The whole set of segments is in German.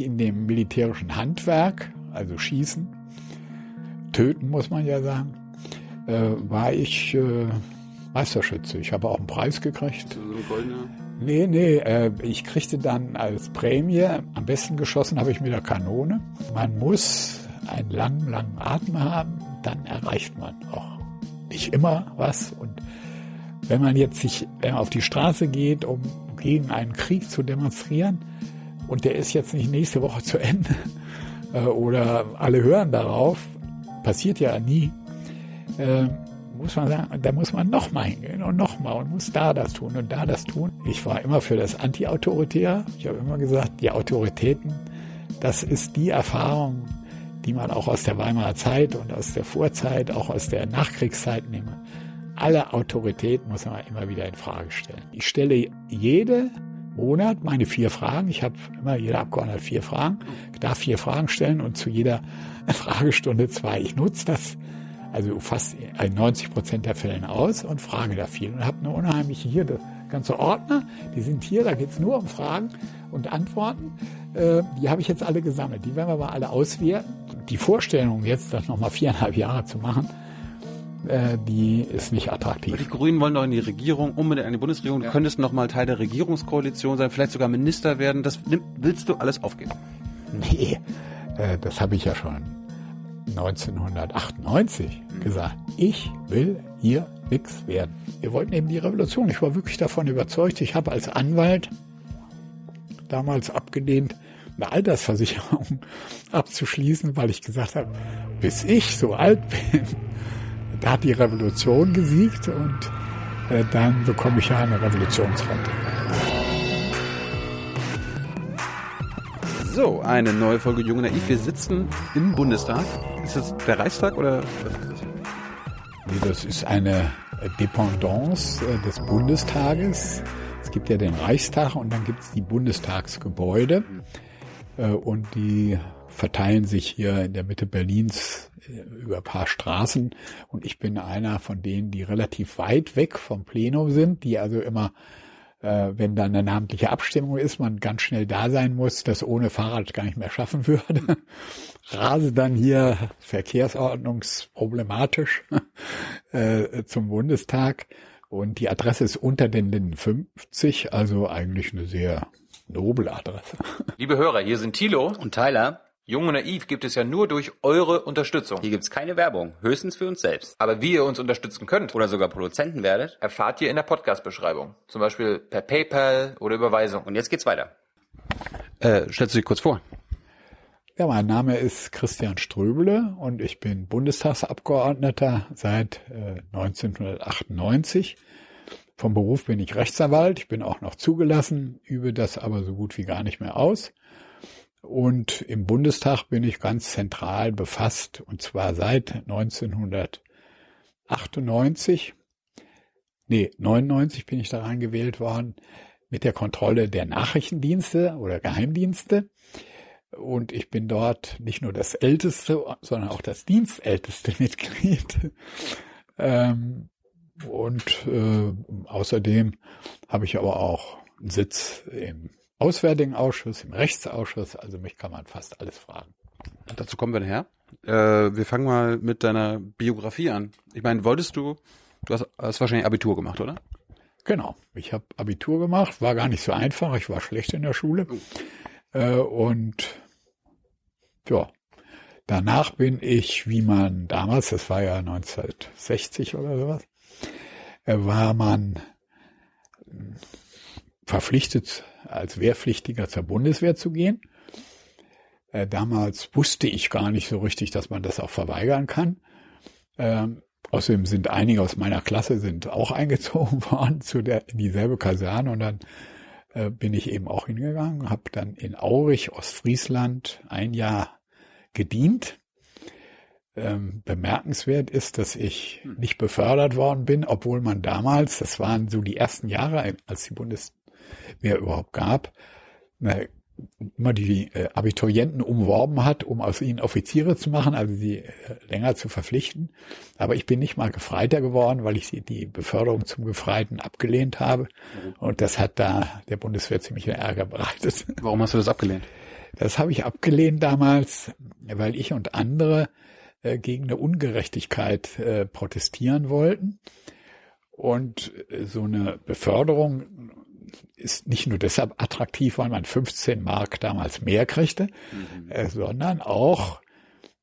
In dem militärischen Handwerk, also Schießen, Töten muss man ja sagen, äh, war ich äh, Meisterschütze. Ich habe auch einen Preis gekriegt. Nee, nee, äh, ich kriegte dann als Prämie, am besten geschossen habe ich mit der Kanone. Man muss einen langen, langen Atem haben, dann erreicht man auch nicht immer was. Und wenn man jetzt sich äh, auf die Straße geht, um gegen einen Krieg zu demonstrieren, und der ist jetzt nicht nächste Woche zu Ende, äh, oder alle hören darauf, passiert ja nie, äh, muss man sagen, da muss man nochmal hingehen und nochmal und muss da das tun und da das tun. Ich war immer für das Anti-Autoritäre. Ich habe immer gesagt, die Autoritäten, das ist die Erfahrung, die man auch aus der Weimarer Zeit und aus der Vorzeit, auch aus der Nachkriegszeit nehme. Alle Autoritäten muss man immer wieder in Frage stellen. Ich stelle jede Monat meine vier Fragen. Ich habe immer jeder Abgeordnete vier Fragen. Ich darf vier Fragen stellen und zu jeder Fragestunde zwei. Ich nutze das also fast in 90 Prozent der Fällen aus und frage da viel und habe eine unheimliche hier ganze Ordner, die sind hier, da geht es nur um Fragen und Antworten. Äh, die habe ich jetzt alle gesammelt. Die werden wir mal alle auswerten. Die Vorstellung jetzt, das nochmal viereinhalb Jahre zu machen, äh, die ist nicht attraktiv. die Grünen wollen doch in die Regierung, unbedingt in die Bundesregierung. Du könntest noch mal Teil der Regierungskoalition sein, vielleicht sogar Minister werden. Das willst du alles aufgeben? Nee, äh, das habe ich ja schon 1998 gesagt. Ich will hier nichts werden. Wir wollten eben die Revolution. Ich war wirklich davon überzeugt. Ich habe als Anwalt damals abgelehnt, eine Altersversicherung abzuschließen, weil ich gesagt habe, bis ich so alt bin, da hat die Revolution gesiegt und äh, dann bekomme ich ja eine Revolutionsrente. So, eine neue Folge Junge Naiv. Wir sitzen im Bundestag. Ist das der Reichstag oder was ist das? Nee, das ist eine Dependance äh, des Bundestages. Es gibt ja den Reichstag und dann gibt es die Bundestagsgebäude. Äh, und die verteilen sich hier in der Mitte Berlins über ein paar Straßen. Und ich bin einer von denen, die relativ weit weg vom Plenum sind, die also immer äh, wenn dann eine namentliche Abstimmung ist, man ganz schnell da sein muss, das ohne Fahrrad gar nicht mehr schaffen würde. Rase dann hier verkehrsordnungsproblematisch äh, zum Bundestag. Und die Adresse ist unter den Linden 50, also eigentlich eine sehr noble Adresse. Liebe Hörer, hier sind Thilo und Tyler. Jung und Naiv gibt es ja nur durch eure Unterstützung. Hier gibt's keine Werbung, höchstens für uns selbst. Aber wie ihr uns unterstützen könnt oder sogar Produzenten werdet, erfahrt ihr in der Podcast-Beschreibung. Zum Beispiel per PayPal oder Überweisung. Und jetzt geht's weiter. Äh, stellst du dich kurz vor? Ja, mein Name ist Christian Ströbele und ich bin Bundestagsabgeordneter seit äh, 1998. Vom Beruf bin ich Rechtsanwalt. Ich bin auch noch zugelassen, übe das aber so gut wie gar nicht mehr aus. Und im Bundestag bin ich ganz zentral befasst, und zwar seit 1998. Nee, 99 bin ich daran gewählt worden, mit der Kontrolle der Nachrichtendienste oder Geheimdienste. Und ich bin dort nicht nur das älteste, sondern auch das dienstälteste Mitglied. Ähm, und äh, außerdem habe ich aber auch einen Sitz im Auswärtigen Ausschuss, im Rechtsausschuss. Also mich kann man fast alles fragen. Dazu kommen wir nachher. Äh, wir fangen mal mit deiner Biografie an. Ich meine, wolltest du, du hast, hast wahrscheinlich Abitur gemacht, oder? Genau. Ich habe Abitur gemacht, war gar nicht so einfach. Ich war schlecht in der Schule. Äh, und ja, danach bin ich, wie man damals, das war ja 1960 oder sowas, äh, war man verpflichtet als Wehrpflichtiger zur Bundeswehr zu gehen. Äh, damals wusste ich gar nicht so richtig, dass man das auch verweigern kann. Ähm, außerdem sind einige aus meiner Klasse sind auch eingezogen worden zu der in dieselbe Kaserne und dann äh, bin ich eben auch hingegangen, habe dann in Aurich, Ostfriesland, ein Jahr gedient. Ähm, bemerkenswert ist, dass ich nicht befördert worden bin, obwohl man damals, das waren so die ersten Jahre, als die Bundes mehr überhaupt gab, immer die äh, Abiturienten umworben hat, um aus ihnen Offiziere zu machen, also sie äh, länger zu verpflichten. Aber ich bin nicht mal Gefreiter geworden, weil ich die Beförderung zum Gefreiten abgelehnt habe. Und das hat da der Bundeswehr ziemlich Ärger bereitet. Warum hast du das abgelehnt? Das habe ich abgelehnt damals, weil ich und andere äh, gegen eine Ungerechtigkeit äh, protestieren wollten. Und äh, so eine Beförderung ist nicht nur deshalb attraktiv, weil man 15 Mark damals mehr kriegte, mhm. äh, sondern auch,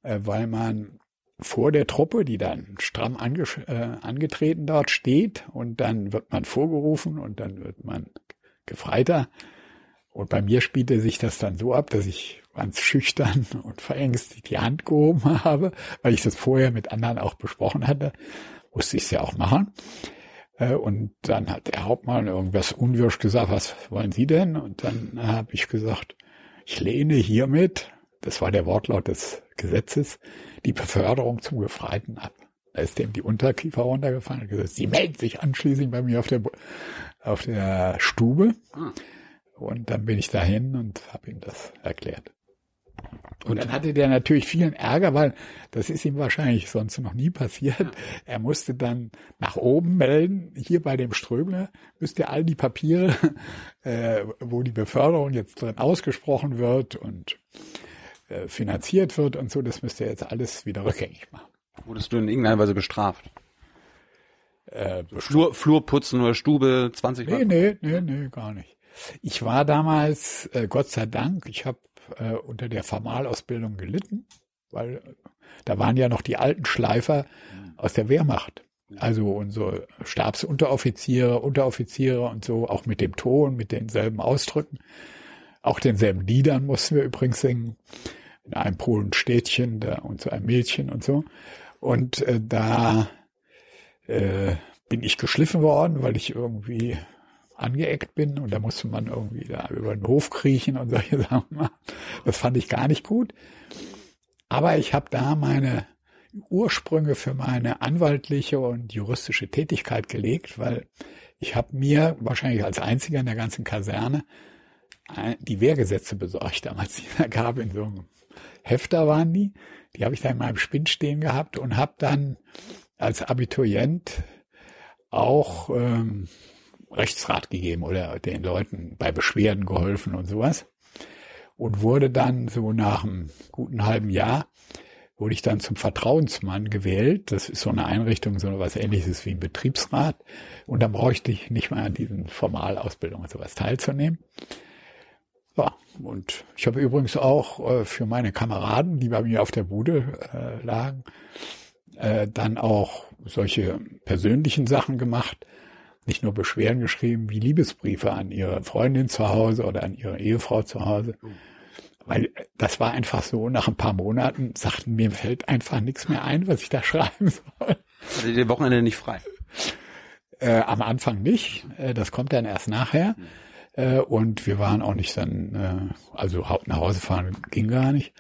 äh, weil man vor der Truppe, die dann stramm ange äh, angetreten dort steht und dann wird man vorgerufen und dann wird man Gefreiter. Und bei mir spielte sich das dann so ab, dass ich ganz schüchtern und verängstigt die Hand gehoben habe, weil ich das vorher mit anderen auch besprochen hatte. Musste ich es ja auch machen. Äh, und dann hat der Hauptmann irgendwas unwirsch gesagt, was wollen Sie denn? Und dann habe ich gesagt, ich lehne hiermit, das war der Wortlaut des Gesetzes, die Beförderung zum Gefreiten ab. Da ist dem die Unterkiefer runtergefallen und gesagt, Sie melden sich anschließend bei mir auf der, auf der Stube. Hm. Und dann bin ich dahin und habe ihm das erklärt. Und dann hatte der natürlich vielen Ärger, weil das ist ihm wahrscheinlich sonst noch nie passiert. Er musste dann nach oben melden, hier bei dem Strömler müsst ihr all die Papiere, äh, wo die Beförderung jetzt drin ausgesprochen wird und äh, finanziert wird und so, das müsst ihr jetzt alles wieder rückgängig machen. Wurdest du in irgendeiner Weise bestraft? Äh, Flur, Flur putzen oder Stube 20 Nee, nee, nee, nee, gar nicht. Ich war damals, äh, Gott sei Dank, ich habe äh, unter der Formalausbildung gelitten, weil äh, da waren ja noch die alten Schleifer aus der Wehrmacht. Also unsere Stabsunteroffiziere, Unteroffiziere und so, auch mit dem Ton, mit denselben Ausdrücken. Auch denselben Liedern mussten wir übrigens singen. In einem Polenstädtchen da, und so einem Mädchen und so. Und äh, da äh, bin ich geschliffen worden, weil ich irgendwie angeeckt bin und da musste man irgendwie da über den Hof kriechen und solche Sachen Das fand ich gar nicht gut. Aber ich habe da meine Ursprünge für meine anwaltliche und juristische Tätigkeit gelegt, weil ich habe mir wahrscheinlich als einziger in der ganzen Kaserne die Wehrgesetze besorgt damals. Die gab in so einem Hefter waren die. Die habe ich da in meinem Spind stehen gehabt und habe dann als Abiturient auch ähm, Rechtsrat gegeben oder den Leuten bei Beschwerden geholfen und sowas. Und wurde dann so nach einem guten halben Jahr, wurde ich dann zum Vertrauensmann gewählt. Das ist so eine Einrichtung, so was ähnliches wie ein Betriebsrat. Und dann brauchte ich nicht mehr an diesen Formalausbildungen und sowas teilzunehmen. Ja, und ich habe übrigens auch äh, für meine Kameraden, die bei mir auf der Bude äh, lagen, äh, dann auch solche persönlichen Sachen gemacht nicht nur Beschwerden geschrieben, wie Liebesbriefe an ihre Freundin zu Hause oder an ihre Ehefrau zu Hause. Weil das war einfach so, nach ein paar Monaten sagten mir fällt einfach nichts mehr ein, was ich da schreiben soll. Hatte ihr Wochenende nicht frei? Äh, am Anfang nicht. Äh, das kommt dann erst nachher. Äh, und wir waren auch nicht dann, äh, also nach Hause fahren ging gar nicht.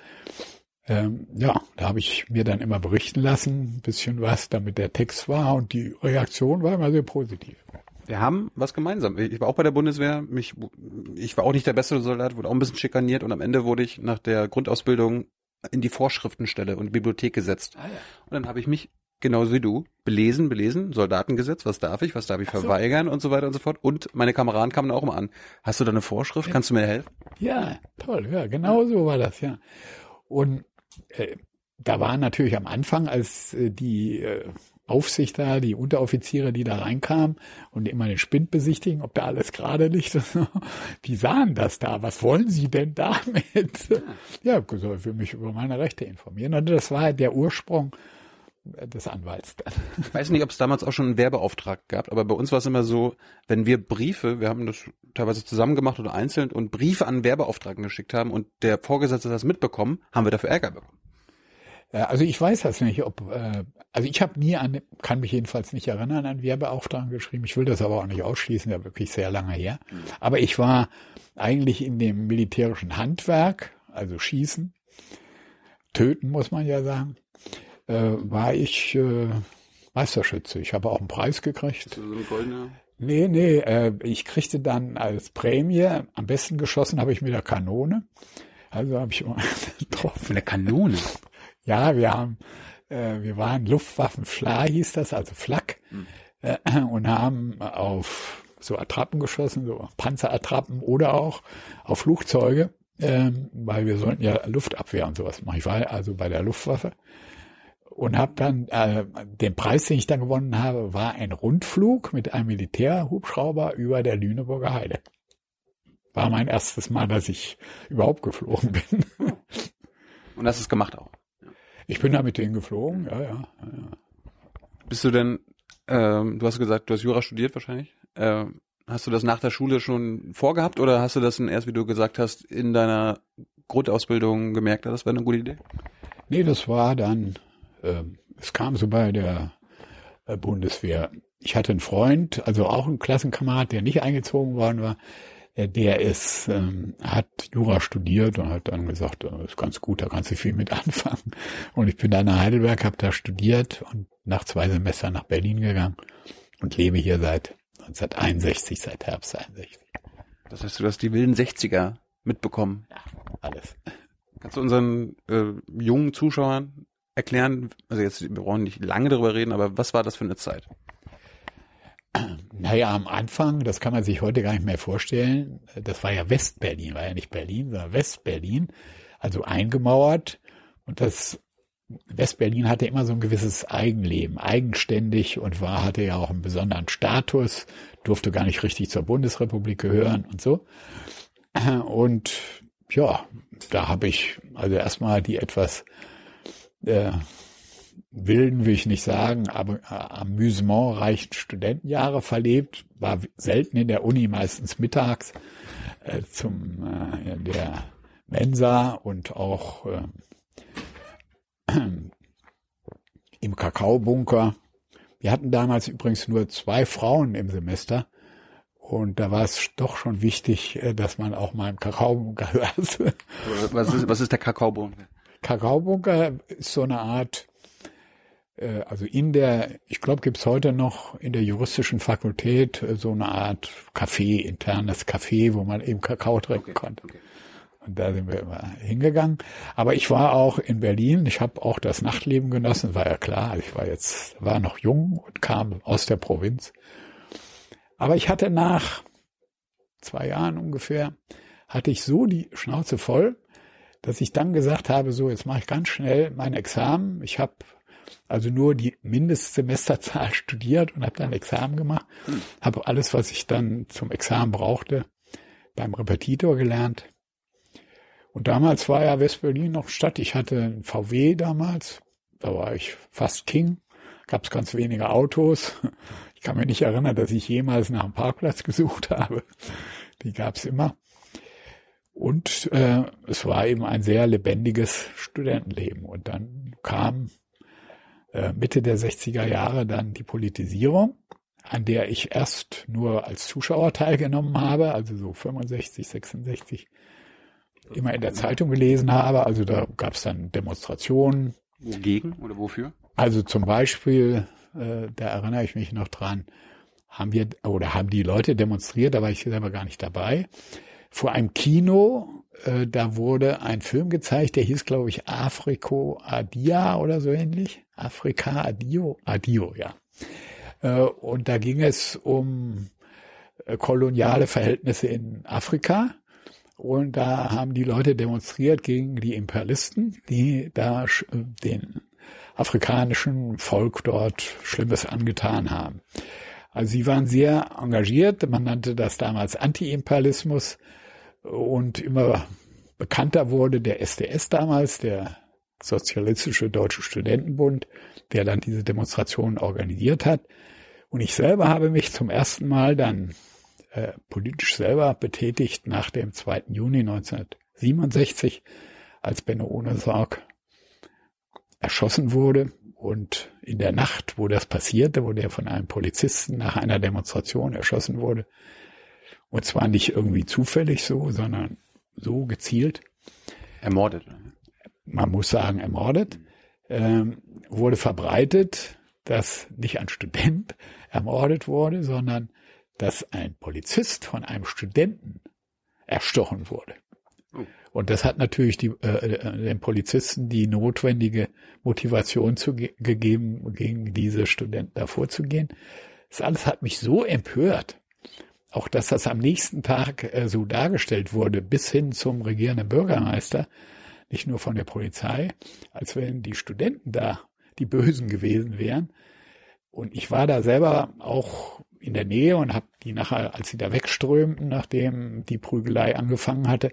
Ähm, ja, da habe ich mir dann immer berichten lassen, ein bisschen was, damit der Text war und die Reaktion war immer sehr positiv. Wir haben was gemeinsam. Ich war auch bei der Bundeswehr. Mich, ich war auch nicht der beste Soldat, wurde auch ein bisschen schikaniert und am Ende wurde ich nach der Grundausbildung in die Vorschriftenstelle und die Bibliothek gesetzt. Ah, ja. Und dann habe ich mich genauso wie du belesen, belesen, Soldatengesetz, was darf ich, was darf ich so. verweigern und so weiter und so fort. Und meine Kameraden kamen auch immer an. Hast du da eine Vorschrift? Kannst du mir helfen? Ja, toll, ja, genau so war das, ja. Und äh, da waren natürlich am Anfang, als äh, die äh, Aufsichter, die Unteroffiziere, die da reinkamen und immer den Spind besichtigen, ob da alles gerade liegt. Die sahen das da. Was wollen Sie denn damit? Ja, soll für mich über meine Rechte informieren. Und das war der Ursprung des Anwalts dann. Ich weiß nicht, ob es damals auch schon einen Werbeauftrag gab, aber bei uns war es immer so, wenn wir Briefe, wir haben das teilweise zusammen gemacht oder einzeln und Briefe an Werbeauftragten geschickt haben und der Vorgesetzte das mitbekommen, haben wir dafür Ärger bekommen. Äh, also ich weiß das nicht, ob, äh, also ich habe nie an, kann mich jedenfalls nicht erinnern, an Werbeauftrag geschrieben. Ich will das aber auch nicht ausschließen, ja wirklich sehr lange her. Aber ich war eigentlich in dem militärischen Handwerk, also Schießen, Töten muss man ja sagen, äh, war ich äh, Meisterschütze. Ich habe auch einen Preis gekriegt. So ein goldener? Nee, nee, äh, ich kriegte dann als Prämie, am besten geschossen habe ich mit der Kanone. Also habe ich immer getroffen. Eine Kanone? Ja, wir haben, äh, wir waren Luftwaffenfla hieß das, also Flak, mhm. äh, und haben auf so Attrappen geschossen, so Panzerattrappen oder auch auf Flugzeuge. ähm, weil wir sollten ja Luftabwehr und sowas machen. Ich war also bei der Luftwaffe und habe dann äh, den Preis, den ich dann gewonnen habe, war ein Rundflug mit einem Militärhubschrauber über der Lüneburger Heide. War mein erstes Mal, dass ich überhaupt geflogen bin. Und hast es gemacht auch? Ich bin da mit denen geflogen, ja, ja. ja. Bist du denn, ähm, du hast gesagt, du hast Jura studiert wahrscheinlich. Ähm, hast du das nach der Schule schon vorgehabt oder hast du das erst, wie du gesagt hast, in deiner Grundausbildung gemerkt, das wäre eine gute Idee? Nee, das war dann, es kam so bei der äh, Bundeswehr. Ich hatte einen Freund, also auch einen Klassenkamerad, der nicht eingezogen worden war, äh, der ist, ähm, hat Jura studiert und hat dann gesagt, das ist ganz gut, da kannst du viel mit anfangen. Und ich bin dann nach Heidelberg, habe da studiert und nach zwei Semestern nach Berlin gegangen und lebe hier seit 1961, seit Herbst 61. Das heißt, du hast die wilden 60er mitbekommen. Ja, alles. Kannst du unseren äh, jungen Zuschauern erklären, also jetzt, wir brauchen nicht lange darüber reden, aber was war das für eine Zeit? Naja, am Anfang, das kann man sich heute gar nicht mehr vorstellen, das war ja Westberlin, war ja nicht Berlin, sondern Westberlin, also eingemauert. Und das Westberlin hatte immer so ein gewisses Eigenleben, eigenständig und war, hatte ja auch einen besonderen Status, durfte gar nicht richtig zur Bundesrepublik gehören und so. Und ja, da habe ich also erstmal die etwas äh, wilden, will ich nicht sagen, aber äh, amüsementreichen Studentenjahre verlebt, war selten in der Uni, meistens mittags äh, zum äh, der Mensa und auch äh, im Kakaobunker. Wir hatten damals übrigens nur zwei Frauen im Semester. Und da war es doch schon wichtig, äh, dass man auch mal im Kakaobunker saß. Was ist, was ist der Kakaobunker? Kakaobunker ist so eine Art, äh, also in der, ich glaube, gibt's heute noch in der juristischen Fakultät äh, so eine Art Café, internes Café, wo man eben Kakao trinken okay, konnte. Okay. Und da sind wir immer hingegangen. Aber ich war auch in Berlin. Ich habe auch das Nachtleben genossen, war ja klar. Ich war jetzt, war noch jung und kam aus der Provinz. Aber ich hatte nach zwei Jahren ungefähr, hatte ich so die Schnauze voll, dass ich dann gesagt habe, so, jetzt mache ich ganz schnell mein Examen. Ich habe also nur die Mindestsemesterzahl studiert und habe dann Examen gemacht. Habe alles, was ich dann zum Examen brauchte, beim Repetitor gelernt. Und damals war ja Westberlin noch Stadt. Ich hatte ein VW damals. Da war ich fast King. Gab es ganz wenige Autos. Ich kann mich nicht erinnern, dass ich jemals nach einem Parkplatz gesucht habe. Die gab es immer. Und äh, es war eben ein sehr lebendiges Studentenleben. Und dann kam äh, Mitte der 60er Jahre dann die Politisierung, an der ich erst nur als Zuschauer teilgenommen habe, also so 65, 66 immer in der Zeitung gelesen habe. Also da gab es dann Demonstrationen. Wogegen oder wofür? Also zum Beispiel, äh, da erinnere ich mich noch dran, haben wir oder haben die Leute demonstriert, da war ich selber gar nicht dabei. Vor einem Kino, äh, da wurde ein Film gezeigt, der hieß, glaube ich, Afriko Adia oder so ähnlich. Afrika Adio, Adio, ja. Äh, und da ging es um äh, koloniale Verhältnisse in Afrika. Und da haben die Leute demonstriert gegen die Imperialisten, die da den afrikanischen Volk dort Schlimmes angetan haben. Also sie waren sehr engagiert, man nannte das damals Anti-Imperialismus und immer bekannter wurde der SDS damals, der Sozialistische Deutsche Studentenbund, der dann diese Demonstrationen organisiert hat. Und ich selber habe mich zum ersten Mal dann äh, politisch selber betätigt nach dem 2. Juni 1967, als Benno Ohnesorg erschossen wurde. Und in der Nacht, wo das passierte, wo der von einem Polizisten nach einer Demonstration erschossen wurde, und zwar nicht irgendwie zufällig so, sondern so gezielt. Ermordet. Man muss sagen, ermordet. Ähm, wurde verbreitet, dass nicht ein Student ermordet wurde, sondern dass ein Polizist von einem Studenten erstochen wurde. Oh. Und das hat natürlich die, äh, äh, den Polizisten die notwendige Motivation zu ge gegeben, gegen diese Studenten da vorzugehen. Das alles hat mich so empört. Auch dass das am nächsten Tag äh, so dargestellt wurde, bis hin zum regierenden Bürgermeister, nicht nur von der Polizei, als wenn die Studenten da die Bösen gewesen wären. Und ich war da selber auch in der Nähe und habe die nachher, als sie da wegströmten, nachdem die Prügelei angefangen hatte,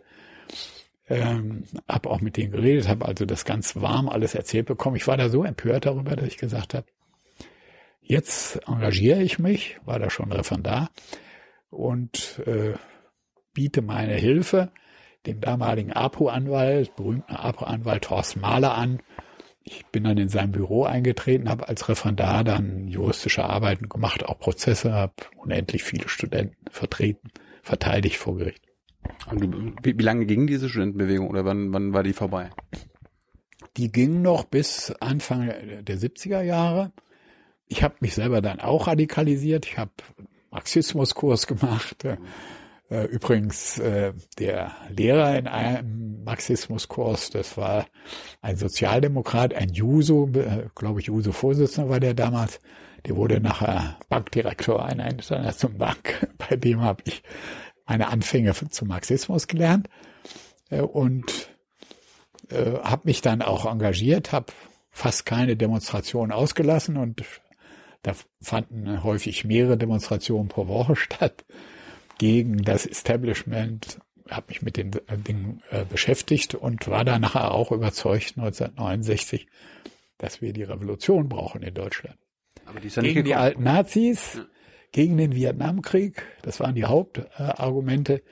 ähm, habe auch mit denen geredet, habe also das ganz warm alles erzählt bekommen. Ich war da so empört darüber, dass ich gesagt habe, jetzt engagiere ich mich, war da schon Referendar und äh, biete meine Hilfe dem damaligen APO-Anwalt, berühmten APO-Anwalt Thorsten Mahler an. Ich bin dann in sein Büro eingetreten, habe als Referendar dann juristische Arbeiten gemacht, auch Prozesse, habe unendlich viele Studenten vertreten, verteidigt vor Gericht. Wie, wie lange ging diese Studentenbewegung oder wann, wann war die vorbei? Die ging noch bis Anfang der 70er Jahre. Ich habe mich selber dann auch radikalisiert. Ich habe Marxismuskurs gemacht. Äh, übrigens, äh, der Lehrer in einem Marxismuskurs, das war ein Sozialdemokrat, ein Juso, äh, glaube ich, Juso-Vorsitzender war der damals. Der wurde nachher Bankdirektor einer internationalen Bank. Bei dem habe ich meine Anfänge zum Marxismus gelernt und habe mich dann auch engagiert, habe fast keine Demonstrationen ausgelassen und da fanden häufig mehrere Demonstrationen pro Woche statt gegen das Establishment, habe mich mit den Dingen äh, beschäftigt und war da nachher auch überzeugt 1969, dass wir die Revolution brauchen in Deutschland. Aber die gegen die alten Nazis, ja. gegen den Vietnamkrieg, das waren die Hauptargumente.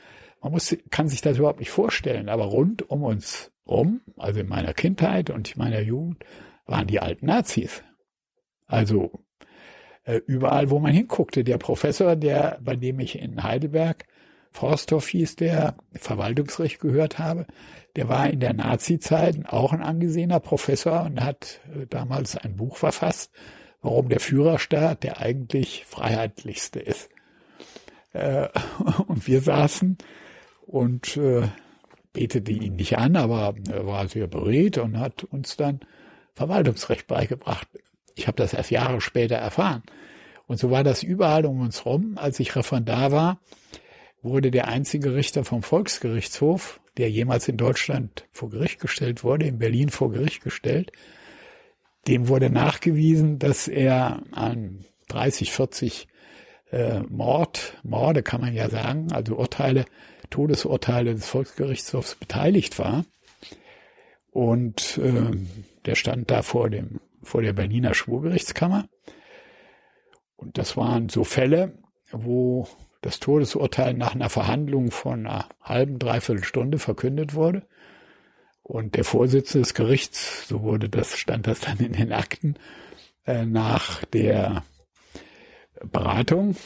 Man muss, kann sich das überhaupt nicht vorstellen, aber rund um uns rum, also in meiner Kindheit und in meiner Jugend, waren die alten Nazis. Also überall, wo man hinguckte. Der Professor, der, bei dem ich in Heidelberg, Forsthoff hieß der, Verwaltungsrecht gehört habe, der war in der Nazi-Zeit auch ein angesehener Professor und hat äh, damals ein Buch verfasst, warum der Führerstaat der eigentlich freiheitlichste ist. Äh, und wir saßen und betete ihn nicht an, aber er war sehr beredt und hat uns dann Verwaltungsrecht beigebracht. Ich habe das erst Jahre später erfahren. Und so war das überall um uns rum. Als ich Referendar war, wurde der einzige Richter vom Volksgerichtshof, der jemals in Deutschland vor Gericht gestellt wurde, in Berlin vor Gericht gestellt. Dem wurde nachgewiesen, dass er an 30, 40 äh, Mord, Morde kann man ja sagen, also Urteile, Todesurteile des Volksgerichtshofs beteiligt war. Und äh, der stand da vor dem vor der Berliner Schwurgerichtskammer. Und das waren so Fälle, wo das Todesurteil nach einer Verhandlung von einer halben, dreiviertel Stunde verkündet wurde. Und der Vorsitzende des Gerichts, so wurde das, stand das dann in den Akten, äh, nach der Beratung,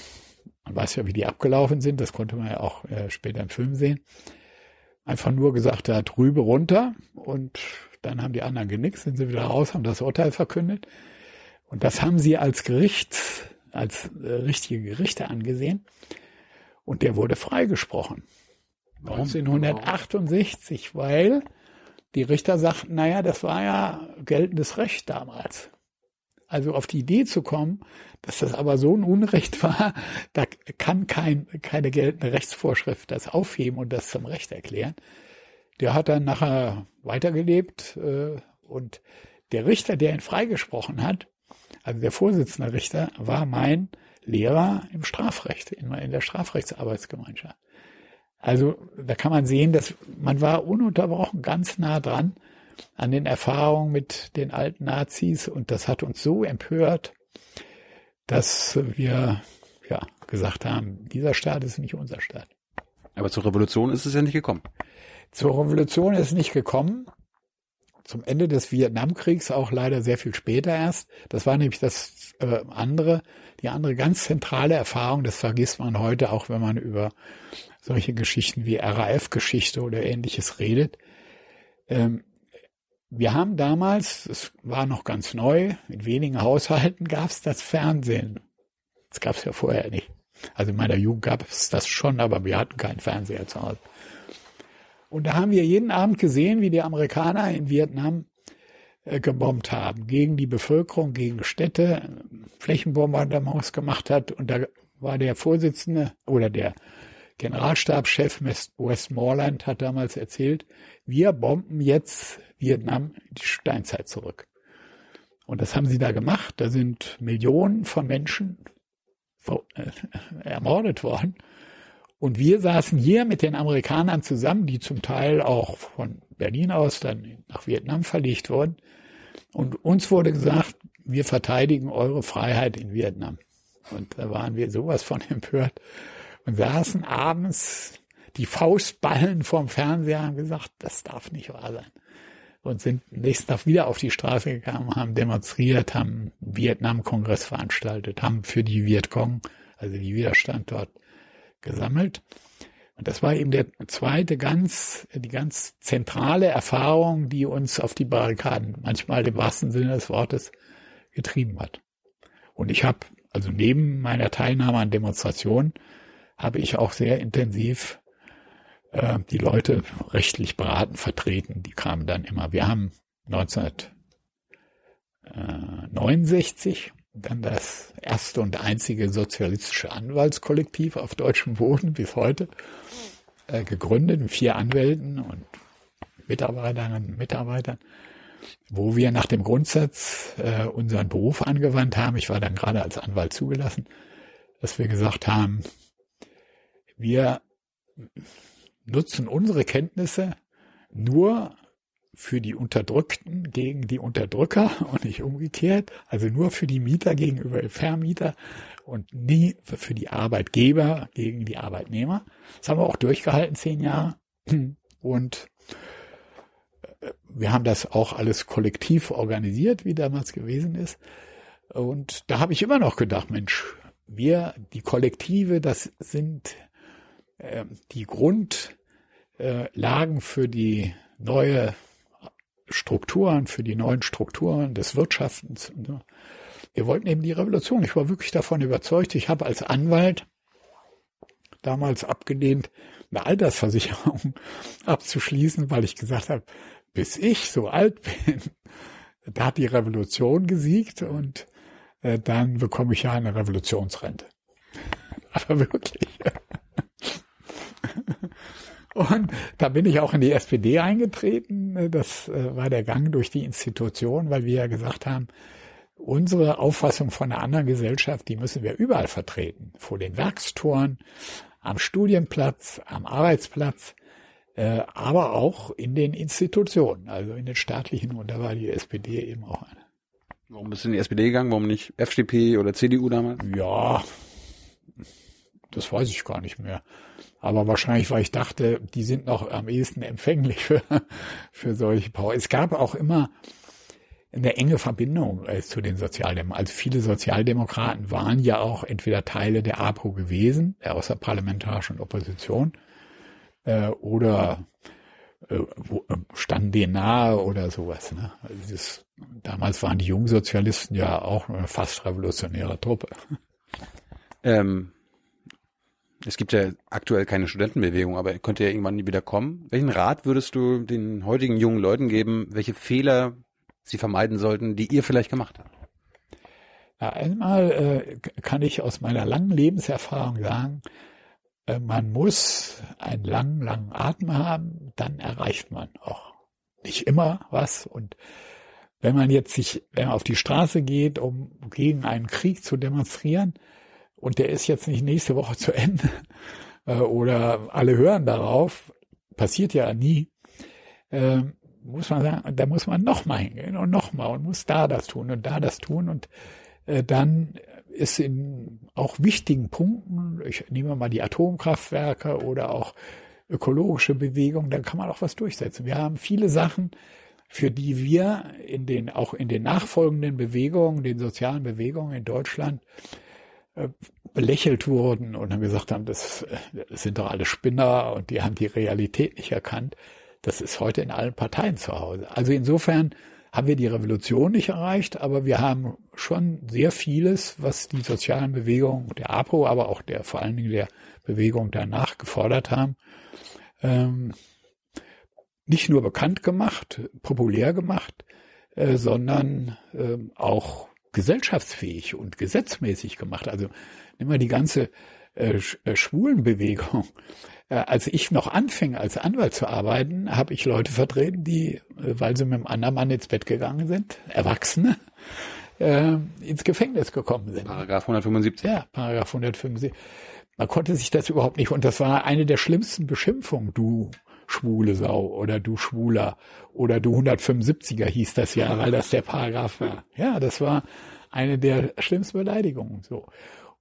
man weiß ja, wie die abgelaufen sind, das konnte man ja auch äh, später im Film sehen, einfach nur gesagt hat, Rübe runter und dann haben die anderen genickt, sind sie wieder raus, haben das Urteil verkündet. Und das haben sie als Gericht, als äh, richtige Gerichte angesehen. Und der wurde freigesprochen. Warum? 1968, weil die Richter sagten, naja, das war ja geltendes Recht damals. Also auf die Idee zu kommen, dass das aber so ein Unrecht war, da kann kein, keine geltende Rechtsvorschrift das aufheben und das zum Recht erklären. Der hat dann nachher weitergelebt äh, und der Richter, der ihn freigesprochen hat, also der Vorsitzende Richter, war mein Lehrer im Strafrecht, in, in der Strafrechtsarbeitsgemeinschaft. Also da kann man sehen, dass man war ununterbrochen ganz nah dran an den Erfahrungen mit den alten Nazis und das hat uns so empört, dass wir ja gesagt haben, dieser Staat ist nicht unser Staat. Aber zur Revolution ist es ja nicht gekommen. Zur Revolution ist nicht gekommen. Zum Ende des Vietnamkriegs auch leider sehr viel später erst. Das war nämlich das äh, andere, die andere ganz zentrale Erfahrung. Das vergisst man heute auch, wenn man über solche Geschichten wie RAF-Geschichte oder ähnliches redet. Ähm, wir haben damals, es war noch ganz neu, in wenigen Haushalten gab es das Fernsehen. Das gab es ja vorher nicht. Also in meiner Jugend gab es das schon, aber wir hatten keinen Fernseher zu Hause. Und da haben wir jeden Abend gesehen, wie die Amerikaner in Vietnam äh, gebombt haben, gegen die Bevölkerung, gegen Städte, Flächenbombardements gemacht hat. Und da war der Vorsitzende oder der Generalstabschef Westmoreland hat damals erzählt, wir bomben jetzt Vietnam in die Steinzeit zurück. Und das haben sie da gemacht. Da sind Millionen von Menschen äh, ermordet worden. Und wir saßen hier mit den Amerikanern zusammen, die zum Teil auch von Berlin aus dann nach Vietnam verlegt wurden. Und uns wurde gesagt, wir verteidigen eure Freiheit in Vietnam. Und da waren wir sowas von empört und saßen abends die Faustballen vorm Fernseher und gesagt, das darf nicht wahr sein. Und sind nächsten Tag wieder auf die Straße gegangen, haben demonstriert, haben Vietnam-Kongress veranstaltet, haben für die Vietcong, also die Widerstand dort, gesammelt. Und das war eben der zweite ganz, die ganz zentrale Erfahrung, die uns auf die Barrikaden, manchmal im wahrsten Sinne des Wortes, getrieben hat. Und ich habe, also neben meiner Teilnahme an Demonstrationen, habe ich auch sehr intensiv äh, die Leute rechtlich beraten, vertreten. Die kamen dann immer. Wir haben 1969 dann das erste und einzige sozialistische Anwaltskollektiv auf deutschem Boden bis heute äh, gegründet mit vier Anwälten und Mitarbeiterinnen und Mitarbeitern, wo wir nach dem Grundsatz äh, unseren Beruf angewandt haben. Ich war dann gerade als Anwalt zugelassen, dass wir gesagt haben, wir nutzen unsere Kenntnisse nur für die Unterdrückten gegen die Unterdrücker und nicht umgekehrt. Also nur für die Mieter gegenüber Vermieter und nie für die Arbeitgeber gegen die Arbeitnehmer. Das haben wir auch durchgehalten, zehn Jahre. Und äh, wir haben das auch alles kollektiv organisiert, wie damals gewesen ist. Und da habe ich immer noch gedacht, Mensch, wir, die Kollektive, das sind äh, die Grundlagen für die neue Strukturen, für die neuen Strukturen des Wirtschaftens. Wir wollten eben die Revolution. Ich war wirklich davon überzeugt. Ich habe als Anwalt damals abgelehnt, eine Altersversicherung abzuschließen, weil ich gesagt habe, bis ich so alt bin, da hat die Revolution gesiegt und äh, dann bekomme ich ja eine Revolutionsrente. Aber wirklich. Und da bin ich auch in die SPD eingetreten. Das äh, war der Gang durch die Institution, weil wir ja gesagt haben, unsere Auffassung von einer anderen Gesellschaft, die müssen wir überall vertreten. Vor den Werkstoren, am Studienplatz, am Arbeitsplatz, äh, aber auch in den Institutionen, also in den staatlichen. Und da war die SPD eben auch eine. Warum bist du in die SPD gegangen? Warum nicht FDP oder CDU damals? Ja, das weiß ich gar nicht mehr. Aber wahrscheinlich, weil ich dachte, die sind noch am ehesten empfänglich für, für solche Power. Es gab auch immer eine enge Verbindung äh, zu den Sozialdemokraten. Also viele Sozialdemokraten waren ja auch entweder Teile der APO gewesen, der außerparlamentarischen Opposition, äh, oder äh, wo, äh, standen denen nahe oder sowas. Ne? Also das, damals waren die Jungsozialisten ja auch eine fast revolutionäre Truppe. Ähm, es gibt ja aktuell keine Studentenbewegung, aber könnte ja irgendwann wieder kommen. Welchen Rat würdest du den heutigen jungen Leuten geben, welche Fehler sie vermeiden sollten, die ihr vielleicht gemacht habt? Ja, einmal äh, kann ich aus meiner langen Lebenserfahrung sagen, äh, man muss einen langen, langen Atem haben, dann erreicht man auch nicht immer was. Und wenn man jetzt sich wenn man auf die Straße geht, um gegen einen Krieg zu demonstrieren, und der ist jetzt nicht nächste Woche zu Ende. Äh, oder alle hören darauf, passiert ja nie, äh, muss man sagen, da muss man noch mal hingehen und noch mal und muss da das tun und da das tun. Und äh, dann ist in auch wichtigen Punkten, ich nehme mal die Atomkraftwerke oder auch ökologische Bewegungen, dann kann man auch was durchsetzen. Wir haben viele Sachen, für die wir in den, auch in den nachfolgenden Bewegungen, den sozialen Bewegungen in Deutschland belächelt wurden und dann gesagt haben, das, das sind doch alle Spinner und die haben die Realität nicht erkannt. Das ist heute in allen Parteien zu Hause. Also insofern haben wir die Revolution nicht erreicht, aber wir haben schon sehr vieles, was die sozialen Bewegungen der APO, aber auch der vor allen Dingen der Bewegung danach gefordert haben, ähm, nicht nur bekannt gemacht, populär gemacht, äh, sondern äh, auch gesellschaftsfähig und gesetzmäßig gemacht. Also nimm mal die ganze äh, äh Schwulenbewegung. Äh, als ich noch anfing, als Anwalt zu arbeiten, habe ich Leute vertreten, die, äh, weil sie mit einem anderen Mann ins Bett gegangen sind, Erwachsene, äh, ins Gefängnis gekommen sind. Paragraph 175. Ja, Paragraph 175. Man konnte sich das überhaupt nicht, und das war eine der schlimmsten Beschimpfungen, du schwule Sau oder du Schwuler oder du 175er hieß das ja, weil das der Paragraph war. Ja, das war eine der schlimmsten Beleidigungen, so.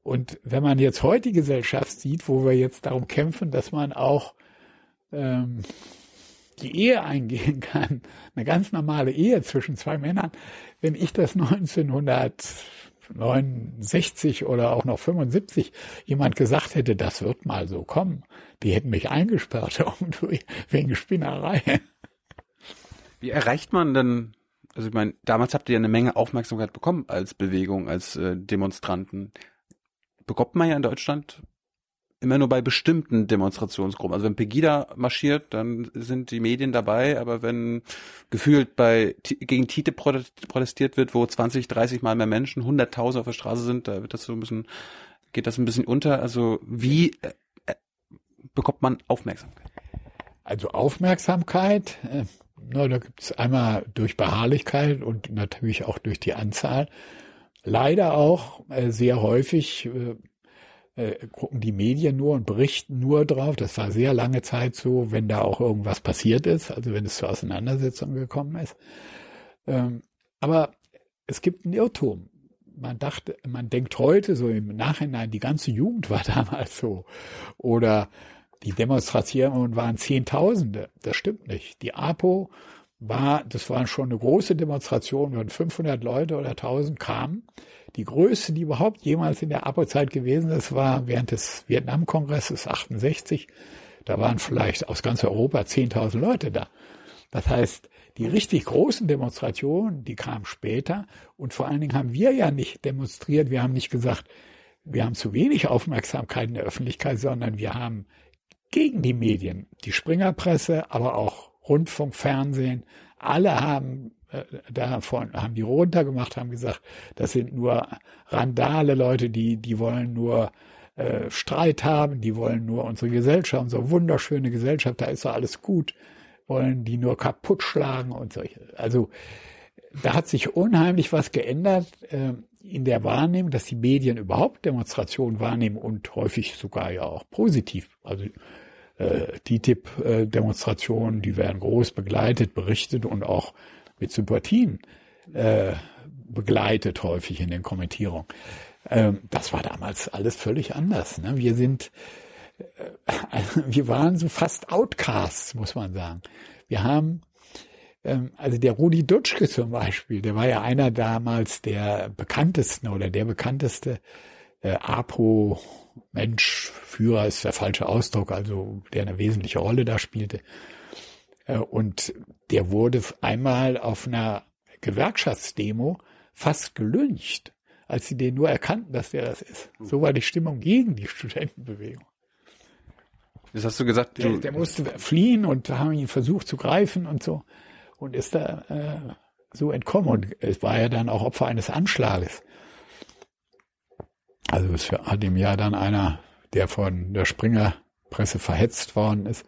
Und wenn man jetzt heute die Gesellschaft sieht, wo wir jetzt darum kämpfen, dass man auch ähm, die Ehe eingehen kann, eine ganz normale Ehe zwischen zwei Männern, wenn ich das 1969 oder auch noch 75 jemand gesagt hätte, das wird mal so kommen, die hätten mich eingesperrt wegen Spinnerei. Wie erreicht man denn, also ich meine, damals habt ihr ja eine Menge Aufmerksamkeit bekommen als Bewegung, als äh, Demonstranten bekommt man ja in Deutschland immer nur bei bestimmten Demonstrationsgruppen. Also wenn Pegida marschiert, dann sind die Medien dabei, aber wenn gefühlt bei gegen Tite protestiert wird, wo 20, 30 Mal mehr Menschen, 100.000 auf der Straße sind, da wird das so ein bisschen geht das ein bisschen unter. Also wie äh bekommt man Aufmerksamkeit? Also Aufmerksamkeit, äh, na, da gibt es einmal durch Beharrlichkeit und natürlich auch durch die Anzahl leider auch äh, sehr häufig äh, äh, gucken die Medien nur und berichten nur drauf. Das war sehr lange Zeit so, wenn da auch irgendwas passiert ist, also wenn es zur Auseinandersetzung gekommen ist. Ähm, aber es gibt einen Irrtum. Man dachte, man denkt heute so im Nachhinein, die ganze Jugend war damals so. Oder die Demonstrationen waren Zehntausende. Das stimmt nicht. Die APO war, das war schon eine große Demonstration, wenn 500 Leute oder 1000 kamen. Die größte, die überhaupt jemals in der APO-Zeit gewesen ist, war während des Vietnam-Kongresses 68. Da waren vielleicht aus ganz Europa 10.000 Leute da. Das heißt, die richtig großen Demonstrationen, die kamen später. Und vor allen Dingen haben wir ja nicht demonstriert. Wir haben nicht gesagt, wir haben zu wenig Aufmerksamkeit in der Öffentlichkeit, sondern wir haben gegen die Medien, die Springerpresse, aber auch Rundfunk, Fernsehen, alle haben äh, davon, haben die runtergemacht, haben gesagt, das sind nur Randale Leute, die, die wollen nur äh, Streit haben, die wollen nur unsere Gesellschaft, unsere wunderschöne Gesellschaft, da ist doch alles gut, wollen die nur kaputt schlagen und solche. Also da hat sich unheimlich was geändert äh, in der Wahrnehmung, dass die Medien überhaupt Demonstrationen wahrnehmen und häufig sogar ja auch positiv. Also äh, TTIP-Demonstrationen, die werden groß begleitet, berichtet und auch mit Sympathien äh, begleitet häufig in den Kommentierungen. Ähm, das war damals alles völlig anders. Ne? Wir sind, äh, wir waren so fast Outcasts, muss man sagen. Wir haben ähm, also der Rudi Dutschke zum Beispiel, der war ja einer damals der bekanntesten oder der bekannteste äh, APO Mensch, Führer ist der falsche Ausdruck, also der eine wesentliche Rolle da spielte. Äh, und der wurde einmal auf einer Gewerkschaftsdemo fast gelüncht, als sie den nur erkannten, dass der das ist. So war die Stimmung gegen die Studentenbewegung. Das hast du gesagt. Der, der musste fliehen und haben ihn versucht zu greifen und so und ist da äh, so entkommen und es war ja dann auch Opfer eines Anschlages. Also es hat ihm ja dann einer, der von der Springerpresse verhetzt worden ist,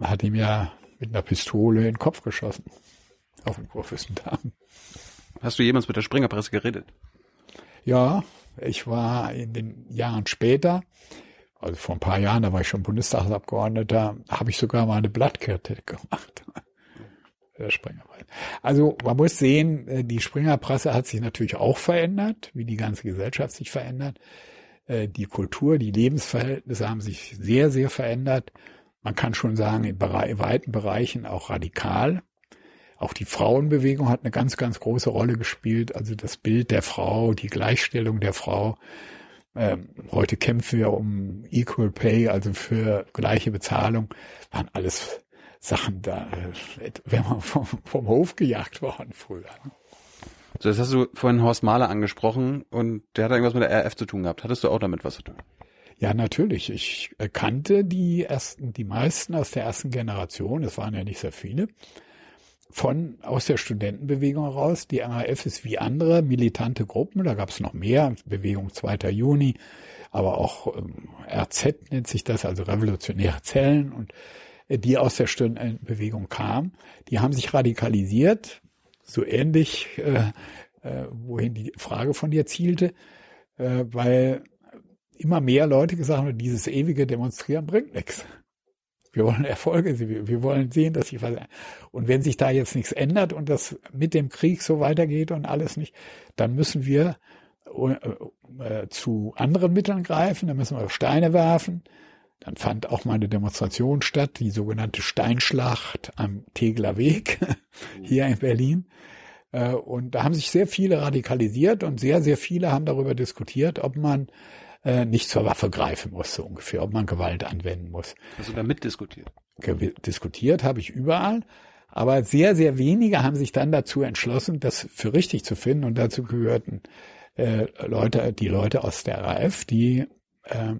hat ihm ja mit einer Pistole in den Kopf geschossen. Auf dem Kurfürstendamm. Hast du jemals mit der Springerpresse geredet? Ja, ich war in den Jahren später, also vor ein paar Jahren, da war ich schon Bundestagsabgeordneter, habe ich sogar mal eine Blattkette gemacht. Der Springerpresse. Also man muss sehen, äh, die Springerpresse hat sich natürlich auch verändert, wie die ganze Gesellschaft sich verändert. Äh, die Kultur, die Lebensverhältnisse haben sich sehr, sehr verändert. Man kann schon sagen, in weiten Bereichen auch radikal. Auch die Frauenbewegung hat eine ganz, ganz große Rolle gespielt. Also das Bild der Frau, die Gleichstellung der Frau. Ähm, heute kämpfen wir um Equal Pay, also für gleiche Bezahlung. Waren alles Sachen, da äh, wäre man vom, vom Hof gejagt worden früher. So, das hast du vorhin Horst Mahler angesprochen und der hat irgendwas mit der RF zu tun gehabt. Hattest du auch damit was zu tun? Ja, natürlich. Ich kannte die ersten, die meisten aus der ersten Generation. Es waren ja nicht sehr viele. Von aus der Studentenbewegung heraus. Die RAF ist wie andere militante Gruppen, da gab es noch mehr, Bewegung 2. Juni, aber auch ähm, RZ nennt sich das, also revolutionäre Zellen und äh, die aus der Studentenbewegung kamen, die haben sich radikalisiert, so ähnlich, äh, äh, wohin die Frage von dir zielte, äh, weil immer mehr Leute gesagt haben, dieses ewige Demonstrieren bringt nichts. Wir wollen Erfolge, wir wollen sehen, dass sich was. Und wenn sich da jetzt nichts ändert und das mit dem Krieg so weitergeht und alles nicht, dann müssen wir äh, zu anderen Mitteln greifen, dann müssen wir Steine werfen. Dann fand auch mal eine Demonstration statt, die sogenannte Steinschlacht am Tegler Weg hier in Berlin. Äh, und da haben sich sehr viele radikalisiert und sehr, sehr viele haben darüber diskutiert, ob man äh, nicht zur Waffe greifen muss, so ungefähr, ob man Gewalt anwenden muss. Hast du da mitdiskutiert? Diskutiert habe ich überall. Aber sehr, sehr wenige haben sich dann dazu entschlossen, das für richtig zu finden. Und dazu gehörten äh, Leute, die Leute aus der RAF, die äh,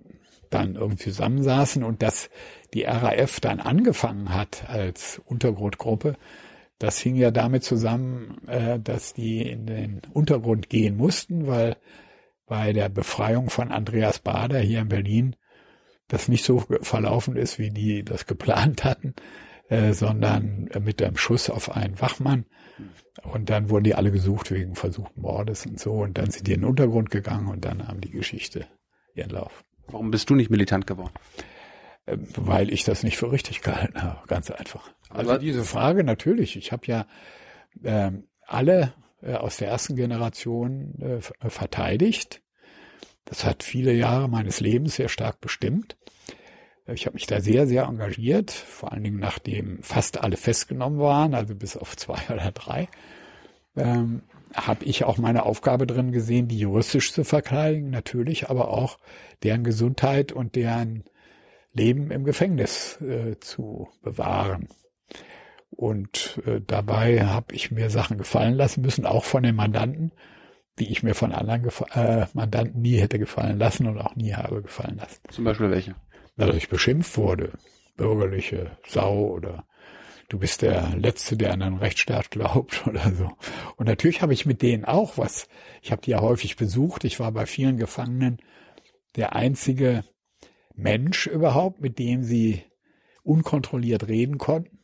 dann irgendwie zusammensaßen und dass die RAF dann angefangen hat als Untergrundgruppe, das hing ja damit zusammen, äh, dass die in den Untergrund gehen mussten, weil bei der Befreiung von Andreas Bader hier in Berlin das nicht so verlaufen ist, wie die das geplant hatten, äh, sondern mit einem Schuss auf einen Wachmann. Und dann wurden die alle gesucht wegen versuchten Mordes und so. Und dann sind die in den Untergrund gegangen und dann haben die Geschichte ihren Lauf. Warum bist du nicht militant geworden? Äh, weil ich das nicht für richtig gehalten habe, ganz einfach. Also diese Frage natürlich. Ich habe ja äh, alle aus der ersten Generation äh, äh, verteidigt. Das hat viele Jahre meines Lebens sehr stark bestimmt. Ich habe mich da sehr, sehr engagiert, vor allen Dingen nachdem fast alle festgenommen waren, also bis auf zwei oder drei, ähm, habe ich auch meine Aufgabe drin gesehen, die juristisch zu verteidigen, natürlich, aber auch deren Gesundheit und deren Leben im Gefängnis äh, zu bewahren. Und äh, dabei habe ich mir Sachen gefallen lassen müssen, auch von den Mandanten, die ich mir von anderen äh, Mandanten nie hätte gefallen lassen und auch nie habe gefallen lassen. Zum Beispiel welche? Dass ich beschimpft wurde, bürgerliche Sau oder du bist der Letzte, der an einen Rechtsstaat glaubt oder so. Und natürlich habe ich mit denen auch was. Ich habe die ja häufig besucht. Ich war bei vielen Gefangenen der einzige Mensch überhaupt, mit dem sie unkontrolliert reden konnten.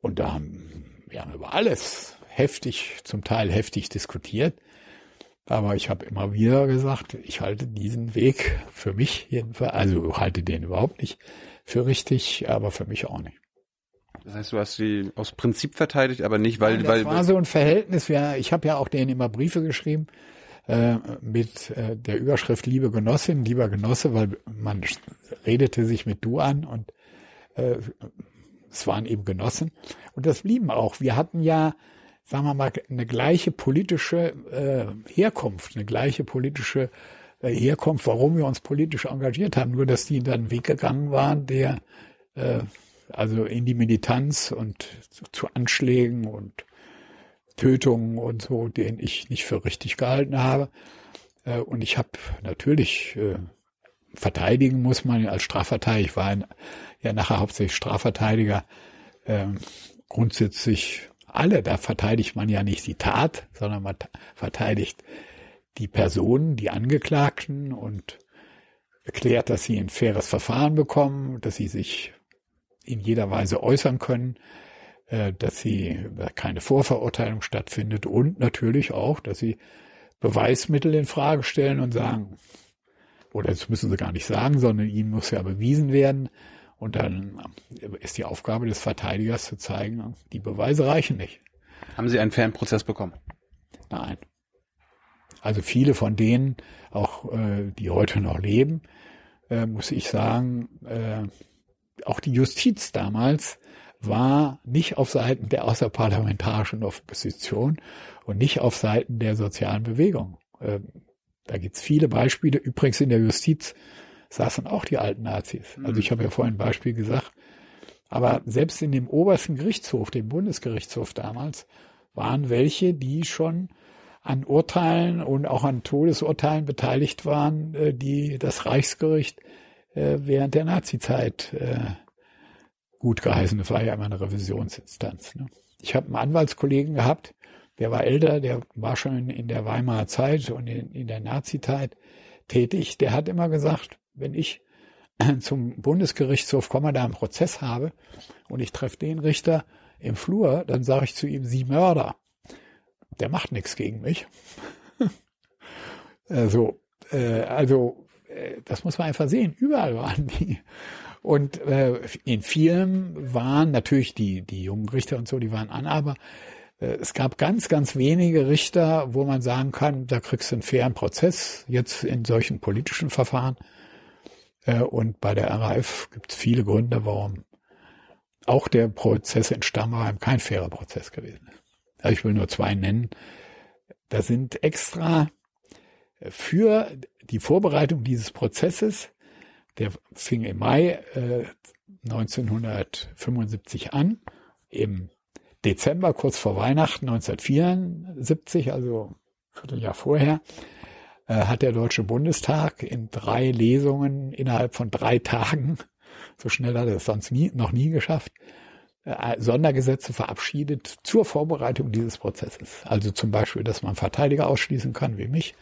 Und da haben wir haben über alles heftig, zum Teil heftig diskutiert. Aber ich habe immer wieder gesagt, ich halte diesen Weg für mich jedenfalls, also halte den überhaupt nicht für richtig, aber für mich auch nicht. Das heißt, du hast sie aus Prinzip verteidigt, aber nicht, weil... Ja, das weil, war so ein Verhältnis, ich habe ja auch denen immer Briefe geschrieben äh, mit äh, der Überschrift Liebe Genossin, lieber Genosse, weil man redete sich mit du an und äh, es waren eben Genossen. Und das blieben auch. Wir hatten ja, sagen wir mal, eine gleiche politische äh, Herkunft, eine gleiche politische äh, Herkunft, warum wir uns politisch engagiert haben. Nur, dass die dann Weg gegangen waren, der äh, also in die Militanz und zu, zu Anschlägen und Tötungen und so, den ich nicht für richtig gehalten habe. Äh, und ich habe natürlich äh, verteidigen muss man als Strafverteidiger. Ich war ja nachher hauptsächlich Strafverteidiger. Ähm, grundsätzlich alle, da verteidigt man ja nicht die Tat, sondern man verteidigt die Personen, die Angeklagten und erklärt, dass sie ein faires Verfahren bekommen, dass sie sich in jeder Weise äußern können, äh, dass sie keine Vorverurteilung stattfindet und natürlich auch, dass sie Beweismittel in Frage stellen und sagen, oder das müssen sie gar nicht sagen, sondern ihnen muss ja bewiesen werden. Und dann ist die Aufgabe des Verteidigers zu zeigen, die Beweise reichen nicht. Haben Sie einen fairen Prozess bekommen? Nein. Also viele von denen, auch äh, die heute noch leben, äh, muss ich sagen, äh, auch die Justiz damals war nicht auf Seiten der außerparlamentarischen Opposition und nicht auf Seiten der sozialen Bewegung. Da gibt's viele Beispiele. Übrigens in der Justiz saßen auch die alten Nazis. Also ich habe ja vorhin ein Beispiel gesagt. Aber selbst in dem obersten Gerichtshof, dem Bundesgerichtshof damals, waren welche, die schon an Urteilen und auch an Todesurteilen beteiligt waren, äh, die das Reichsgericht äh, während der Nazizeit äh, gut geheißen. Das war ja immer eine Revisionsinstanz. Ne? ich habe einen Anwaltskollegen gehabt, der war älter, der war schon in der Weimarer Zeit und in, in der Nazizeit tätig. Der hat immer gesagt, wenn ich zum Bundesgerichtshof komme, da einen Prozess habe und ich treffe den Richter im Flur, dann sage ich zu ihm, Sie Mörder. Der macht nichts gegen mich. also, äh, also äh, das muss man einfach sehen. Überall waren die. Und äh, in vielen waren natürlich die, die jungen Richter und so, die waren an, aber äh, es gab ganz, ganz wenige Richter, wo man sagen kann, da kriegst du einen fairen Prozess, jetzt in solchen politischen Verfahren. Äh, und bei der RAF gibt es viele Gründe, warum auch der Prozess in Stammheim kein fairer Prozess gewesen ist. Also ich will nur zwei nennen. Da sind extra für die Vorbereitung dieses Prozesses, der fing im Mai äh, 1975 an, im Dezember, kurz vor Weihnachten 1974, also ein Vierteljahr vorher, äh, hat der Deutsche Bundestag in drei Lesungen innerhalb von drei Tagen, so schnell hat er es sonst nie, noch nie geschafft, äh, Sondergesetze verabschiedet zur Vorbereitung dieses Prozesses. Also zum Beispiel, dass man Verteidiger ausschließen kann, wie mich,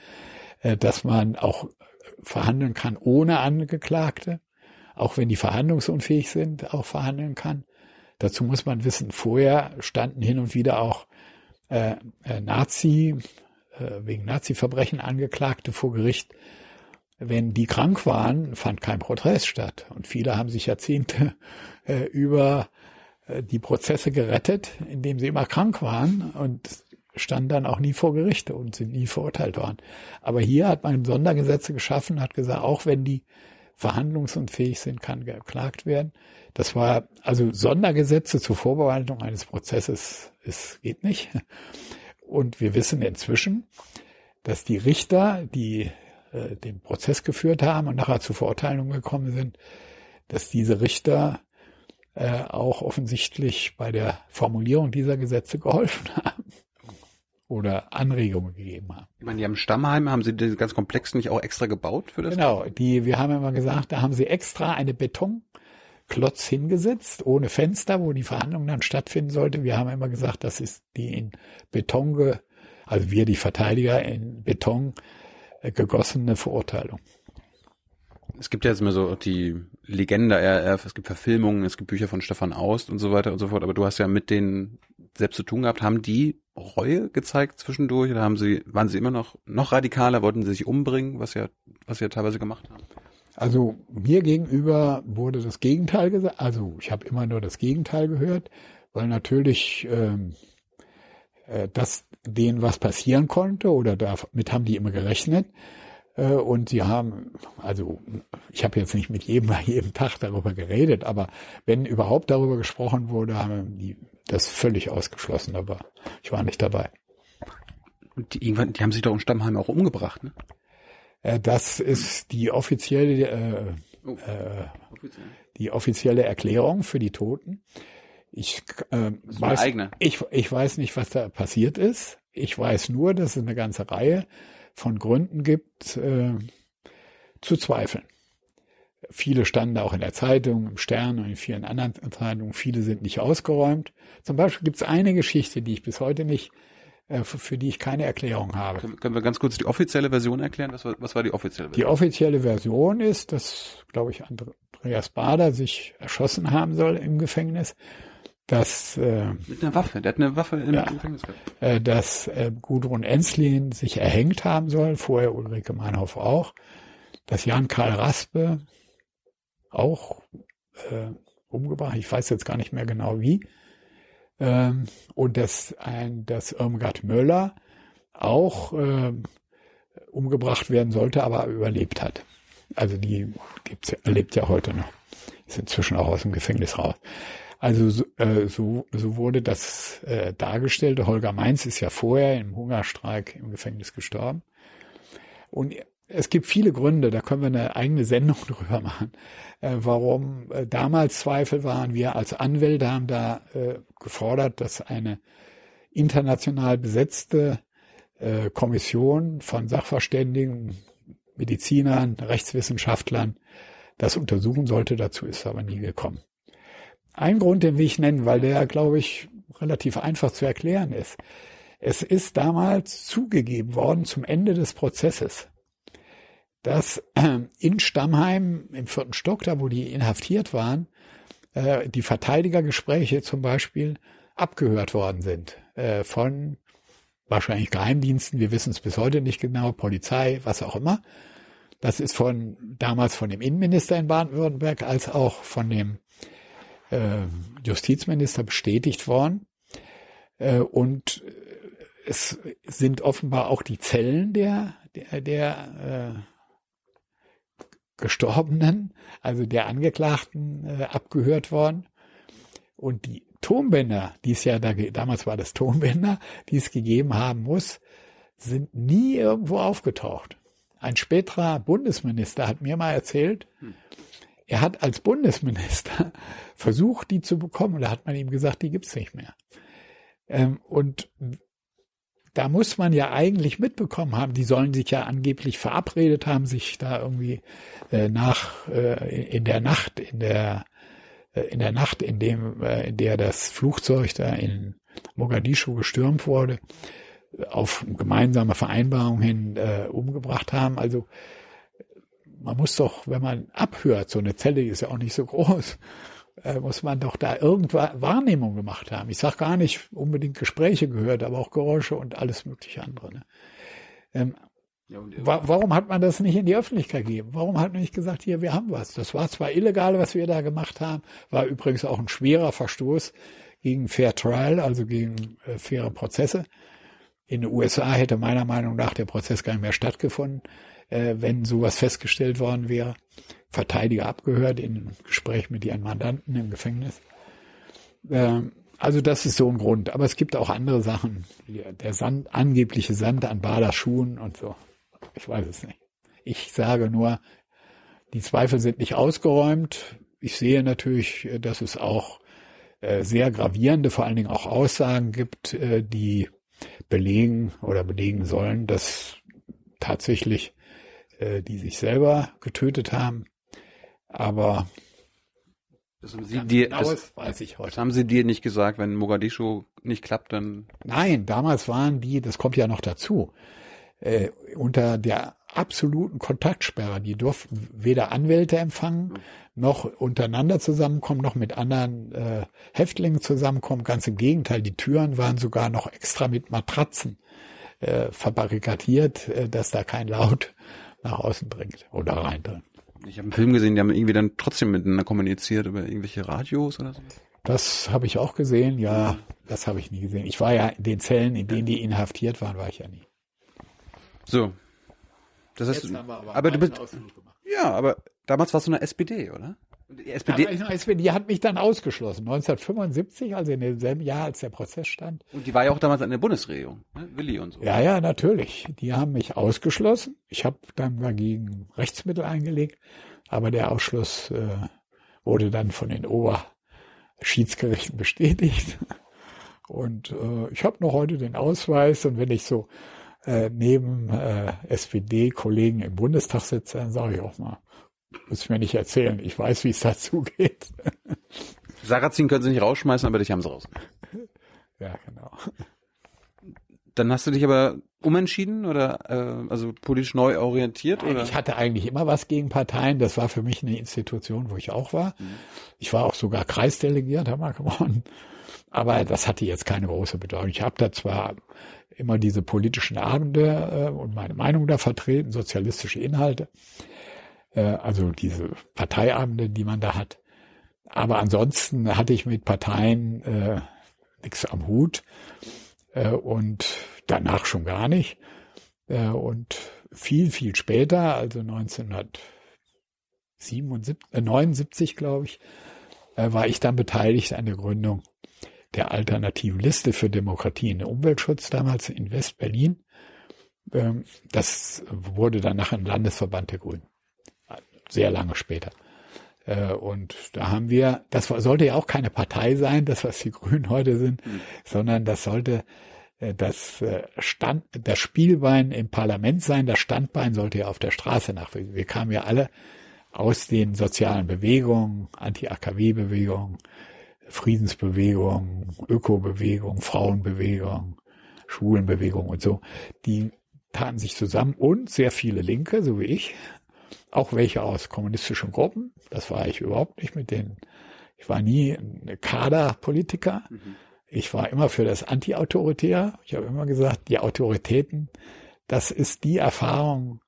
äh, dass man auch verhandeln kann ohne Angeklagte, auch wenn die verhandlungsunfähig sind, auch verhandeln kann. Dazu muss man wissen, vorher standen hin und wieder auch äh, äh, Nazi, äh, wegen Nazi-Verbrechen Angeklagte vor Gericht. Wenn die krank waren, fand kein Prozess statt. Und viele haben sich Jahrzehnte äh, über äh, die Prozesse gerettet, indem sie immer krank waren und standen dann auch nie vor Gerichte und sind nie verurteilt worden. Aber hier hat man Sondergesetze geschaffen, hat gesagt, auch wenn die verhandlungsunfähig sind, kann geklagt werden. Das war also Sondergesetze zur Vorbereitung eines Prozesses, es geht nicht. Und wir wissen inzwischen, dass die Richter, die äh, den Prozess geführt haben und nachher zu Verurteilungen gekommen sind, dass diese Richter äh, auch offensichtlich bei der Formulierung dieser Gesetze geholfen haben oder Anregungen gegeben haben. Ich meine, die haben Stammheim, haben sie den ganz Komplex nicht auch extra gebaut für das? Genau, die, wir haben immer gesagt, da haben sie extra eine Betonklotz hingesetzt, ohne Fenster, wo die Verhandlung dann stattfinden sollte. Wir haben immer gesagt, das ist die in Beton, ge, also wir die Verteidiger in Beton äh, gegossene Verurteilung. Es gibt ja jetzt immer so die Legende RF, es gibt Verfilmungen, es gibt Bücher von Stefan Aust und so weiter und so fort, aber du hast ja mit denen selbst zu tun gehabt. Haben die Reue gezeigt zwischendurch oder haben sie, waren sie immer noch, noch radikaler, wollten sie sich umbringen, was ja, was sie ja teilweise gemacht haben? Also mir gegenüber wurde das Gegenteil gesagt. Also ich habe immer nur das Gegenteil gehört, weil natürlich ähm, äh, dass denen was passieren konnte oder damit haben die immer gerechnet. Äh, und sie haben, also ich habe jetzt nicht mit jedem jedem Tag darüber geredet, aber wenn überhaupt darüber gesprochen wurde, haben die das völlig ausgeschlossen, aber ich war nicht dabei. Und die, irgendwann, die haben sich doch in Stammheim auch umgebracht, ne? Äh, das ist die offizielle, äh, oh. äh, die offizielle Erklärung für die Toten. Ich, äh, weiß, ich, ich weiß nicht, was da passiert ist. Ich weiß nur, dass es eine ganze Reihe von Gründen gibt, äh, zu zweifeln. Viele standen auch in der Zeitung, im Stern und in vielen anderen Zeitungen. Viele sind nicht ausgeräumt. Zum Beispiel gibt es eine Geschichte, die ich bis heute nicht, äh, für die ich keine Erklärung habe. Können, können wir ganz kurz die offizielle Version erklären? Was war, was war die offizielle Version? Die offizielle Version ist, dass, glaube ich, Andreas Bader sich erschossen haben soll im Gefängnis. Dass, äh, Mit einer Waffe, der hat eine Waffe im ja, Gefängnis gehabt. Äh, dass äh, Gudrun Enslin sich erhängt haben soll, vorher Ulrike Meinhoff auch, dass Jan Karl Raspe auch äh, umgebracht. Ich weiß jetzt gar nicht mehr genau wie. Ähm, und dass ein, dass Irmgard Möller auch äh, umgebracht werden sollte, aber überlebt hat. Also die gibt's, lebt ja heute noch. Ist inzwischen auch aus dem Gefängnis raus. Also so, äh, so, so wurde das äh, dargestellt. Holger Mainz ist ja vorher im Hungerstreik im Gefängnis gestorben. Und es gibt viele Gründe, da können wir eine eigene Sendung drüber machen, äh, warum äh, damals Zweifel waren. Wir als Anwälte haben da äh, gefordert, dass eine international besetzte äh, Kommission von Sachverständigen, Medizinern, Rechtswissenschaftlern das untersuchen sollte. Dazu ist aber nie gekommen. Ein Grund, den will ich nennen, weil der, glaube ich, relativ einfach zu erklären ist. Es ist damals zugegeben worden zum Ende des Prozesses, dass äh, in Stammheim im vierten Stock, da wo die inhaftiert waren, äh, die Verteidigergespräche zum Beispiel abgehört worden sind äh, von wahrscheinlich Geheimdiensten, wir wissen es bis heute nicht genau, Polizei, was auch immer. Das ist von damals von dem Innenminister in Baden-Württemberg als auch von dem äh, Justizminister bestätigt worden. Äh, und es sind offenbar auch die Zellen der, der, der Gestorbenen, also der Angeklagten, äh, abgehört worden. Und die Tonbänder, die es ja da, damals war das Tonbänder, die es gegeben haben muss, sind nie irgendwo aufgetaucht. Ein späterer Bundesminister hat mir mal erzählt, er hat als Bundesminister versucht, die zu bekommen. Da hat man ihm gesagt, die gibt's nicht mehr. Ähm, und da muss man ja eigentlich mitbekommen haben, die sollen sich ja angeblich verabredet haben, sich da irgendwie äh, nach äh, in der Nacht, in der äh, in der Nacht, in dem äh, in der das Flugzeug da in Mogadischu gestürmt wurde, auf gemeinsame Vereinbarung hin äh, umgebracht haben. Also man muss doch, wenn man abhört, so eine Zelle ist ja auch nicht so groß, äh, muss man doch da irgendwann Wahrnehmung gemacht haben. Ich sage gar nicht unbedingt Gespräche gehört, aber auch Geräusche und alles mögliche andere. Ne? Ähm, ja, wa warum hat man das nicht in die Öffentlichkeit gegeben? Warum hat man nicht gesagt, hier, wir haben was? Das war zwar illegal, was wir da gemacht haben, war übrigens auch ein schwerer Verstoß gegen Fair Trial, also gegen äh, faire Prozesse. In den USA hätte meiner Meinung nach der Prozess gar nicht mehr stattgefunden, äh, wenn sowas festgestellt worden wäre. Verteidiger abgehört in Gespräch mit ihren Mandanten im Gefängnis. Ähm, also das ist so ein Grund. Aber es gibt auch andere Sachen. Der Sand, angebliche Sand an Baders Schuhen und so. Ich weiß es nicht. Ich sage nur, die Zweifel sind nicht ausgeräumt. Ich sehe natürlich, dass es auch äh, sehr gravierende, vor allen Dingen auch Aussagen gibt, äh, die belegen oder belegen sollen, dass tatsächlich äh, die sich selber getötet haben. Aber das haben Sie dir, genau das, weiß ich heute. Das haben Sie dir nicht gesagt, wenn Mogadischu nicht klappt, dann? Nein, damals waren die, das kommt ja noch dazu, äh, unter der absoluten Kontaktsperre. Die durften weder Anwälte empfangen, noch untereinander zusammenkommen, noch mit anderen äh, Häftlingen zusammenkommen. Ganz im Gegenteil, die Türen waren sogar noch extra mit Matratzen äh, verbarrikadiert, äh, dass da kein Laut nach außen dringt oder reindringt. Ich habe einen Film gesehen, die haben irgendwie dann trotzdem miteinander kommuniziert über irgendwelche Radios oder so. Das habe ich auch gesehen, ja, das habe ich nie gesehen. Ich war ja in den Zellen, in denen die inhaftiert waren, war ich ja nie. So. Das heißt, aber, aber du bist, ja, aber damals warst du eine SPD, oder? Die SPD, ja, SPD hat mich dann ausgeschlossen. 1975, also in demselben Jahr, als der Prozess stand. Und die war ja auch damals an der Bundesregierung, ne? Willi und so. Ja, ja, natürlich. Die haben mich ausgeschlossen. Ich habe dann dagegen Rechtsmittel eingelegt, aber der Ausschluss äh, wurde dann von den Oberschiedsgerichten bestätigt. Und äh, ich habe noch heute den Ausweis und wenn ich so äh, neben äh, SPD-Kollegen im Bundestag sitze, dann sage ich auch mal, muss ich mir nicht erzählen. Ich weiß, wie es dazu geht. Sarrazin können sie nicht rausschmeißen, aber dich haben sie raus. Ja, genau. Dann hast du dich aber umentschieden oder äh, also politisch neu orientiert? Nein, oder? Ich hatte eigentlich immer was gegen Parteien. Das war für mich eine Institution, wo ich auch war. Mhm. Ich war auch sogar Kreisdelegiert, haben wir geworden. Aber das hatte jetzt keine große Bedeutung. Ich habe da zwar immer diese politischen Abende äh, und meine Meinung da vertreten, sozialistische Inhalte äh, also diese Parteiabende, die man da hat. Aber ansonsten hatte ich mit Parteien äh, nichts am Hut äh, und danach schon gar nicht. Äh, und viel, viel später, also 1979, äh, glaube ich, äh, war ich dann beteiligt an der Gründung der alternativen Liste für Demokratie und Umweltschutz damals in West-Berlin. Ähm, das wurde dann nachher ein Landesverband der Grünen sehr lange später. Äh, und da haben wir, das sollte ja auch keine Partei sein, das was die Grünen heute sind, mhm. sondern das sollte äh, das äh, Stand, das Spielbein im Parlament sein, das Standbein sollte ja auf der Straße nach. Wir kamen ja alle aus den sozialen Bewegungen, Anti-AKW-Bewegungen, Friedensbewegung, Ökobewegung, Frauenbewegung, Schwulenbewegung und so, die taten sich zusammen und sehr viele Linke, so wie ich, auch welche aus kommunistischen Gruppen. Das war ich überhaupt nicht mit denen. Ich war nie ein Kaderpolitiker. Mhm. Ich war immer für das Anti-Autoritär. Ich habe immer gesagt, die Autoritäten, das ist die Erfahrung,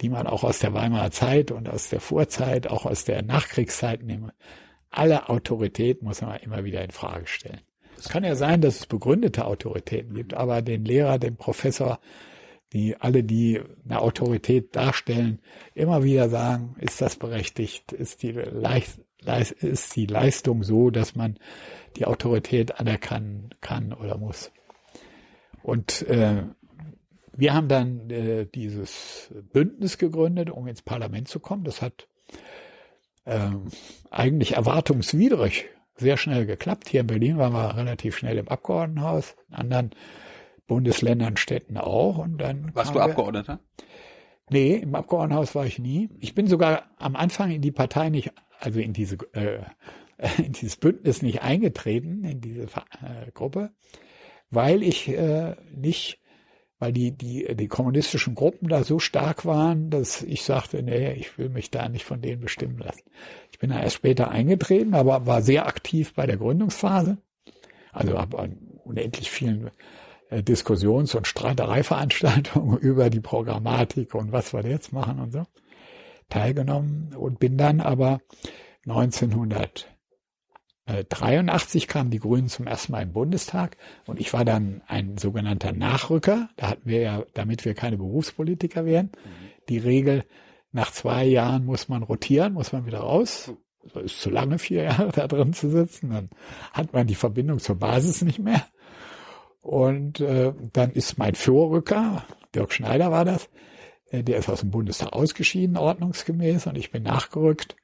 die man auch aus der Weimarer Zeit und aus der Vorzeit, auch aus der Nachkriegszeit nehme. Alle Autorität muss man immer wieder in Frage stellen. Es kann ja sein, dass es begründete Autoritäten gibt, aber den Lehrer, den Professor, die alle, die eine Autorität darstellen, immer wieder sagen, ist das berechtigt, ist die, Leist, ist die Leistung so, dass man die Autorität anerkennen kann oder muss. Und äh, wir haben dann äh, dieses Bündnis gegründet, um ins Parlament zu kommen. Das hat äh, eigentlich erwartungswidrig sehr schnell geklappt. Hier in Berlin waren wir relativ schnell im Abgeordnetenhaus, in anderen Bundesländern, Städten auch. Und dann Warst du Abgeordneter? Nee, im Abgeordnetenhaus war ich nie. Ich bin sogar am Anfang in die Partei nicht, also in diese äh, in dieses Bündnis nicht eingetreten, in diese äh, Gruppe, weil ich äh, nicht weil die, die, die kommunistischen Gruppen da so stark waren, dass ich sagte, nee, ich will mich da nicht von denen bestimmen lassen. Ich bin da erst später eingetreten, aber war sehr aktiv bei der Gründungsphase. Also habe an unendlich vielen Diskussions- und Streitereiveranstaltungen über die Programmatik und was wir jetzt machen und so teilgenommen und bin dann aber 1900 83 äh, kamen die Grünen zum ersten Mal im Bundestag und ich war dann ein sogenannter Nachrücker. Da hatten wir ja, damit wir keine Berufspolitiker wären, die Regel, nach zwei Jahren muss man rotieren, muss man wieder raus. Das ist zu lange, vier Jahre da drin zu sitzen. Dann hat man die Verbindung zur Basis nicht mehr. Und äh, dann ist mein Vorrücker, Dirk Schneider war das, äh, der ist aus dem Bundestag ausgeschieden, ordnungsgemäß, und ich bin nachgerückt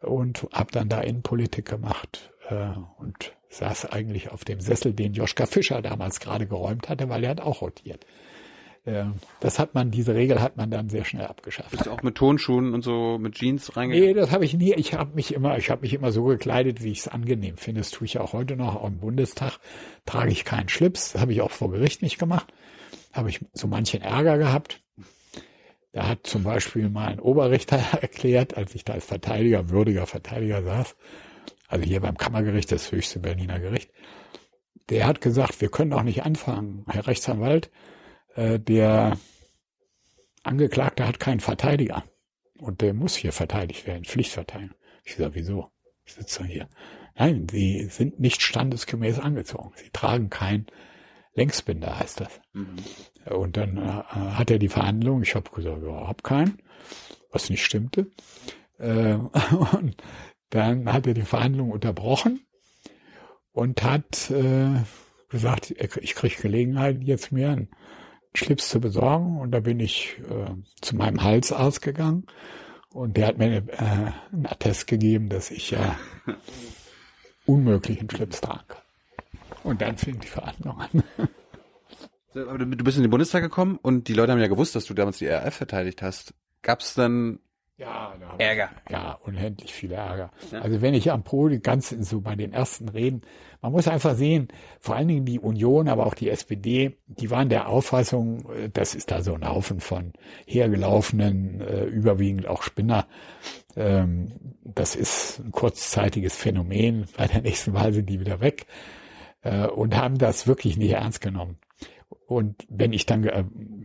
und habe dann da Innenpolitik gemacht äh, und saß eigentlich auf dem Sessel, den Joschka Fischer damals gerade geräumt hatte, weil er hat auch rotiert. Das hat man, diese Regel hat man dann sehr schnell abgeschafft. Bist du auch mit Tonschuhen und so mit Jeans reingegangen? Nee, das habe ich nie. Ich habe mich immer, ich habe mich immer so gekleidet, wie ich es angenehm finde. Das tue ich auch heute noch. Auch im Bundestag trage ich keinen Schlips. Das habe ich auch vor Gericht nicht gemacht. Habe ich so manchen Ärger gehabt. Da hat zum Beispiel mal ein Oberrichter erklärt, als ich da als Verteidiger, würdiger Verteidiger saß, also hier beim Kammergericht, das höchste Berliner Gericht, der hat gesagt, wir können auch nicht anfangen, Herr Rechtsanwalt, äh, der Angeklagte hat keinen Verteidiger und der muss hier verteidigt werden, Pflichtverteidigung. Ich sage, wieso? Ich sitze hier. Nein, sie sind nicht standesgemäß angezogen. Sie tragen kein Längsbinder, heißt das. Mhm. Und dann äh, hat er die Verhandlung, ich habe gesagt, überhaupt keinen, was nicht stimmte. Äh, und dann hat er die Verhandlung unterbrochen und hat äh, gesagt, ich kriege Gelegenheit, jetzt mir einen Schlips zu besorgen. Und da bin ich äh, zu meinem Halsarzt gegangen und der hat mir äh, einen Attest gegeben, dass ich ja unmöglich einen Schlips trage. Und dann fing die Verhandlung an. Aber du bist in den Bundestag gekommen und die Leute haben ja gewusst, dass du damals die RAF verteidigt hast. Gab es dann ja, Ärger? Ja, unendlich viel Ärger. Ja. Also wenn ich am Podium ganz so bei den ersten Reden, man muss einfach sehen, vor allen Dingen die Union, aber auch die SPD, die waren der Auffassung, äh, das ist da so ein Haufen von hergelaufenen, äh, überwiegend auch Spinner. Ähm, das ist ein kurzzeitiges Phänomen. Bei der nächsten Wahl sind die wieder weg äh, und haben das wirklich nicht ernst genommen. Und wenn ich dann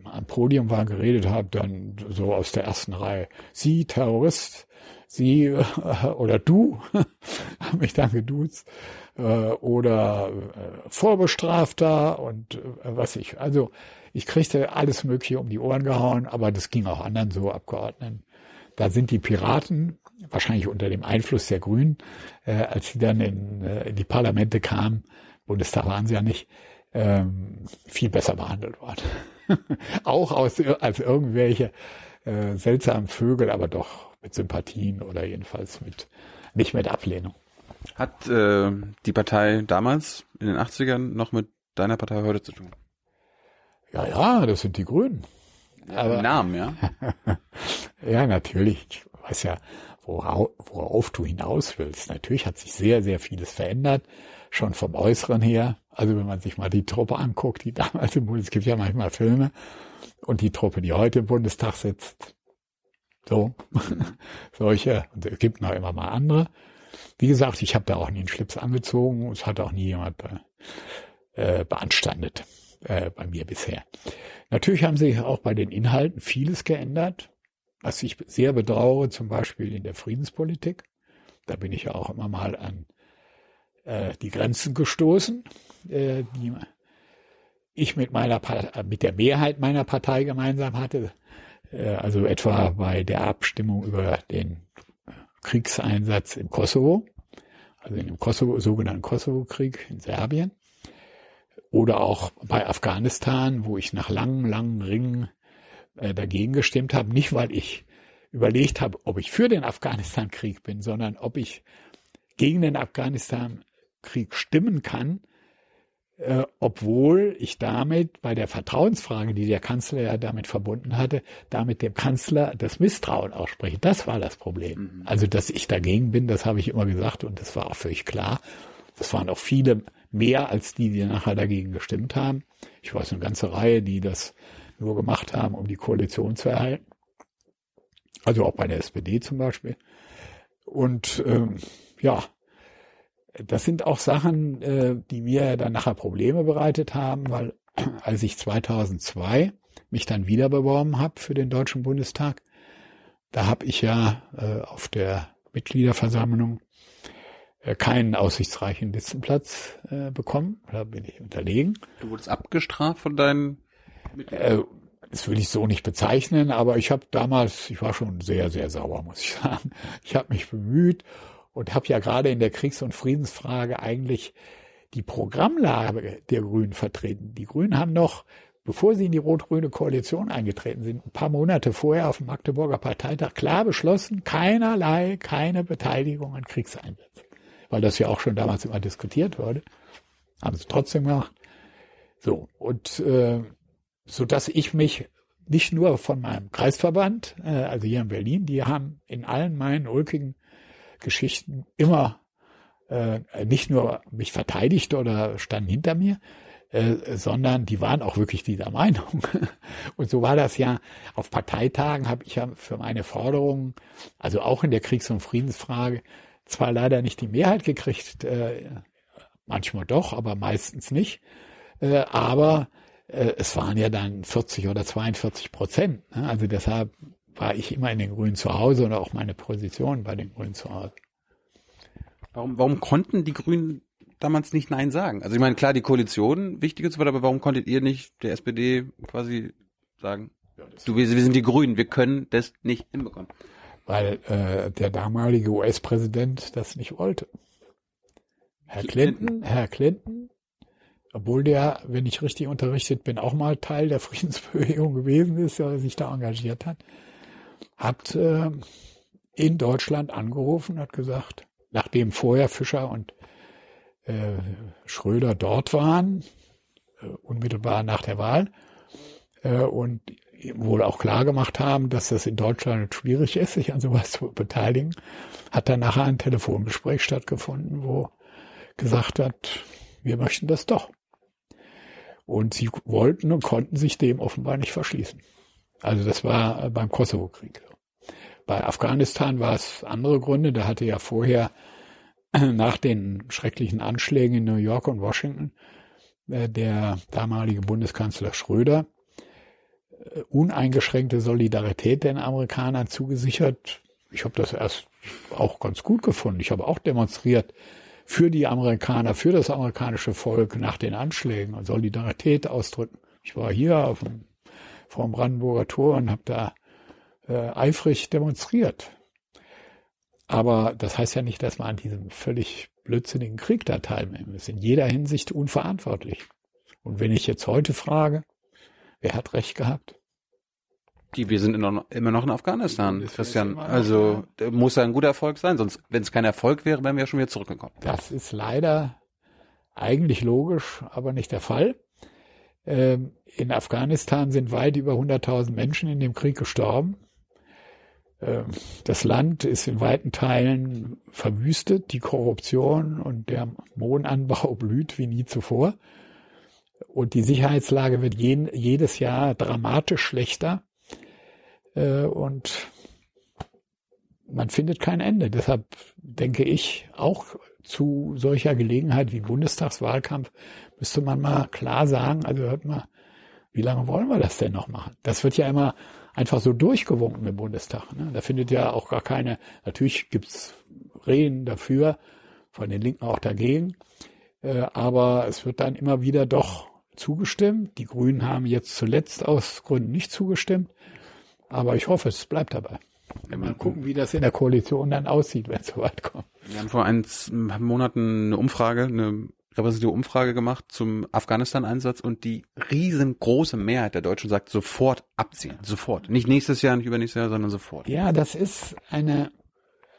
am Podium war, geredet habe, dann so aus der ersten Reihe, Sie Terrorist, Sie äh, oder du, mich dann geduzt, äh, oder äh, Vorbestrafter und was ich. Also ich kriegte alles Mögliche um die Ohren gehauen, aber das ging auch anderen so Abgeordneten. Da sind die Piraten, wahrscheinlich unter dem Einfluss der Grünen, als sie dann in, die Parlamente kamen, Bundestag waren sie ja nicht, ähm, viel besser behandelt worden. auch aus, als irgendwelche seltsamen Vögel, aber doch mit Sympathien oder jedenfalls mit nicht mit Ablehnung. Hat äh, die Partei damals in den 80ern noch mit deiner Partei heute zu tun? Ja, ja, das sind die Grünen. Aber, Namen, ja? ja, natürlich. Ich weiß ja, worauf, worauf du hinaus willst. Natürlich hat sich sehr, sehr vieles verändert, schon vom Äußeren her. Also wenn man sich mal die Truppe anguckt, die damals im Bundestag, es gibt ja manchmal Filme, und die Truppe, die heute im Bundestag sitzt, so, solche, und es gibt noch immer mal andere. Wie gesagt, ich habe da auch nie einen Schlips angezogen, es hat auch nie jemand äh, beanstandet äh, bei mir bisher. Natürlich haben sich auch bei den Inhalten vieles geändert, was ich sehr bedauere, zum Beispiel in der Friedenspolitik. Da bin ich ja auch immer mal an äh, die Grenzen gestoßen, äh, die ich mit meiner äh, mit der Mehrheit meiner Partei gemeinsam hatte. Äh, also etwa bei der Abstimmung über den Kriegseinsatz im Kosovo, also in dem Kosovo, sogenannten Kosovo-Krieg in Serbien. Oder auch bei Afghanistan, wo ich nach langen, langen Ringen äh, dagegen gestimmt habe. Nicht, weil ich überlegt habe, ob ich für den Afghanistan-Krieg bin, sondern ob ich gegen den Afghanistan-Krieg stimmen kann, äh, obwohl ich damit bei der Vertrauensfrage, die der Kanzler ja damit verbunden hatte, damit dem Kanzler das Misstrauen ausspreche. Das war das Problem. Mhm. Also, dass ich dagegen bin, das habe ich immer gesagt und das war auch völlig klar. Das waren auch viele mehr als die, die nachher dagegen gestimmt haben. Ich weiß eine ganze Reihe, die das nur gemacht haben, um die Koalition zu erhalten. Also auch bei der SPD zum Beispiel. Und ähm, ja, das sind auch Sachen, äh, die mir dann nachher Probleme bereitet haben, weil als ich 2002 mich dann wieder beworben habe für den Deutschen Bundestag, da habe ich ja äh, auf der Mitgliederversammlung äh, keinen aussichtsreichen Listenplatz äh, bekommen. Da bin ich unterlegen. Du wurdest abgestraft von deinen äh, das will ich so nicht bezeichnen, aber ich habe damals, ich war schon sehr, sehr sauer, muss ich sagen. Ich habe mich bemüht und habe ja gerade in der Kriegs- und Friedensfrage eigentlich die Programmlage der Grünen vertreten. Die Grünen haben noch, bevor sie in die rot-grüne Koalition eingetreten sind, ein paar Monate vorher auf dem Magdeburger Parteitag klar beschlossen, keinerlei, keine Beteiligung an Kriegseinsätzen. Weil das ja auch schon damals immer diskutiert wurde. Haben sie trotzdem gemacht. So, und äh, so dass ich mich nicht nur von meinem Kreisverband, äh, also hier in Berlin, die haben in allen meinen ulkigen Geschichten immer äh, nicht nur mich verteidigt oder standen hinter mir, äh, sondern die waren auch wirklich dieser Meinung. Und so war das ja auf Parteitagen, habe ich ja für meine Forderungen, also auch in der Kriegs- und Friedensfrage, zwar leider nicht die Mehrheit gekriegt, äh, manchmal doch, aber meistens nicht. Äh, aber äh, es waren ja dann 40 oder 42 Prozent. Ne? Also deshalb war ich immer in den Grünen zu Hause und auch meine Position bei den Grünen zu Hause. Warum, warum konnten die Grünen damals nicht Nein sagen? Also ich meine, klar, die Koalition wichtig weiter, aber warum konntet ihr nicht der SPD quasi sagen, ja, du, wir, wir, sind die Grünen, wir können das nicht hinbekommen? Weil äh, der damalige US-Präsident das nicht wollte. Herr Clinton, Herr Clinton, obwohl der, wenn ich richtig unterrichtet bin, auch mal Teil der Friedensbewegung gewesen ist, der sich da engagiert hat, hat äh, in Deutschland angerufen, hat gesagt, nachdem vorher Fischer und äh, Schröder dort waren, äh, unmittelbar nach der Wahl, äh, und wohl auch klar gemacht haben, dass das in Deutschland schwierig ist, sich an sowas zu beteiligen, hat dann nachher ein Telefongespräch stattgefunden, wo gesagt hat, wir möchten das doch. Und sie wollten und konnten sich dem offenbar nicht verschließen. Also das war beim Kosovo-Krieg. Bei Afghanistan war es andere Gründe. Da hatte ja vorher nach den schrecklichen Anschlägen in New York und Washington äh, der damalige Bundeskanzler Schröder äh, uneingeschränkte Solidarität den Amerikanern zugesichert. Ich habe das erst auch ganz gut gefunden. Ich habe auch demonstriert für die Amerikaner, für das amerikanische Volk nach den Anschlägen und Solidarität ausdrücken. Ich war hier auf dem, vor dem Brandenburger Tor und habe da äh, eifrig demonstriert. Aber das heißt ja nicht, dass man an diesem völlig blödsinnigen Krieg da teilnehmen ist. In jeder Hinsicht unverantwortlich. Und wenn ich jetzt heute frage, wer hat recht gehabt? Die, wir sind immer noch in Afghanistan, Christian. Also muss ja ein guter Erfolg sein, sonst, wenn es kein Erfolg wäre, wären wir ja schon wieder zurückgekommen. Das ist leider eigentlich logisch, aber nicht der Fall. Ähm, in Afghanistan sind weit über 100.000 Menschen in dem Krieg gestorben. Ähm, das Land ist in weiten Teilen verwüstet, die Korruption und der Mohnanbau blüht wie nie zuvor. Und die Sicherheitslage wird jedes Jahr dramatisch schlechter. Äh, und man findet kein Ende. Deshalb denke ich, auch zu solcher Gelegenheit wie Bundestagswahlkampf müsste man mal klar sagen, also hört mal, wie lange wollen wir das denn noch machen? Das wird ja immer einfach so durchgewunken im Bundestag. Ne? Da findet ja auch gar keine, natürlich gibt's Reden dafür, von den Linken auch dagegen, äh, aber es wird dann immer wieder doch zugestimmt. Die Grünen haben jetzt zuletzt aus Gründen nicht zugestimmt, aber ich hoffe, es bleibt dabei. Mal gucken, wie das in der Koalition dann aussieht, wenn es soweit kommt. Wir haben vor ein, Monaten eine Umfrage, eine repräsentative Umfrage gemacht zum Afghanistan-Einsatz und die riesengroße Mehrheit der Deutschen sagt sofort abziehen, sofort. Nicht nächstes Jahr, nicht übernächstes Jahr, sondern sofort. Ja, das ist eine,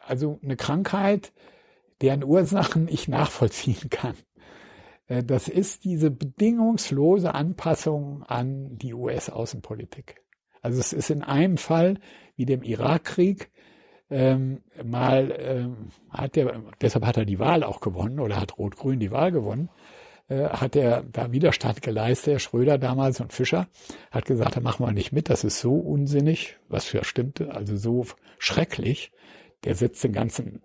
also eine Krankheit, deren Ursachen ich nachvollziehen kann. Äh, das ist diese bedingungslose Anpassung an die US-Außenpolitik. Also es ist in einem Fall wie dem Irakkrieg ähm, mal ähm, hat er, deshalb hat er die Wahl auch gewonnen oder hat Rot-Grün die Wahl gewonnen, äh, hat er da Widerstand geleistet, Schröder damals und Fischer, hat gesagt, da machen wir nicht mit, das ist so unsinnig, was für stimmte, also so schrecklich, der setzt den ganzen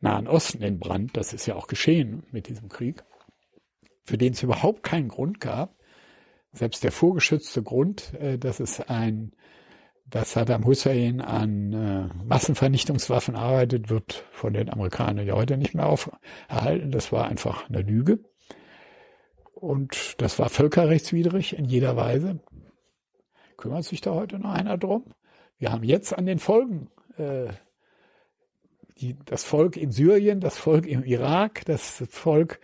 Nahen Osten in Brand, das ist ja auch geschehen mit diesem Krieg, für den es überhaupt keinen Grund gab, selbst der vorgeschützte Grund, äh, dass es ein dass Saddam Hussein an äh, Massenvernichtungswaffen arbeitet, wird von den Amerikanern ja heute nicht mehr aufgehalten. Das war einfach eine Lüge. Und das war völkerrechtswidrig in jeder Weise. Kümmert sich da heute noch einer drum? Wir haben jetzt an den Folgen äh, die, das Volk in Syrien, das Volk im Irak, das Volk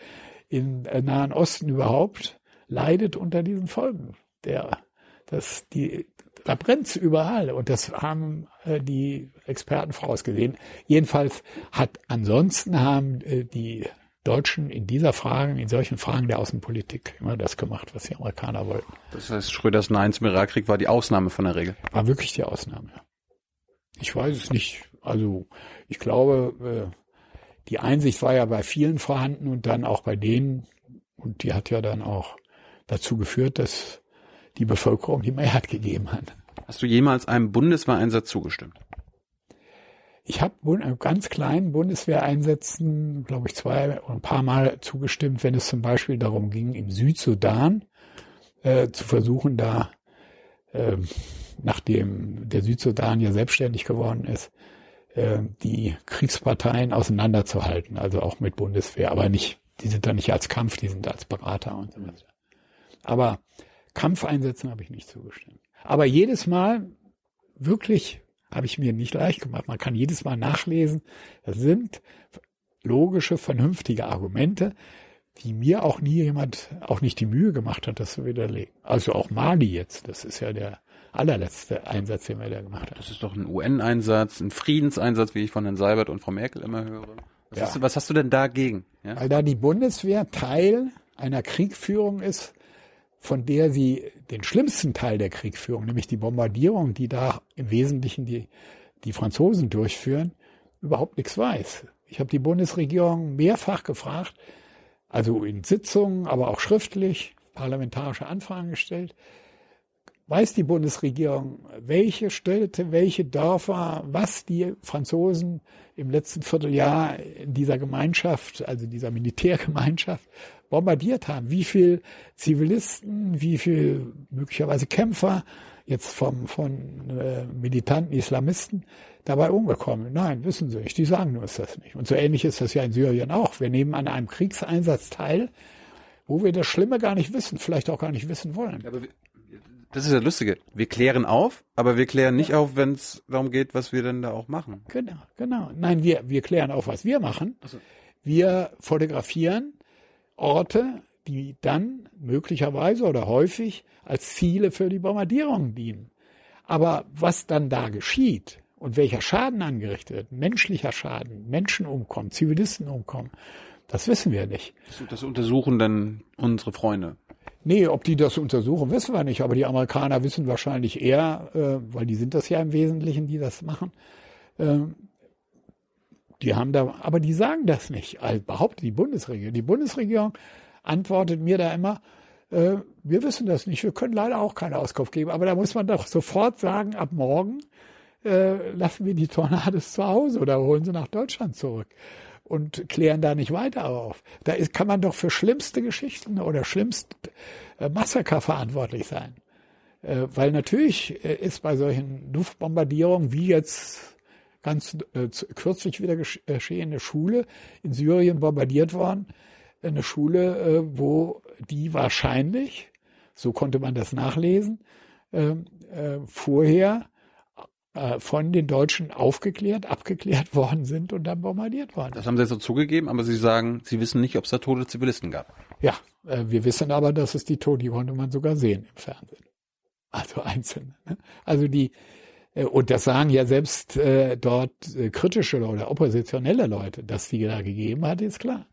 im äh, Nahen Osten überhaupt leidet unter diesen Folgen der dass die da brennt's überall und das haben äh, die Experten vorausgesehen. Jedenfalls hat ansonsten haben äh, die Deutschen in dieser Frage, in solchen Fragen der Außenpolitik immer das gemacht, was die Amerikaner wollten. Das heißt, Schröders Nein zum Irakkrieg war die Ausnahme von der Regel. War wirklich die Ausnahme. Ich weiß es nicht. Also ich glaube, äh, die Einsicht war ja bei vielen vorhanden und dann auch bei denen, und die hat ja dann auch dazu geführt, dass die Bevölkerung die Mehrheit gegeben hat. Hast du jemals einem Bundeswehreinsatz zugestimmt? Ich habe ganz kleinen Bundeswehreinsätzen, glaube ich, zwei oder ein paar Mal zugestimmt, wenn es zum Beispiel darum ging, im Südsudan äh, zu versuchen, da, äh, nachdem der Südsudan ja selbstständig geworden ist, äh, die Kriegsparteien auseinanderzuhalten, also auch mit Bundeswehr, aber nicht, die sind da nicht als Kampf, die sind als Berater und so weiter. Aber Kampfeinsätzen habe ich nicht zugestimmt. Aber jedes Mal wirklich habe ich mir nicht leicht gemacht. Man kann jedes Mal nachlesen. Das sind logische, vernünftige Argumente, die mir auch nie jemand, auch nicht die Mühe gemacht hat, das zu widerlegen. Also auch Mali jetzt, das ist ja der allerletzte Einsatz, den wir da gemacht haben. Das ist doch ein UN-Einsatz, ein Friedenseinsatz, wie ich von Herrn Seibert und Frau Merkel immer höre. Was, ja. hast, du, was hast du denn dagegen? Ja? Weil da die Bundeswehr Teil einer Kriegführung ist, von der sie den schlimmsten Teil der Kriegführung, nämlich die Bombardierung, die da im Wesentlichen die, die Franzosen durchführen, überhaupt nichts weiß. Ich habe die Bundesregierung mehrfach gefragt, also in Sitzungen, aber auch schriftlich, parlamentarische Anfragen gestellt. Weiß die Bundesregierung, welche Städte, welche Dörfer, was die Franzosen im letzten Vierteljahr in dieser Gemeinschaft, also dieser Militärgemeinschaft, bombardiert haben. Wie viel Zivilisten, wie viel möglicherweise Kämpfer jetzt vom, von äh, militanten Islamisten dabei umgekommen. Nein, wissen Sie nicht. Die sagen uns das nicht. Und so ähnlich ist das ja in Syrien auch. Wir nehmen an einem Kriegseinsatz teil, wo wir das Schlimme gar nicht wissen, vielleicht auch gar nicht wissen wollen. Aber das ist ja Lustige. Wir klären auf, aber wir klären nicht ja. auf, wenn es darum geht, was wir denn da auch machen. Genau, genau. Nein, wir, wir klären auf, was wir machen. So. Wir fotografieren Orte, die dann möglicherweise oder häufig als Ziele für die Bombardierung dienen. Aber was dann da geschieht und welcher Schaden angerichtet wird, menschlicher Schaden, Menschen umkommen, Zivilisten umkommen, das wissen wir nicht. Das, untersuchen dann unsere Freunde. Nee, ob die das untersuchen, wissen wir nicht. Aber die Amerikaner wissen wahrscheinlich eher, äh, weil die sind das ja im Wesentlichen, die das machen. Ähm, die haben da, aber die sagen das nicht. Also behauptet die Bundesregierung. Die Bundesregierung antwortet mir da immer, äh, wir wissen das nicht, wir können leider auch keine Auskunft geben. Aber da muss man doch sofort sagen, ab morgen äh, lassen wir die Tornados zu Hause oder holen sie nach Deutschland zurück und klären da nicht weiter auf. Da ist, kann man doch für schlimmste Geschichten oder schlimmste äh, Massaker verantwortlich sein. Äh, weil natürlich äh, ist bei solchen Luftbombardierungen wie jetzt ganz äh, kürzlich wieder geschehen, eine Schule in Syrien bombardiert worden. Eine Schule, äh, wo die wahrscheinlich, so konnte man das nachlesen, ähm, äh, vorher äh, von den Deutschen aufgeklärt, abgeklärt worden sind und dann bombardiert worden. Das haben Sie jetzt so zugegeben, aber Sie sagen, Sie wissen nicht, ob es da tote Zivilisten gab. Ja, äh, wir wissen aber, dass es die Tote, die konnte man sogar sehen im Fernsehen. Also einzelne. Ne? Also die, äh, und das sagen ja selbst äh, dort äh, kritische oder oppositionelle Leute, dass die da gegeben hat, ist klar.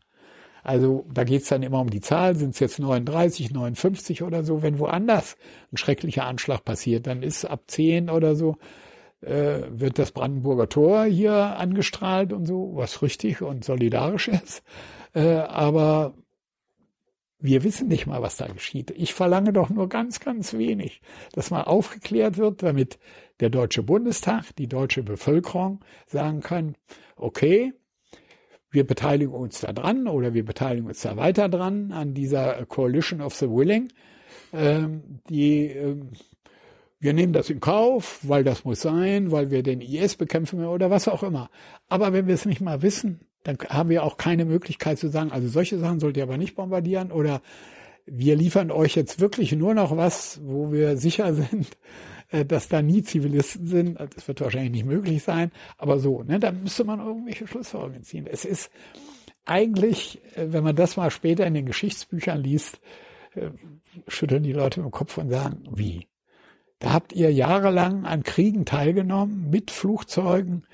Also da geht's dann immer um die Zahl, sind es jetzt 39, 59 oder so. Wenn woanders ein schrecklicher Anschlag passiert, dann ist ab 10 oder so, äh, wird das Brandenburger Tor hier angestrahlt und so, was richtig und solidarisch ist. Äh, aber wir wissen nicht mal, was da geschieht. Ich verlange doch nur ganz, ganz wenig, dass mal aufgeklärt wird, damit der Deutsche Bundestag, die deutsche Bevölkerung sagen kann, okay, wir beteiligen uns da dran oder wir beteiligen uns da weiter dran an dieser Coalition of the Willing. Ähm, die, ähm, wir nehmen das in Kauf, weil das muss sein, weil wir den IS bekämpfen oder was auch immer. Aber wenn wir es nicht mal wissen, dann haben wir auch keine Möglichkeit zu sagen, also solche Sachen sollt ihr aber nicht bombardieren oder wir liefern euch jetzt wirklich nur noch was, wo wir sicher sind, dass da nie Zivilisten sind. Das wird wahrscheinlich nicht möglich sein, aber so, ne, da müsste man irgendwelche Schlussfolgerungen ziehen. Es ist eigentlich, äh, wenn man das mal später in den Geschichtsbüchern liest, äh, schütteln die Leute im Kopf und sagen, wie? Da habt ihr jahrelang an Kriegen teilgenommen mit Flugzeugen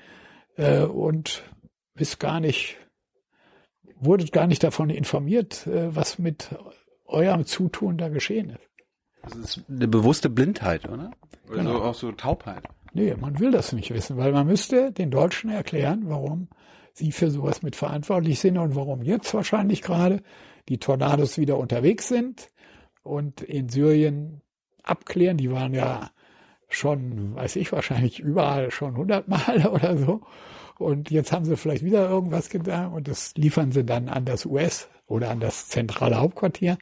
äh, und wisst gar nicht, wurdet gar nicht davon informiert, äh, was mit eurem Zutun da geschehen ist. Das ist eine bewusste Blindheit, oder? Oder genau. so, auch so Taubheit. Nee, man will das nicht wissen, weil man müsste den Deutschen erklären, warum sie für sowas mit verantwortlich sind und warum jetzt wahrscheinlich gerade die Tornados wieder unterwegs sind und in Syrien abklären. Die waren ja schon, weiß ich, wahrscheinlich überall schon hundertmal oder so. Und jetzt haben sie vielleicht wieder irgendwas getan und das liefern sie dann an das US oder an das zentrale Hauptquartier.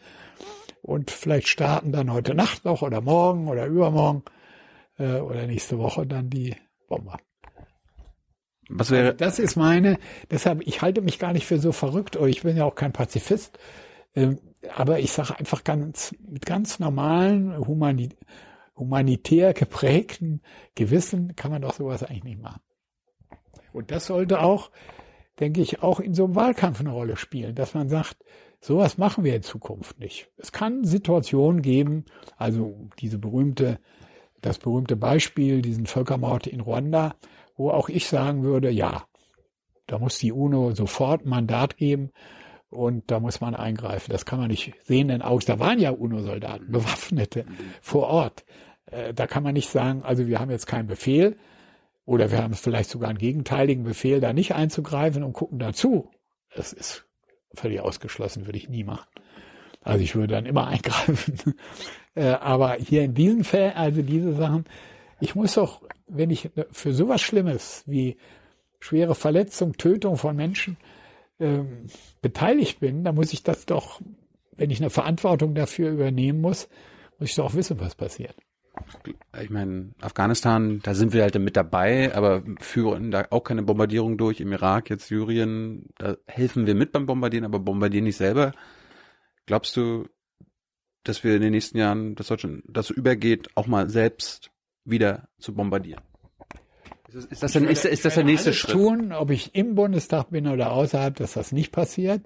Und vielleicht starten dann heute Nacht noch oder morgen oder übermorgen äh, oder nächste Woche dann die Bomber. Was wäre? Also das ist meine, deshalb, ich halte mich gar nicht für so verrückt, oder ich bin ja auch kein Pazifist, ähm, aber ich sage einfach ganz, mit ganz normalen, humani humanitär geprägten Gewissen kann man doch sowas eigentlich nicht machen. Und das sollte auch, denke ich, auch in so einem Wahlkampf eine Rolle spielen, dass man sagt, sowas machen wir in Zukunft nicht. Es kann Situationen geben, also diese berühmte, das berühmte Beispiel, diesen Völkermord in Ruanda, wo auch ich sagen würde, ja, da muss die UNO sofort Mandat geben und da muss man eingreifen. Das kann man nicht sehen, denn auch da waren ja UNO-Soldaten, Bewaffnete vor Ort. Äh, da kann man nicht sagen, also wir haben jetzt keinen Befehl oder wir haben vielleicht sogar einen gegenteiligen Befehl, da nicht einzugreifen und gucken dazu. Das ist völlig ausgeschlossen, würde ich nie machen. Also ich würde dann immer eingreifen. Äh, aber hier in diesen Fällen, also diese Sachen, ich muss doch, wenn ich für sowas Schlimmes wie schwere Verletzung, Tötung von Menschen ähm, beteiligt bin, dann muss ich das doch, wenn ich eine Verantwortung dafür übernehmen muss, muss ich doch auch wissen, was passiert. Ich meine, Afghanistan, da sind wir halt mit dabei, aber führen da auch keine Bombardierung durch. Im Irak, jetzt Syrien, da helfen wir mit beim Bombardieren, aber bombardieren nicht selber. Glaubst du, dass wir in den nächsten Jahren das Deutschland dazu übergeht, auch mal selbst wieder zu bombardieren? Ist, ist das, denn, ist, ist das der nächste Schritt? tun, ob ich im Bundestag bin oder außerhalb, dass das nicht passiert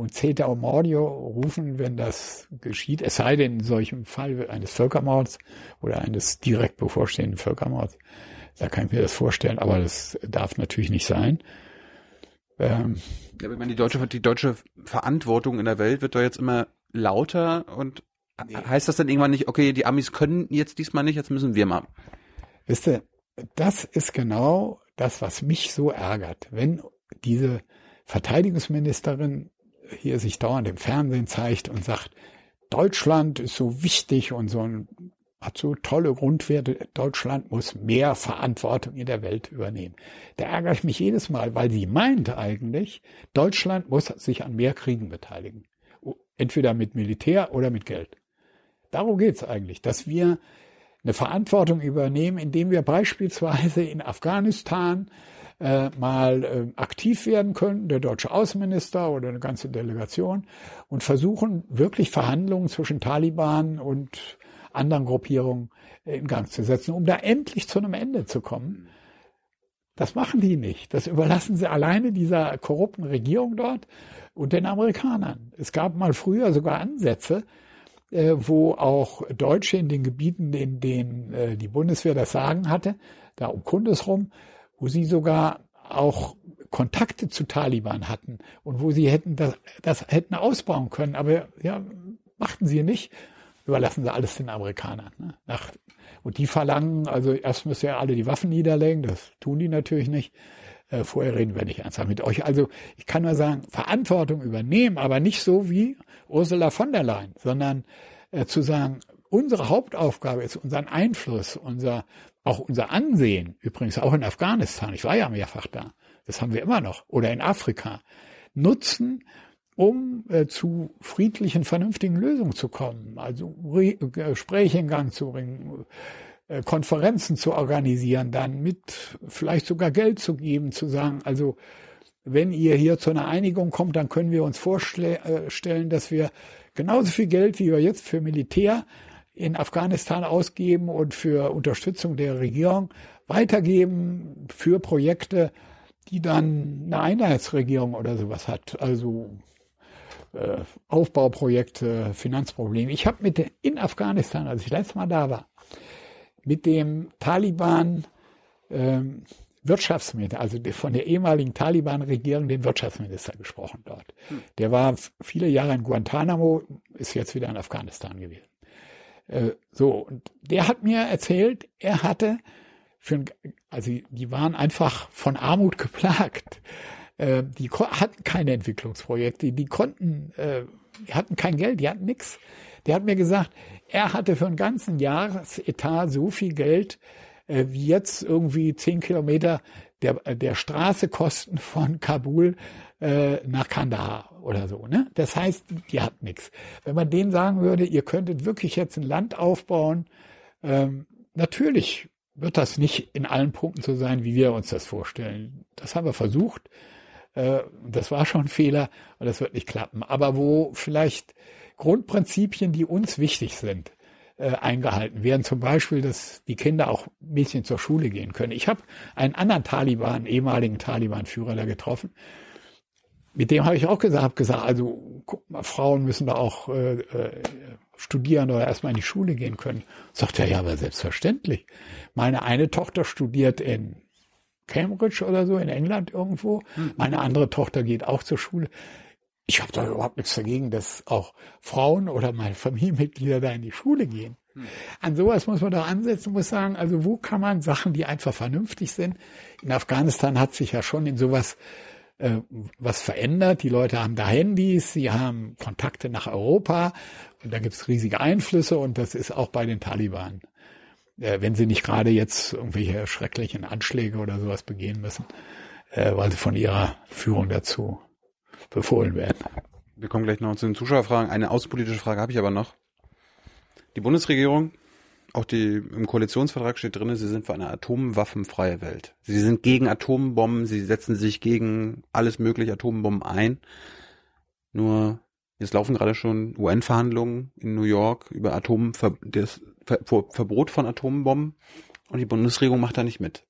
und CETA und Mordio rufen, wenn das geschieht, es sei denn in solchem Fall eines Völkermords oder eines direkt bevorstehenden Völkermords. Da kann ich mir das vorstellen, aber das darf natürlich nicht sein. Ähm, ja, ich meine, die deutsche, die deutsche Verantwortung in der Welt wird doch jetzt immer lauter und nee. heißt das dann irgendwann nicht, okay, die Amis können jetzt diesmal nicht, jetzt müssen wir mal? Wisst ihr, das ist genau das, was mich so ärgert, wenn diese Verteidigungsministerin hier sich dauernd im Fernsehen zeigt und sagt, Deutschland ist so wichtig und so ein, hat so tolle Grundwerte. Deutschland muss mehr Verantwortung in der Welt übernehmen. Da ärgere ich mich jedes Mal, weil sie meint eigentlich, Deutschland muss sich an mehr Kriegen beteiligen. Entweder mit Militär oder mit Geld. Darum geht's eigentlich, dass wir eine Verantwortung übernehmen, indem wir beispielsweise in Afghanistan äh, mal äh, aktiv werden können, der deutsche Außenminister oder eine ganze Delegation, und versuchen wirklich Verhandlungen zwischen Taliban und anderen Gruppierungen in Gang zu setzen, um da endlich zu einem Ende zu kommen. Das machen die nicht. Das überlassen sie alleine dieser korrupten Regierung dort und den Amerikanern. Es gab mal früher sogar Ansätze, äh, wo auch Deutsche in den Gebieten, in denen äh, die Bundeswehr das Sagen hatte, da um Kundes rum, wo sie sogar auch Kontakte zu Taliban hatten und wo sie hätten das, das hätten ausbauen können, aber ja, machten sie nicht, überlassen sie alles den Amerikanern. Ne? Nach, und die verlangen, also erst müssen ja alle die Waffen niederlegen, das tun die natürlich nicht. Äh, vorher reden wir nicht ernsthaft mit euch. Also ich kann nur sagen, Verantwortung übernehmen, aber nicht so wie Ursula von der Leyen, sondern äh, zu sagen, unsere Hauptaufgabe ist unseren Einfluss, unser auch unser Ansehen, übrigens auch in Afghanistan, ich war ja mehrfach da, das haben wir immer noch, oder in Afrika, nutzen, um äh, zu friedlichen, vernünftigen Lösungen zu kommen, also Re Gespräche in Gang zu bringen, äh, Konferenzen zu organisieren, dann mit vielleicht sogar Geld zu geben, zu sagen, also wenn ihr hier zu einer Einigung kommt, dann können wir uns vorstellen, dass wir genauso viel Geld, wie wir jetzt für Militär in Afghanistan ausgeben und für Unterstützung der Regierung weitergeben für Projekte, die dann eine Einheitsregierung oder sowas hat. Also äh, Aufbauprojekte, Finanzprobleme. Ich habe mit in Afghanistan, als ich letztes Mal da war, mit dem Taliban ähm, Wirtschaftsminister, also von der ehemaligen Taliban-Regierung, dem Wirtschaftsminister gesprochen dort. Hm. Der war viele Jahre in Guantanamo, ist jetzt wieder in Afghanistan gewesen. Äh, so, und der hat mir erzählt, er hatte für, also die waren einfach von Armut geplagt. Äh, die hatten keine Entwicklungsprojekte, die konnten, äh, die hatten kein Geld, die hatten nichts. Der hat mir gesagt, er hatte für einen ganzen Jahresetat so viel Geld, äh, wie jetzt irgendwie zehn Kilometer der, der Straße kosten von Kabul äh, nach Kandahar oder so. Ne? Das heißt, die hat nichts. Wenn man denen sagen würde, ihr könntet wirklich jetzt ein Land aufbauen, ähm, natürlich wird das nicht in allen Punkten so sein, wie wir uns das vorstellen. Das haben wir versucht. Äh, das war schon ein Fehler und das wird nicht klappen. Aber wo vielleicht Grundprinzipien, die uns wichtig sind, äh, eingehalten werden. Zum Beispiel, dass die Kinder auch ein bisschen zur Schule gehen können. Ich habe einen anderen Taliban, ehemaligen Taliban-Führer da getroffen. Mit dem habe ich auch gesagt, hab gesagt, also guck mal, Frauen müssen da auch äh, äh, studieren oder erstmal in die Schule gehen können. Sagt er, ja, aber selbstverständlich. Meine eine Tochter studiert in Cambridge oder so, in England irgendwo. Mhm. Meine andere Tochter geht auch zur Schule ich habe da überhaupt nichts dagegen, dass auch Frauen oder meine Familienmitglieder da in die Schule gehen. Hm. An sowas muss man doch ansetzen, muss sagen, also wo kann man Sachen, die einfach vernünftig sind? In Afghanistan hat sich ja schon in sowas äh, was verändert. Die Leute haben da Handys, sie haben Kontakte nach Europa und da gibt's riesige Einflüsse und das ist auch bei den Taliban. Äh, wenn sie nicht gerade jetzt irgendwelche schrecklichen Anschläge oder sowas begehen müssen, äh, weil sie von ihrer Führung dazu befohlen werden. Wir kommen gleich noch zu den Zuschauerfragen. Eine außenpolitische Frage habe ich aber noch. Die Bundesregierung, auch die im Koalitionsvertrag steht drin, sie sind für eine atomwaffenfreie Welt. Sie sind gegen Atombomben, sie setzen sich gegen alles mögliche Atombomben ein. Nur jetzt laufen gerade schon UN-Verhandlungen in New York über Atom, das Verbot von Atombomben und die Bundesregierung macht da nicht mit.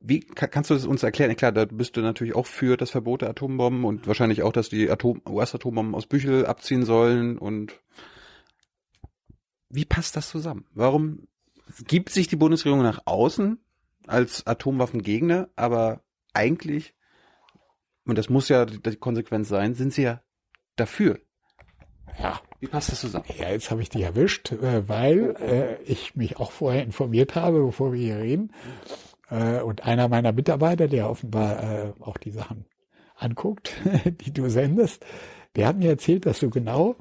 Wie kannst du das uns erklären? Klar, da bist du natürlich auch für das Verbot der Atombomben und wahrscheinlich auch, dass die Atom US-Atombomben aus Büchel abziehen sollen und wie passt das zusammen? Warum gibt sich die Bundesregierung nach außen als Atomwaffengegner, aber eigentlich, und das muss ja die Konsequenz sein, sind sie ja dafür. Ja, Wie passt das zusammen? Ja, jetzt habe ich dich erwischt, äh, weil äh, ich mich auch vorher informiert habe, bevor wir hier reden. Äh, und einer meiner Mitarbeiter, der offenbar auch die Sachen anguckt, die du sendest, der hat mir erzählt, dass du genau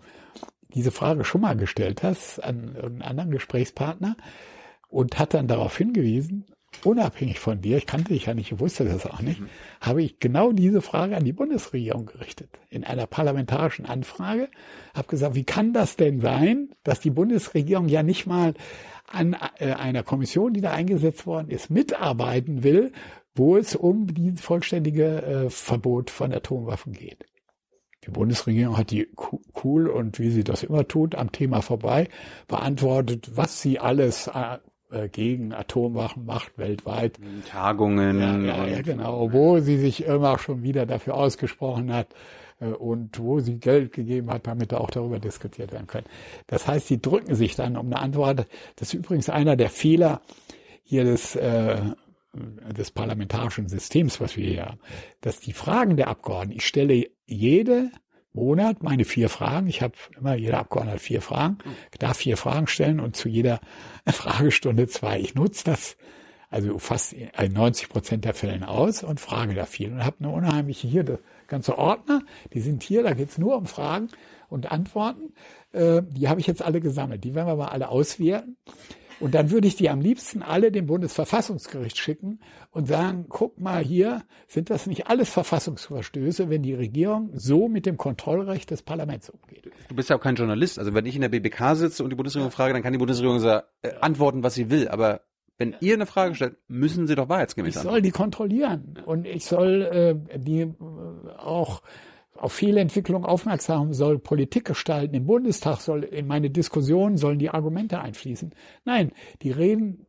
diese Frage schon mal gestellt hast an einen anderen Gesprächspartner und hat dann darauf hingewiesen, unabhängig von dir, ich kannte dich ja nicht, ich wusste das auch nicht, mhm. habe ich genau diese Frage an die Bundesregierung gerichtet. In einer parlamentarischen Anfrage. Habe gesagt, wie kann das denn sein, dass die Bundesregierung ja nicht mal an äh, einer Kommission, die da eingesetzt worden ist, mitarbeiten will, wo es um die vollständige äh, Verbot von Atomwaffen geht. Die Bundesregierung hat die cool und wie sie das immer tut, am Thema vorbei beantwortet, was sie alles äh, äh, gegen Atomwaffen macht weltweit. Tagungen. Ja, ja, ja, genau, wo sie sich immer schon wieder dafür ausgesprochen hat äh, und wo sie Geld gegeben hat, damit auch darüber diskutiert werden können. Das heißt, sie drücken sich dann um eine Antwort. Das ist übrigens einer der Fehler hier des, äh, des parlamentarischen Systems, was wir hier haben, dass die Fragen der Abgeordneten, ich stelle jede Monat meine vier Fragen. Ich habe immer, jeder Abgeordnete vier Fragen, ich darf vier Fragen stellen und zu jeder Fragestunde zwei. Ich nutze das also fast in 90 Prozent der Fällen aus und frage da viel und habe eine unheimliche hier das ganze Ordner, die sind hier, da geht's nur um Fragen und Antworten. Äh, die habe ich jetzt alle gesammelt. Die werden wir mal alle auswerten. Und dann würde ich die am liebsten alle dem Bundesverfassungsgericht schicken und sagen, guck mal hier, sind das nicht alles Verfassungsverstöße, wenn die Regierung so mit dem Kontrollrecht des Parlaments umgeht? Du bist ja auch kein Journalist. Also wenn ich in der BBK sitze und die Bundesregierung frage, dann kann die Bundesregierung sagen, äh, antworten, was sie will. Aber wenn ihr eine Frage stellt, müssen sie doch wahrheitsgemäß Ich soll die kontrollieren und ich soll äh, die äh, auch auf Fehlentwicklung aufmerksam soll Politik gestalten. Im Bundestag soll in meine Diskussionen sollen die Argumente einfließen. Nein, die reden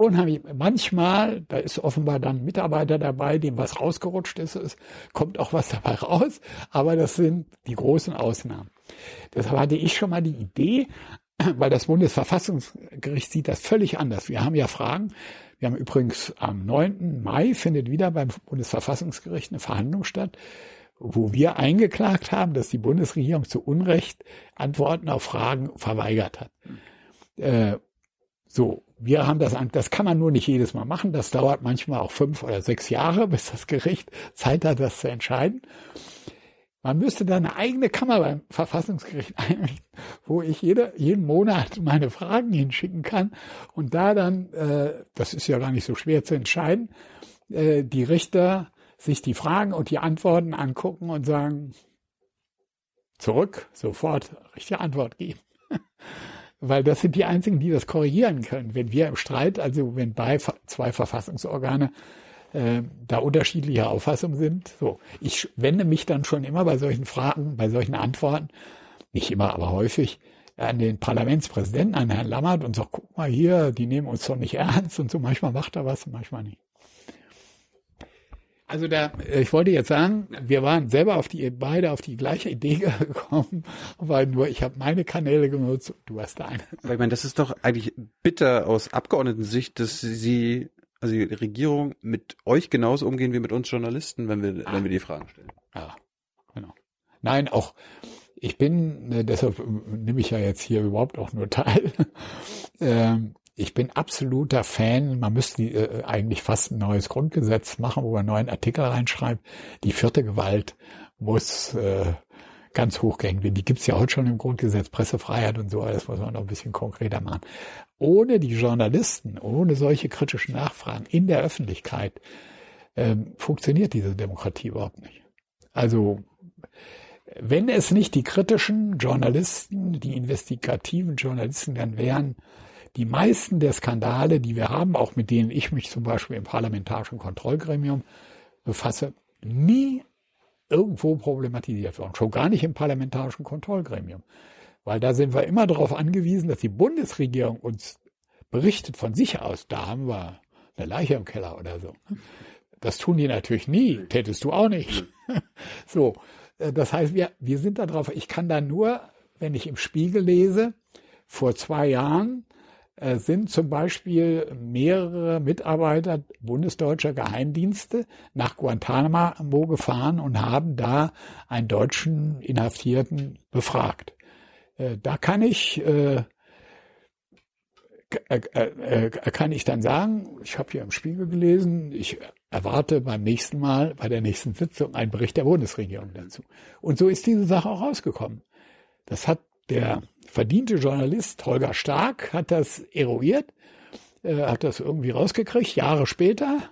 unheimlich. Manchmal, da ist offenbar dann ein Mitarbeiter dabei, dem was rausgerutscht ist, es kommt auch was dabei raus, aber das sind die großen Ausnahmen. Deshalb hatte ich schon mal die Idee, weil das Bundesverfassungsgericht sieht das völlig anders. Wir haben ja Fragen. Wir haben übrigens am 9. Mai findet wieder beim Bundesverfassungsgericht eine Verhandlung statt wo wir eingeklagt haben, dass die Bundesregierung zu Unrecht Antworten auf Fragen verweigert hat. Äh, so, wir haben das, das kann man nur nicht jedes Mal machen. Das dauert manchmal auch fünf oder sechs Jahre, bis das Gericht Zeit hat, das zu entscheiden. Man müsste da eine eigene Kammer beim Verfassungsgericht einrichten, wo ich jede, jeden Monat meine Fragen hinschicken kann und da dann, äh, das ist ja gar nicht so schwer zu entscheiden, äh, die Richter sich die Fragen und die Antworten angucken und sagen, zurück, sofort richtige Antwort geben. Weil das sind die einzigen, die das korrigieren können. Wenn wir im Streit, also wenn bei zwei Verfassungsorgane äh, da unterschiedlicher Auffassung sind, so. Ich wende mich dann schon immer bei solchen Fragen, bei solchen Antworten, nicht immer, aber häufig, an den Parlamentspräsidenten, an Herrn Lammert und sage, guck mal hier, die nehmen uns doch nicht ernst und so. Manchmal macht er was, manchmal nicht. Also da, ich wollte jetzt sagen, wir waren selber auf die beide auf die gleiche Idee gekommen, weil nur ich habe meine Kanäle genutzt, du hast deine. Aber ich meine, das ist doch eigentlich bitter aus Abgeordnetensicht, dass sie, also die Regierung mit euch genauso umgehen wie mit uns Journalisten, wenn wir, ah. wenn wir die Fragen stellen. Ja, genau. Nein, auch ich bin, äh, deshalb nehme ich ja jetzt hier überhaupt auch nur teil. ähm, ich bin absoluter Fan, man müsste äh, eigentlich fast ein neues Grundgesetz machen, wo man einen neuen Artikel reinschreibt. Die vierte Gewalt muss äh, ganz hoch gehängt werden. Die gibt's ja heute schon im Grundgesetz, Pressefreiheit und so, das muss man noch ein bisschen konkreter machen. Ohne die Journalisten, ohne solche kritischen Nachfragen in der Öffentlichkeit ähm, funktioniert diese Demokratie überhaupt nicht. Also wenn es nicht die kritischen Journalisten, die investigativen Journalisten dann wären, die meisten der Skandale, die wir haben, auch mit denen ich mich zum Beispiel im parlamentarischen Kontrollgremium befasse, nie irgendwo problematisiert worden. Schon gar nicht im parlamentarischen Kontrollgremium. Weil da sind wir immer darauf angewiesen, dass die Bundesregierung uns berichtet von sich aus. Da haben wir eine Leiche im Keller oder so. Das tun die natürlich nie. Tätest du auch nicht. so. Äh, das heißt, wir, wir sind da drauf. Ich kann da nur, wenn ich im Spiegel lese, vor zwei Jahren sind zum Beispiel mehrere Mitarbeiter bundesdeutscher Geheimdienste nach Guantanamo gefahren und haben da einen deutschen Inhaftierten befragt. Äh, da kann ich äh, äh, äh, kann ich dann sagen, ich habe hier im Spiegel gelesen, ich erwarte beim nächsten Mal, bei der nächsten Sitzung einen Bericht der Bundesregierung dazu. Und so ist diese Sache auch rausgekommen. Das hat der verdiente Journalist Holger Stark hat das eruiert, äh, hat das irgendwie rausgekriegt, Jahre später,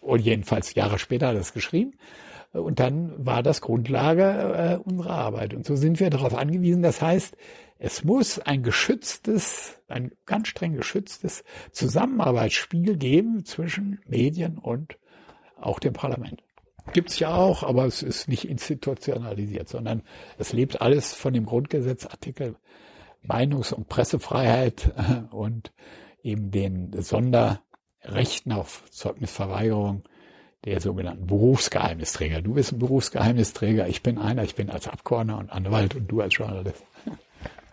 und jedenfalls Jahre später hat er es geschrieben. Und dann war das Grundlage äh, unserer Arbeit. Und so sind wir darauf angewiesen. Das heißt, es muss ein geschütztes, ein ganz streng geschütztes Zusammenarbeitsspiel geben zwischen Medien und auch dem Parlament. Gibt's ja auch, aber es ist nicht institutionalisiert, sondern es lebt alles von dem Grundgesetzartikel Meinungs- und Pressefreiheit und eben den Sonderrechten auf Zeugnisverweigerung der sogenannten Berufsgeheimnisträger. Du bist ein Berufsgeheimnisträger, ich bin einer, ich bin als Abgeordneter und Anwalt und du als Journalist.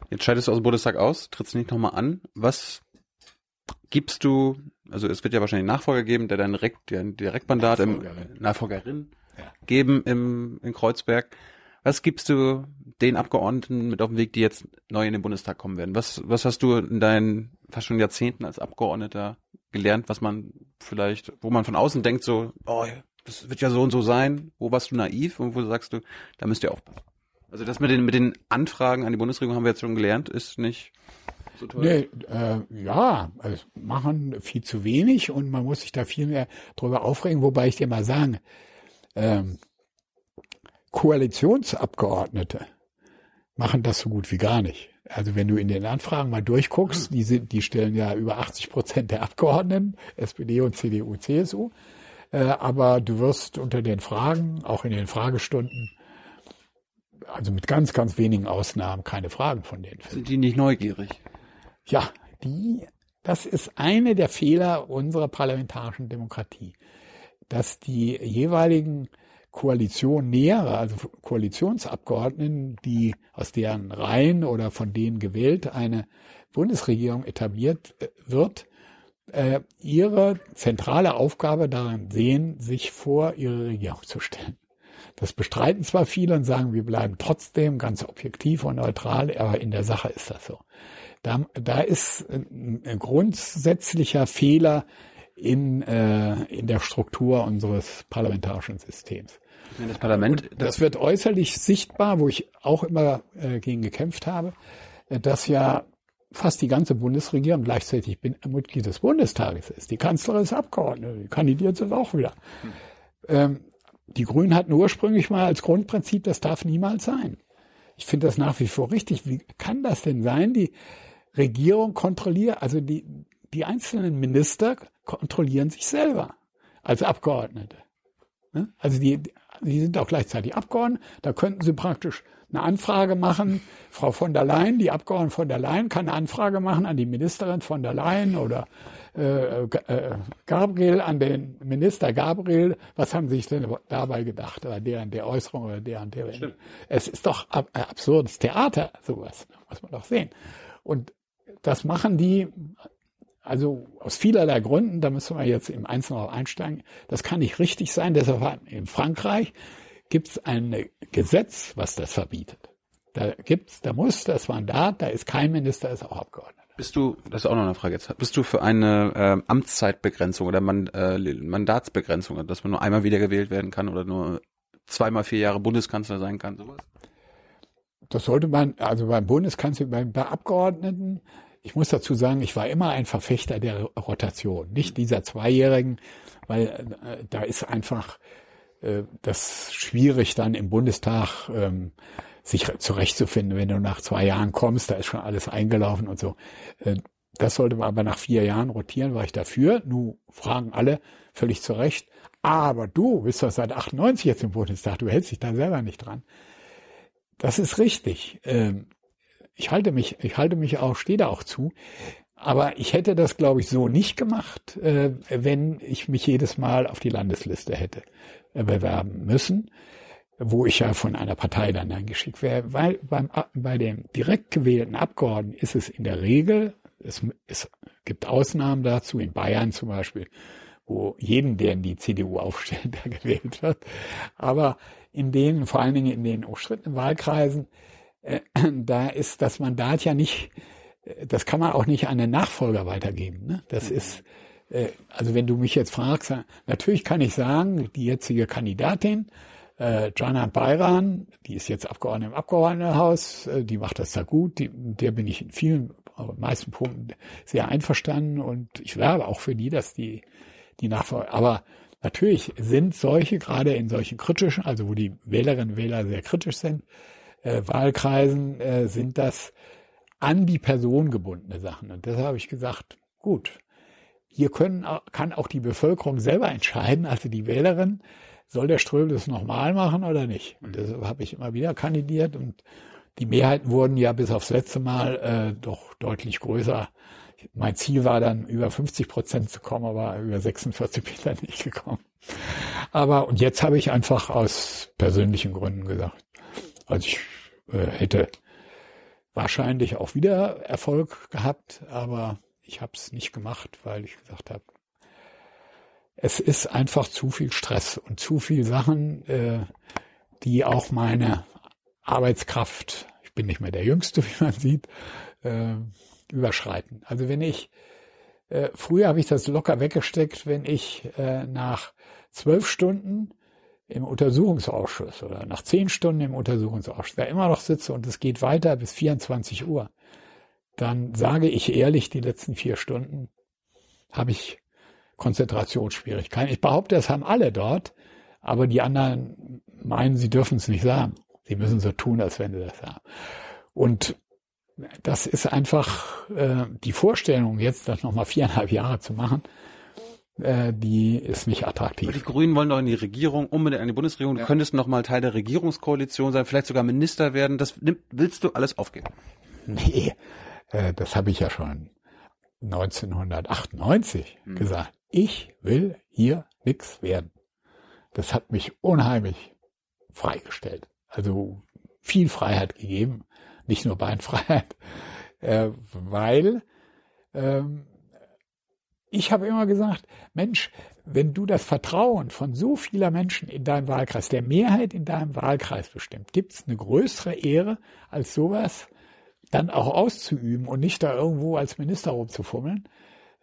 Jetzt scheidest du aus dem Bundestag aus, trittst nicht nochmal an. Was gibst du, also es wird ja wahrscheinlich einen Nachfolger geben, der dein Direkt, dein Direktmandat Nachfolgerin. im Nachfolgerin ja. geben im, in Kreuzberg. Was gibst du den Abgeordneten mit auf den Weg, die jetzt neu in den Bundestag kommen werden? Was, was hast du in deinen fast schon Jahrzehnten als Abgeordneter gelernt, was man vielleicht, wo man von außen denkt, so, oh, das wird ja so und so sein, wo warst du naiv und wo sagst du, da müsst ihr aufpassen? Also das mit den, mit den Anfragen an die Bundesregierung haben wir jetzt schon gelernt, ist nicht so toll. Nee, äh, ja, also machen viel zu wenig und man muss sich da viel mehr drüber aufregen, wobei ich dir mal sagen, ähm, Koalitionsabgeordnete machen das so gut wie gar nicht. Also wenn du in den Anfragen mal durchguckst, die sind, die stellen ja über 80 Prozent der Abgeordneten, SPD und CDU, CSU. Äh, aber du wirst unter den Fragen, auch in den Fragestunden, also mit ganz, ganz wenigen Ausnahmen keine Fragen von denen. Sind die nicht neugierig? Ja, die, das ist eine der Fehler unserer parlamentarischen Demokratie, dass die jeweiligen Koalition nähere, also Koalitionsabgeordneten, die aus deren Reihen oder von denen gewählt eine Bundesregierung etabliert äh, wird, äh, ihre zentrale Aufgabe daran sehen, sich vor ihre Regierung zu stellen. Das bestreiten zwar viele und sagen, wir bleiben trotzdem ganz objektiv und neutral, aber in der Sache ist das so. Da, da ist ein, grundsätzlicher Fehler in, äh, in der Struktur unseres parlamentarischen Systems. Das Parlament. Das, das wird äußerlich sichtbar, wo ich auch immer äh, gegen gekämpft habe, äh, dass ja fast die ganze Bundesregierung gleichzeitig bin, Mitglied des Bundestages ist. Die Kanzlerin ist Abgeordnete, die kandidiert jetzt auch wieder. Hm. Ähm, die Grünen hatten ursprünglich mal als Grundprinzip, das darf niemals sein. Ich finde das nach wie vor richtig. Wie kann das denn sein? Die Regierung kontrolliert, also die, die einzelnen Minister kontrollieren sich selber als Abgeordnete. Ne? Also die, die sind auch gleichzeitig Abgeordnete. Da könnten sie praktisch eine Anfrage machen. Frau von der Leyen, die Abgeordnete von der Leyen, kann eine Anfrage machen an die Ministerin von der Leyen oder äh, äh, Gabriel an den Minister Gabriel. Was haben Sie sich denn dabei gedacht? Oder deren der Äußerung oder deren der. Stimmt. Es ist doch ab, äh, absurdes Theater, sowas. Muss man doch sehen. Und das machen die also aus vielerlei Gründen, da müssen wir jetzt im Einzelnen einsteigen, das kann nicht richtig sein. Deshalb in Frankreich gibt es ein Gesetz, was das verbietet. Da gibt's, da muss das Mandat, da ist kein Minister, ist auch Abgeordneter. Bist du, das ist auch noch eine Frage jetzt, bist du für eine äh, Amtszeitbegrenzung oder Man, äh, Mandatsbegrenzung, dass man nur einmal wieder gewählt werden kann oder nur zweimal vier Jahre Bundeskanzler sein kann, sowas? Das sollte man, also beim Bundeskanzler, bei, bei Abgeordneten, ich muss dazu sagen, ich war immer ein Verfechter der Rotation, nicht dieser Zweijährigen, weil äh, da ist einfach äh, das schwierig dann im Bundestag ähm, sich zurechtzufinden, wenn du nach zwei Jahren kommst, da ist schon alles eingelaufen und so. Äh, das sollte man aber nach vier Jahren rotieren, war ich dafür. Nu fragen alle völlig zu Recht. Aber du bist doch seit 98 jetzt im Bundestag, du hältst dich da selber nicht dran. Das ist richtig. Ähm, ich halte mich, ich halte mich auch, stehe da auch zu. Aber ich hätte das, glaube ich, so nicht gemacht, äh, wenn ich mich jedes Mal auf die Landesliste hätte äh, bewerben müssen, wo ich ja von einer Partei dann eingeschickt wäre. Weil beim, bei den direkt gewählten Abgeordneten ist es in der Regel, es, es gibt Ausnahmen dazu, in Bayern zum Beispiel, wo jeden, der in die CDU aufstellt, der gewählt wird. Aber in denen, vor allen Dingen in den umstrittenen Wahlkreisen, äh, da ist das Mandat ja nicht, äh, das kann man auch nicht an den Nachfolger weitergeben. Ne? Das mhm. ist, äh, also wenn du mich jetzt fragst, natürlich kann ich sagen, die jetzige Kandidatin, äh, Jana Bayran, die ist jetzt Abgeordnete im Abgeordnetenhaus, äh, die macht das da gut, die, der bin ich in vielen, aber meisten Punkten sehr einverstanden und ich werbe auch für die, dass die, die Nachfolger, aber natürlich sind solche, gerade in solchen kritischen, also wo die Wählerinnen und Wähler sehr kritisch sind, äh, Wahlkreisen, äh, sind das an die Person gebundene Sachen. Und deshalb habe ich gesagt, gut, hier können, kann auch die Bevölkerung selber entscheiden, also die Wählerin, soll der Ströbel das nochmal machen oder nicht? Und deshalb habe ich immer wieder kandidiert und die Mehrheiten wurden ja bis aufs letzte Mal äh, doch deutlich größer. Mein Ziel war dann über 50 Prozent zu kommen, aber über 46 bin ich dann nicht gekommen. Aber und jetzt habe ich einfach aus persönlichen Gründen gesagt, also ich äh, hätte wahrscheinlich auch wieder Erfolg gehabt, aber ich habe es nicht gemacht, weil ich gesagt habe, es ist einfach zu viel Stress und zu viel Sachen, äh, die auch meine Arbeitskraft, ich bin nicht mehr der Jüngste, wie man sieht, äh, überschreiten. Also wenn ich, äh, früher habe ich das locker weggesteckt, wenn ich äh, nach zwölf Stunden im Untersuchungsausschuss oder nach zehn Stunden im Untersuchungsausschuss da immer noch sitze und es geht weiter bis 24 Uhr, dann sage ich ehrlich, die letzten vier Stunden habe ich Konzentrationsschwierigkeiten. Ich behaupte, das haben alle dort, aber die anderen meinen, sie dürfen es nicht sagen. Sie müssen so tun, als wenn sie das haben. Und das ist einfach äh, die Vorstellung, jetzt das nochmal viereinhalb Jahre zu machen, äh, die ist nicht attraktiv. Aber die Grünen wollen doch in die Regierung, unbedingt in die Bundesregierung. Ja. Du könntest noch mal Teil der Regierungskoalition sein, vielleicht sogar Minister werden. Das willst du alles aufgeben? Nee, äh, das habe ich ja schon 1998 hm. gesagt ich will hier nichts werden. Das hat mich unheimlich freigestellt. Also viel Freiheit gegeben, nicht nur Beinfreiheit, äh, weil ähm, ich habe immer gesagt, Mensch, wenn du das Vertrauen von so vieler Menschen in deinem Wahlkreis, der Mehrheit in deinem Wahlkreis bestimmt, gibt es eine größere Ehre, als sowas dann auch auszuüben und nicht da irgendwo als Minister rumzufummeln.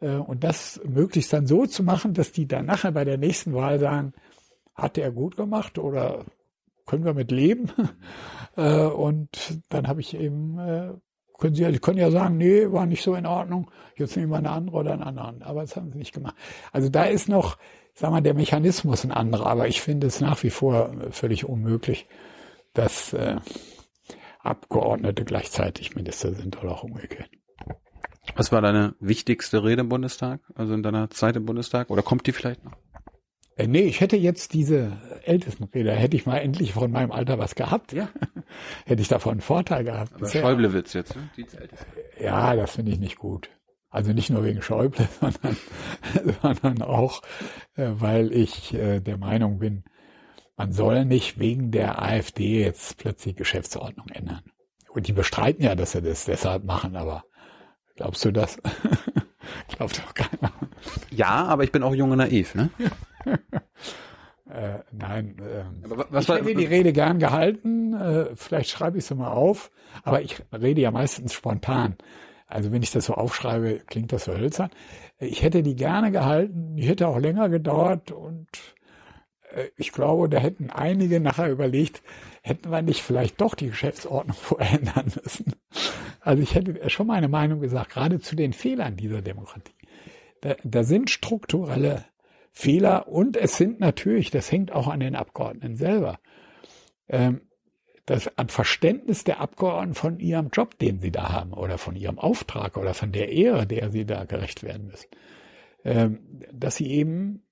Äh, und das möglichst dann so zu machen, dass die dann nachher bei der nächsten Wahl sagen, hat er gut gemacht oder können wir mit leben? Äh, und dann habe ich eben, äh, können Sie, können ja sagen, nee, war nicht so in Ordnung, jetzt nehmen wir eine andere oder einen anderen. Aber das haben sie nicht gemacht. Also da ist noch, sagen wir, der Mechanismus ein anderer, aber ich finde es nach wie vor völlig unmöglich, dass äh, Abgeordnete gleichzeitig Minister sind oder auch umgekehrt. Was war deine wichtigste Rede im Bundestag? Also in deiner Zeit im Bundestag? Oder kommt die vielleicht noch? Äh, nee, ich hätte jetzt diese Ältestenrede, hätte ich mal endlich von meinem Alter was gehabt. Ja. hätte ich davon einen Vorteil gehabt. Aber Schäuble-Witz jetzt, ne? Die ja, das finde ich nicht gut. Also nicht nur wegen Schäuble, sondern, sondern auch, äh, weil ich äh, der Meinung bin, man soll nicht wegen der AfD jetzt plötzlich Geschäftsordnung ändern. Und die bestreiten ja, dass sie das deshalb machen, aber Glaubst du das? Glaubt doch keiner. Ja, aber ich bin auch jung und naiv, ne? äh, nein, äh, was ich war, hätte die Rede gern gehalten. Äh, vielleicht schreibe ich sie mal auf. Aber ich rede ja meistens spontan. Also wenn ich das so aufschreibe, klingt das so hölzern. Ich hätte die gerne gehalten. Die hätte auch länger gedauert und äh, ich glaube, da hätten einige nachher überlegt, hätten wir nicht vielleicht doch die Geschäftsordnung verändern müssen. Also ich hätte schon meine Meinung gesagt, gerade zu den Fehlern dieser Demokratie. Da, da sind strukturelle Fehler und es sind natürlich, das hängt auch an den Abgeordneten selber, ähm, das an Verständnis der Abgeordneten von ihrem Job, den sie da haben, oder von ihrem Auftrag oder von der Ehre, der sie da gerecht werden müssen. Ähm, dass sie eben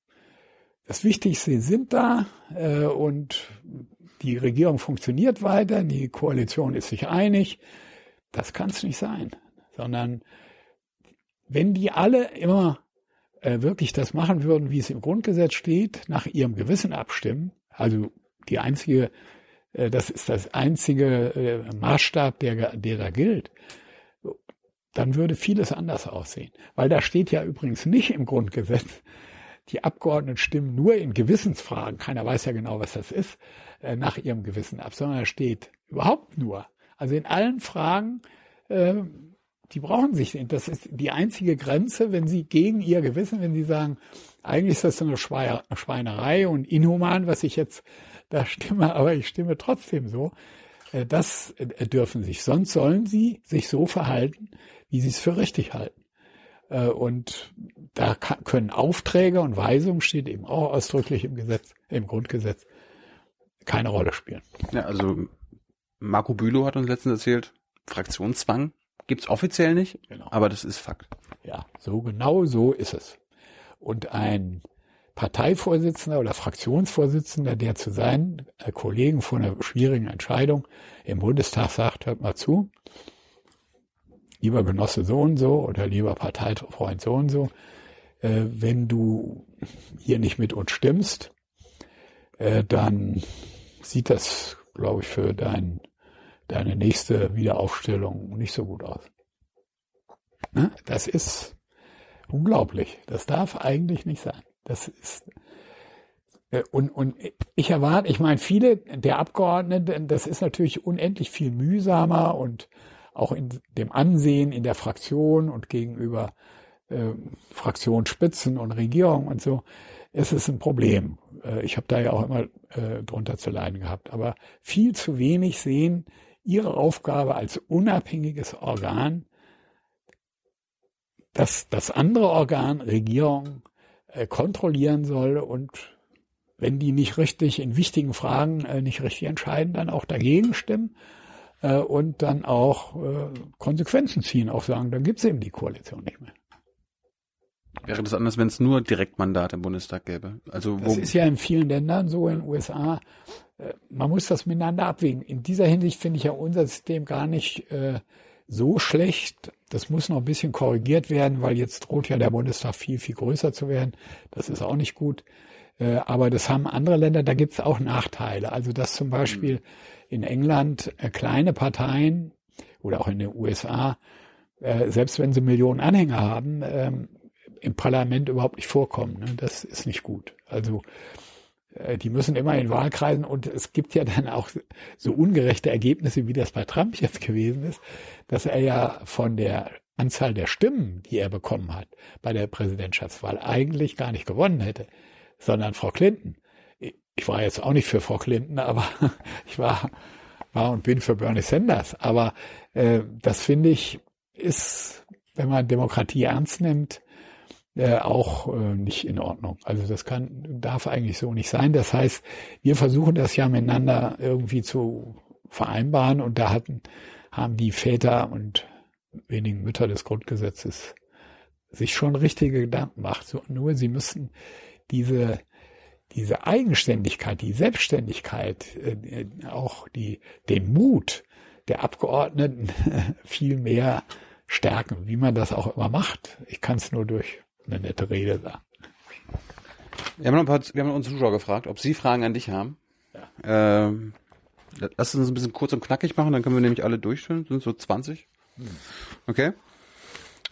das Wichtigste, sind da äh, und die Regierung funktioniert weiter, die Koalition ist sich einig. Das kann es nicht sein, sondern wenn die alle immer äh, wirklich das machen würden, wie es im Grundgesetz steht, nach ihrem Gewissen abstimmen, also die einzige, äh, das ist das einzige äh, Maßstab, der, der da gilt, dann würde vieles anders aussehen. Weil da steht ja übrigens nicht im Grundgesetz, die Abgeordneten stimmen nur in Gewissensfragen, keiner weiß ja genau, was das ist, äh, nach ihrem Gewissen ab, sondern da steht überhaupt nur. Also in allen Fragen, äh, die brauchen sich. Das ist die einzige Grenze, wenn sie gegen ihr Gewissen, wenn sie sagen, eigentlich ist das so eine Schweinerei und inhuman, was ich jetzt da stimme, aber ich stimme trotzdem so. Äh, das äh, dürfen sich. Sonst sollen sie sich so verhalten, wie sie es für richtig halten. Äh, und da können Aufträge und Weisungen, steht eben auch ausdrücklich im Gesetz, im Grundgesetz, keine Rolle spielen. Ja, also Marco Bülow hat uns letztens erzählt, Fraktionszwang gibt's offiziell nicht, genau. aber das ist Fakt. Ja, so genau so ist es. Und ein Parteivorsitzender oder Fraktionsvorsitzender, der zu seinen äh, Kollegen vor einer schwierigen Entscheidung im Bundestag sagt, hört mal zu, lieber Genosse so und so oder lieber Parteifreund so und so, äh, wenn du hier nicht mit uns stimmst, äh, dann sieht das, glaube ich, für dein, deine nächste Wiederaufstellung nicht so gut aus. Ne? Das ist unglaublich. Das darf eigentlich nicht sein. Das ist äh, und, und ich erwarte, ich meine, viele der Abgeordneten, das ist natürlich unendlich viel mühsamer und auch in dem Ansehen in der Fraktion und gegenüber äh, Fraktionsspitzen und Regierung und so, ist es ein Problem. Äh, ich habe da ja auch immer äh, drunter zu leiden gehabt. Aber viel zu wenig sehen ihre Aufgabe als unabhängiges Organ, dass das andere Organ, Regierung, äh, kontrollieren soll und wenn die nicht richtig in wichtigen Fragen äh, nicht richtig entscheiden, dann auch dagegen stimmen äh, und dann auch Konsequenzen ziehen, auch sagen, dann gibt's eben die Koalition nicht mehr. Wäre das anders, wenn es nur Direktmandat im Bundestag gäbe? Also wo das ist ja in vielen Ländern so, in den USA. Äh, man muss das miteinander abwägen. In dieser Hinsicht finde ich ja unser System gar nicht äh, so schlecht. Das muss noch ein bisschen korrigiert werden, weil jetzt droht ja der Bundestag viel, viel größer zu werden. Das ist auch nicht gut. Äh, aber das haben andere Länder, da gibt es auch Nachteile. Also dass zum Beispiel in England äh, kleine Parteien oder auch in den USA, äh, selbst wenn sie Millionen Anhänger haben, ähm, im Parlament überhaupt nicht vorkommen. Ne? Das ist nicht gut. Also die müssen immer in Wahlkreisen und es gibt ja dann auch so ungerechte Ergebnisse, wie das bei Trump jetzt gewesen ist, dass er ja von der Anzahl der Stimmen, die er bekommen hat bei der Präsidentschaftswahl, eigentlich gar nicht gewonnen hätte, sondern Frau Clinton. Ich war jetzt auch nicht für Frau Clinton, aber ich war, war und bin für Bernie Sanders. Aber äh, das finde ich ist, wenn man Demokratie ernst nimmt, äh, auch äh, nicht in Ordnung. Also das kann, darf eigentlich so nicht sein. Das heißt, wir versuchen das ja miteinander irgendwie zu vereinbaren und da hatten, haben die Väter und wenigen Mütter des Grundgesetzes sich schon richtige Gedanken gemacht. So, nur sie müssen diese diese Eigenständigkeit, die Selbstständigkeit, äh, auch die, den Mut der Abgeordneten viel mehr stärken, wie man das auch immer macht. Ich kann es nur durch eine nette Rede sagen. Wir haben, noch ein paar, wir haben unsere Zuschauer gefragt, ob sie Fragen an dich haben. Ja. Ähm, lass uns ein bisschen kurz und knackig machen, dann können wir nämlich alle durchführen. Sind so 20. Hm. Okay.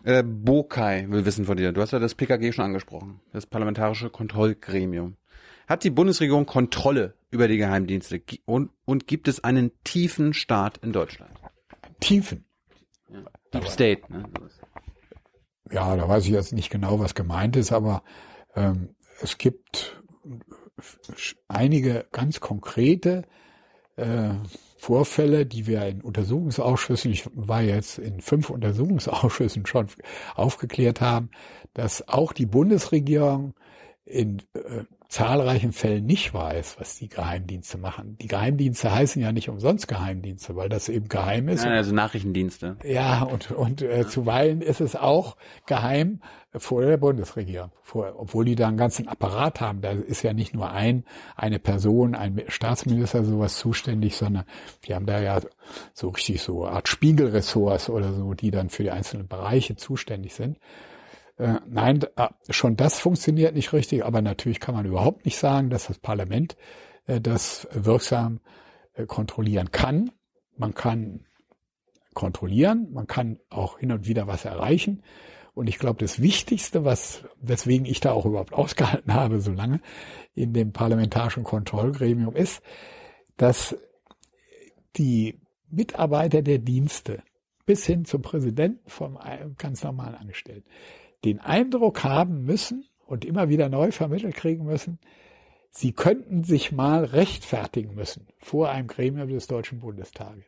Äh, Bokai will wissen von dir. Du hast ja das PKG schon angesprochen, das Parlamentarische Kontrollgremium. Hat die Bundesregierung Kontrolle über die Geheimdienste und, und gibt es einen tiefen Staat in Deutschland? Tiefen? Ja. Deep State, ne? Ja, da weiß ich jetzt nicht genau, was gemeint ist, aber ähm, es gibt einige ganz konkrete äh, Vorfälle, die wir in Untersuchungsausschüssen, ich war jetzt in fünf Untersuchungsausschüssen schon aufgeklärt haben, dass auch die Bundesregierung in äh, zahlreichen Fällen nicht weiß, was die Geheimdienste machen. Die Geheimdienste heißen ja nicht umsonst Geheimdienste, weil das eben geheim ist. Nein, also Nachrichtendienste. Ja, und, und äh, ja. zuweilen ist es auch geheim vor der Bundesregierung, vor, obwohl die da einen ganzen Apparat haben. Da ist ja nicht nur ein, eine Person, ein Staatsminister sowas zuständig, sondern die haben da ja so richtig so Art Spiegelressorts oder so, die dann für die einzelnen Bereiche zuständig sind. Äh, nein, äh, schon das funktioniert nicht richtig, aber natürlich kann man überhaupt nicht sagen, dass das Parlament äh, das wirksam äh, kontrollieren kann. Man kann kontrollieren, man kann auch hin und wieder was erreichen. Und ich glaube, das Wichtigste, was, weswegen ich da auch überhaupt ausgehalten habe, so lange in dem parlamentarischen Kontrollgremium ist, dass die Mitarbeiter der Dienste bis hin zum Präsidenten vom ganz normalen Angestellten den Eindruck haben müssen und immer wieder neu vermittelt kriegen müssen, sie könnten sich mal rechtfertigen müssen vor einem Gremium des Deutschen Bundestages.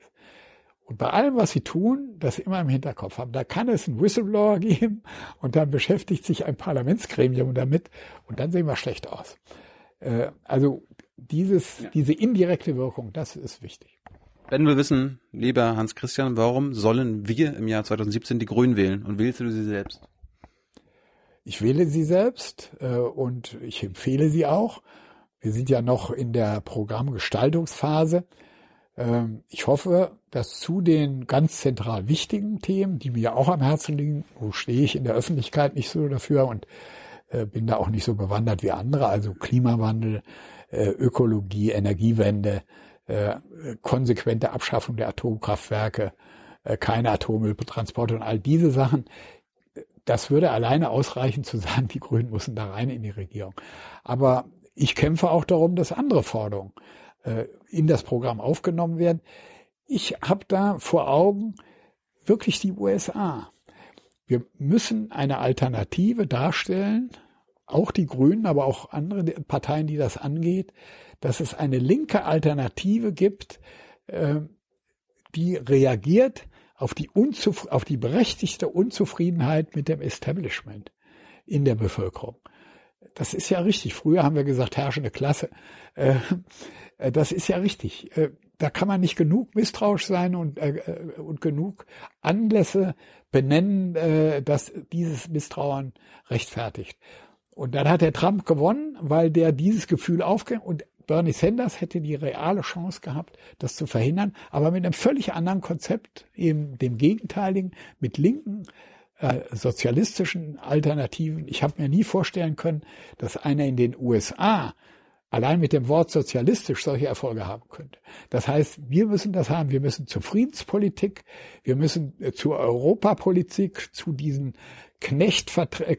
Und bei allem, was sie tun, das immer im Hinterkopf haben. Da kann es einen Whistleblower geben und dann beschäftigt sich ein Parlamentsgremium damit und dann sehen wir schlecht aus. Äh, also dieses, ja. diese indirekte Wirkung, das ist wichtig. Ben will wissen, lieber Hans Christian, warum sollen wir im Jahr 2017 die Grünen wählen und wählst du sie selbst? Ich wähle sie selbst äh, und ich empfehle sie auch. Wir sind ja noch in der Programmgestaltungsphase. Ähm, ich hoffe, dass zu den ganz zentral wichtigen Themen, die mir auch am Herzen liegen, wo stehe ich in der Öffentlichkeit nicht so dafür und äh, bin da auch nicht so bewandert wie andere, also Klimawandel, äh, Ökologie, Energiewende, äh, konsequente Abschaffung der Atomkraftwerke, keine Atommülltransporte und all diese Sachen. Das würde alleine ausreichen zu sagen, die Grünen müssen da rein in die Regierung. Aber ich kämpfe auch darum, dass andere Forderungen äh, in das Programm aufgenommen werden. Ich habe da vor Augen wirklich die USA. Wir müssen eine Alternative darstellen, auch die Grünen, aber auch andere Parteien, die das angeht, dass es eine linke Alternative gibt, äh, die reagiert auf die, Unzuf auf die berechtigte Unzufriedenheit mit dem Establishment in der Bevölkerung. Das ist ja richtig. Früher haben wir gesagt, herrschende Klasse. Äh, äh, das ist ja richtig. Äh, da kann man nicht genug misstrauisch sein und, und genug Anlässe benennen, dass dieses Misstrauen rechtfertigt. Und dann hat der Trump gewonnen, weil der dieses Gefühl aufgegeben und Bernie Sanders hätte die reale Chance gehabt, das zu verhindern, aber mit einem völlig anderen Konzept, eben dem gegenteiligen, mit linken, äh, sozialistischen Alternativen. Ich habe mir nie vorstellen können, dass einer in den USA allein mit dem Wort sozialistisch solche Erfolge haben könnte. Das heißt, wir müssen das haben. Wir müssen zur Friedenspolitik, wir müssen äh, zur Europapolitik, zu diesen äh,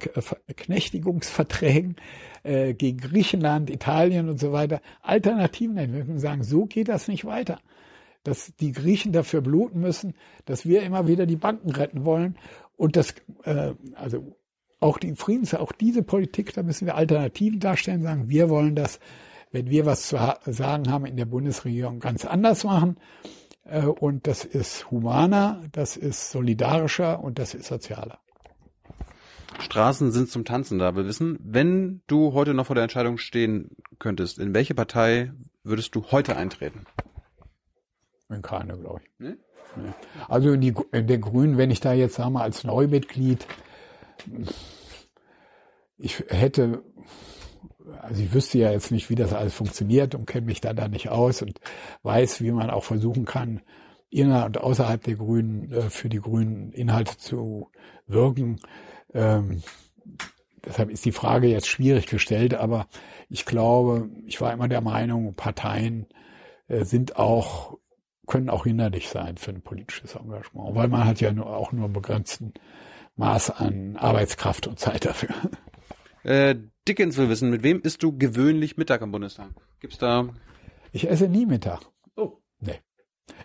Knechtigungsverträgen äh, gegen Griechenland, Italien und so weiter Alternativen entwickeln und sagen, so geht das nicht weiter. Dass die Griechen dafür bluten müssen, dass wir immer wieder die Banken retten wollen und das, äh, also auch die Friedens, auch diese Politik, da müssen wir Alternativen darstellen, sagen, wir wollen das, wenn wir was zu sagen haben in der Bundesregierung, ganz anders machen. Äh, und das ist humaner, das ist solidarischer und das ist sozialer. Straßen sind zum Tanzen da. Wir wissen, wenn du heute noch vor der Entscheidung stehen könntest, in welche Partei würdest du heute eintreten? In keine, glaube ich. Nee? Nee. Also in, die, in den Grünen, wenn ich da jetzt sage mal als Neumitglied ich hätte, also ich wüsste ja jetzt nicht, wie das alles funktioniert und kenne mich da da nicht aus und weiß, wie man auch versuchen kann, innerhalb und außerhalb der Grünen äh, für die Grünen Inhalte zu wirken. Ähm, deshalb ist die Frage jetzt schwierig gestellt, aber ich glaube, ich war immer der Meinung, Parteien äh, sind auch können auch hinderlich sein für ein politisches Engagement, weil man hat ja nur, auch nur einen begrenzten Maß an Arbeitskraft und Zeit dafür. Äh, Dickens will wissen, mit wem isst du gewöhnlich Mittag am Bundestag? Gibt's da? Ich esse nie Mittag. Oh. Nee.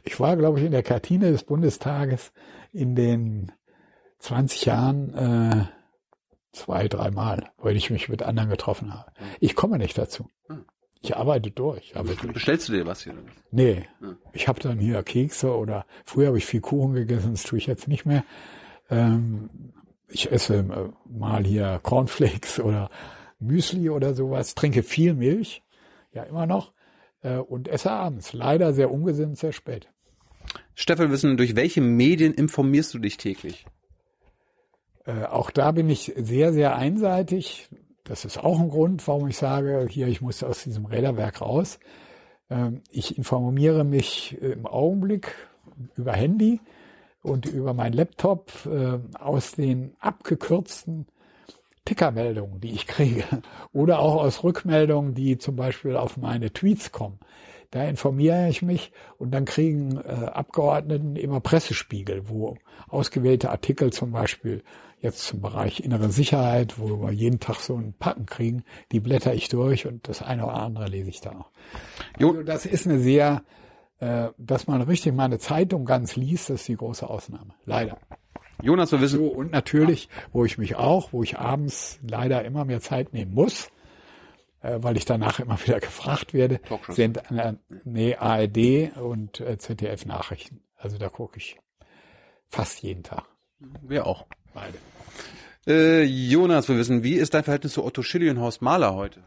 Ich war, glaube ich, in der Kantine des Bundestages in den 20 Jahren äh, zwei, dreimal, weil ich mich mit anderen getroffen habe. Ich komme nicht dazu. Hm. Ich arbeite durch. Aber Bestellst du dir was hier? Nee. Hm. Ich habe dann hier Kekse oder früher habe ich viel Kuchen gegessen, das tue ich jetzt nicht mehr. Ähm, ich esse äh, mal hier Cornflakes oder Müsli oder sowas, trinke viel Milch, ja immer noch, äh, und esse abends. Leider sehr ungesund, sehr spät. Steffel wissen, durch welche Medien informierst du dich täglich? Äh, auch da bin ich sehr, sehr einseitig. Das ist auch ein Grund, warum ich sage, hier, ich muss aus diesem Räderwerk raus. Ähm, ich informiere mich im Augenblick über Handy und über meinen Laptop äh, aus den abgekürzten Tickermeldungen, die ich kriege, oder auch aus Rückmeldungen, die zum Beispiel auf meine Tweets kommen. Da informiere ich mich und dann kriegen äh, Abgeordneten immer Pressespiegel, wo ausgewählte Artikel zum Beispiel jetzt zum Bereich innere Sicherheit, wo wir jeden Tag so einen Packen kriegen, die blätter ich durch und das eine oder andere lese ich da auch. Also das ist eine sehr Äh, dass man richtig mal eine Zeitung ganz liest, das ist die große Ausnahme. Leider. Jonas, wir wissen. So, und natürlich, wo ich mich auch, wo ich abends leider immer mehr Zeit nehmen muss, äh, weil ich danach immer wieder gefragt werde, Talkshows. sind äh, nee, ARD und äh, ZDF Nachrichten. Also da gucke ich fast jeden Tag. Wir auch. Beide. Äh, Jonas, wir wissen, wie ist dein Verhältnis zu Otto Schilly und Horst Mahler heute?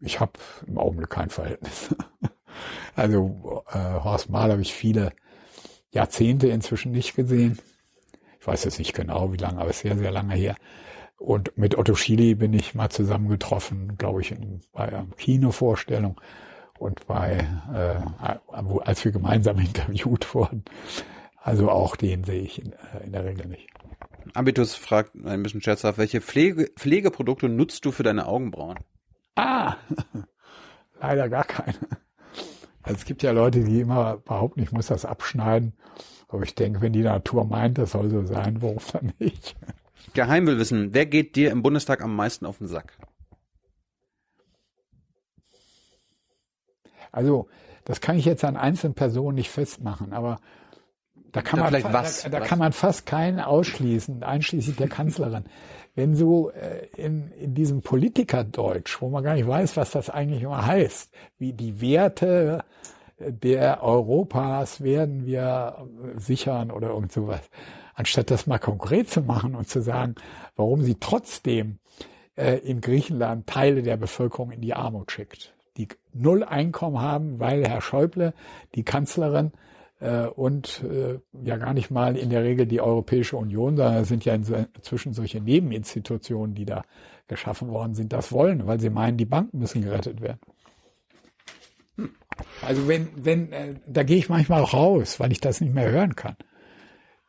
Ich habe im Augenblick kein Verhältnis. Also äh, Horst Mahler habe ich viele Jahrzehnte inzwischen nicht gesehen. Ich weiß jetzt nicht genau, wie lange, aber es ist sehr, sehr lange her. Und mit Otto Schily bin ich mal zusammengetroffen, glaube ich, in, bei einer Kinovorstellung und bei, äh, als wir gemeinsam interviewt wurden. Also auch den sehe ich in, äh, in der Regel nicht. Ambitus fragt ein bisschen scherzhaft, welche Pflege, Pflegeprodukte nutzt du für deine Augenbrauen? Ah, leider gar keine. Also es gibt ja Leute, die immer behaupten, ich muss das abschneiden. Aber ich denke, wenn die Natur meint, das soll so sein, warum dann nicht? Geheim will wissen, wer geht dir im Bundestag am meisten auf den Sack? Also das kann ich jetzt an einzelnen Personen nicht festmachen, aber da kann, Ja, man? Da, da Was? kann man fast keinen ausschließen, einschließlich der Kanzlerin. Wenn so äh, in, in diesem Politikerdeutsch, wo man gar nicht weiß, was das eigentlich immer heißt, wie die Werte der Europas werden wir sichern oder irgend sowas, anstatt das mal konkret zu machen und zu sagen, warum sie trotzdem äh, in Griechenland Teile der Bevölkerung in die Armut schickt, die null Einkommen haben, weil Herr Schäuble, die Kanzlerin äh, und äh, ja gar nicht mal in der Regel die Europäische Union, sondern es sind ja inzwischen solche Nebeninstitutionen, die da geschaffen worden sind, das wollen, weil sie meinen, die Banken müssen gerettet werden. Also wenn, wenn, äh, da gehe ich manchmal raus, weil ich das nicht mehr hören kann.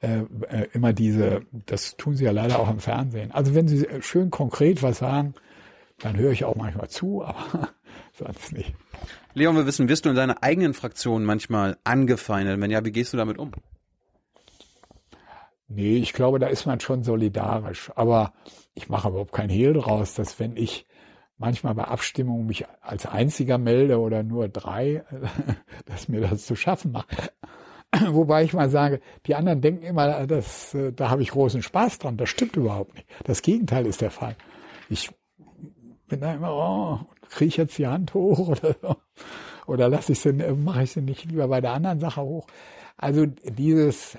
Äh, äh, immer diese, das tun sie ja leider auch im Fernsehen. Also wenn sie schön konkret was sagen, dann höre ich auch manchmal zu, aber sonst nicht. Leon, wir wissen, wirst du in deiner eigenen Fraktion manchmal angefeindet? Wenn ja, wie gehst du damit um? Nee, ich glaube, da ist man schon solidarisch. Aber ich mache überhaupt kein Hehl draus, dass wenn ich manchmal bei Abstimmungen mich als einziger melde oder nur drei, dass mir das zu schaffen macht. Wobei ich mal sage, die anderen denken immer, dass, äh, da habe ich großen Spaß dran. Das stimmt überhaupt nicht. Das Gegenteil ist der Fall. Ich bin da immer, oh, kriege ich jetzt die Hand hoch oder? Oder lasse ich sie, mache ich sie nicht lieber bei der anderen Sache hoch? Also dieses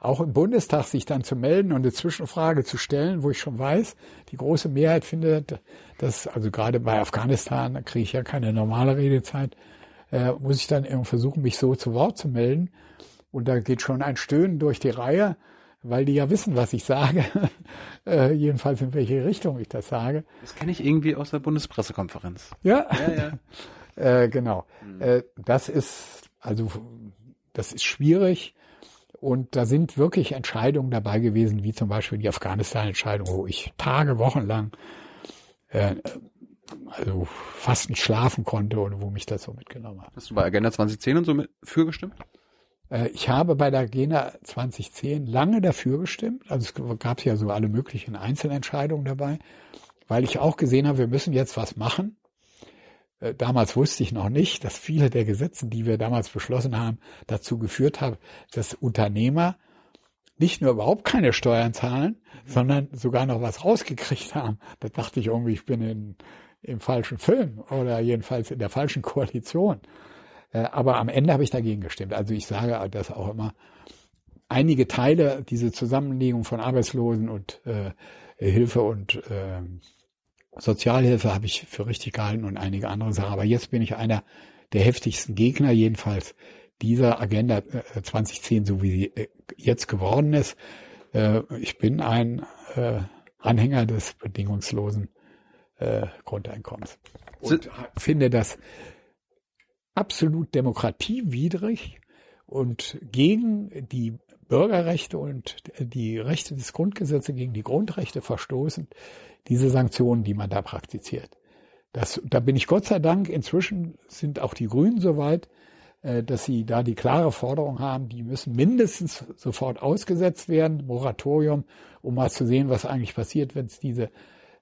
auch im Bundestag sich dann zu melden und eine Zwischenfrage zu stellen, wo ich schon weiß, die große Mehrheit findet, dass, also gerade bei Afghanistan, da kriege ich ja keine normale Redezeit, äh, muss ich dann irgendwie versuchen, mich so zu Wort zu melden. Und da geht schon ein Stöhnen durch die Reihe, weil die ja wissen, was ich sage. äh, jedenfalls in welche Richtung ich das sage. Das kenne ich irgendwie aus der Bundespressekonferenz. Ja, Ja, ja. äh, genau. Äh, das ist, also, das ist schwierig. Und da sind wirklich Entscheidungen dabei gewesen, wie zum Beispiel die Afghanistan-Entscheidung, wo ich Tage, Wochen lang äh, also fast nicht schlafen konnte und wo mich das so mitgenommen hat. Hast du bei Agenda 2010 und so mit für gestimmt? Äh, ich habe bei der Agenda 2010 lange dafür gestimmt. Also es gab ja so alle möglichen Einzelentscheidungen dabei, weil ich auch gesehen habe, wir müssen jetzt was machen. Äh, Damals wusste ich noch nicht, dass viele der Gesetze, die wir damals beschlossen haben, dazu geführt haben, dass Unternehmer nicht nur überhaupt keine Steuern zahlen, sondern sogar noch was rausgekriegt haben. Da dachte ich irgendwie, ich bin in, im falschen Film oder jedenfalls in der falschen Koalition. Äh, Aber am Ende habe ich dagegen gestimmt. Also ich sage das auch immer. Einige Teile, diese Zusammenlegung von Arbeitslosen und äh, Hilfe und ähm, Sozialhilfe habe ich für richtig gehalten und einige andere Sachen. Aber jetzt bin ich einer der heftigsten Gegner, jedenfalls dieser Agenda äh, 2010, so wie sie äh, jetzt geworden ist. Äh, ich bin ein äh, Anhänger des bedingungslosen äh, Grundeinkommens und finde das absolut demokratiewidrig und gegen die Bürgerrechte und die Rechte des Grundgesetzes, gegen die Grundrechte verstoßend, diese Sanktionen, die man da praktiziert. Das, da bin ich Gott sei Dank, inzwischen sind auch die Grünen soweit, äh, dass sie da die klare Forderung haben, die müssen mindestens sofort ausgesetzt werden, Moratorium, um mal zu sehen, was eigentlich passiert, wenn es diese,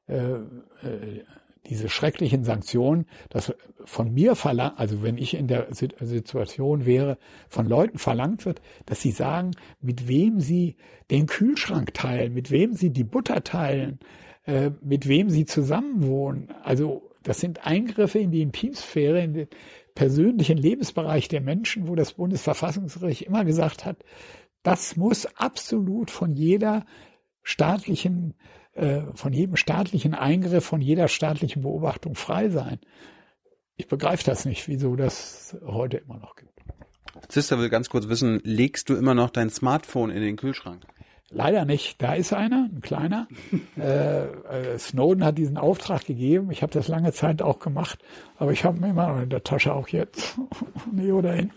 äh, äh, diese schrecklichen Sanktionen, dass von mir verlangt, also wenn ich in der Situation wäre, von Leuten verlangt wird, dass sie sagen, mit wem sie den Kühlschrank teilen, mit wem sie die Butter teilen, äh, mit wem sie zusammenwohnen. Also das sind Eingriffe in die Intimsphäre, in den persönlichen Lebensbereich der Menschen, wo das Bundesverfassungsgericht immer gesagt hat, das muss absolut von jeder staatlichen äh, von jedem staatlichen Eingriff, von jeder staatlichen Beobachtung frei sein. Ich begreife das nicht, wieso das heute immer noch gibt. Sister will ganz kurz wissen, legst du immer noch dein Smartphone in den Kühlschrank? Leider nicht. Da ist einer, ein kleiner. äh, äh, Snowden hat diesen Auftrag gegeben. Ich habe das lange Zeit auch gemacht, aber ich habe ihn immer noch in der Tasche auch jetzt. nee, oder hin.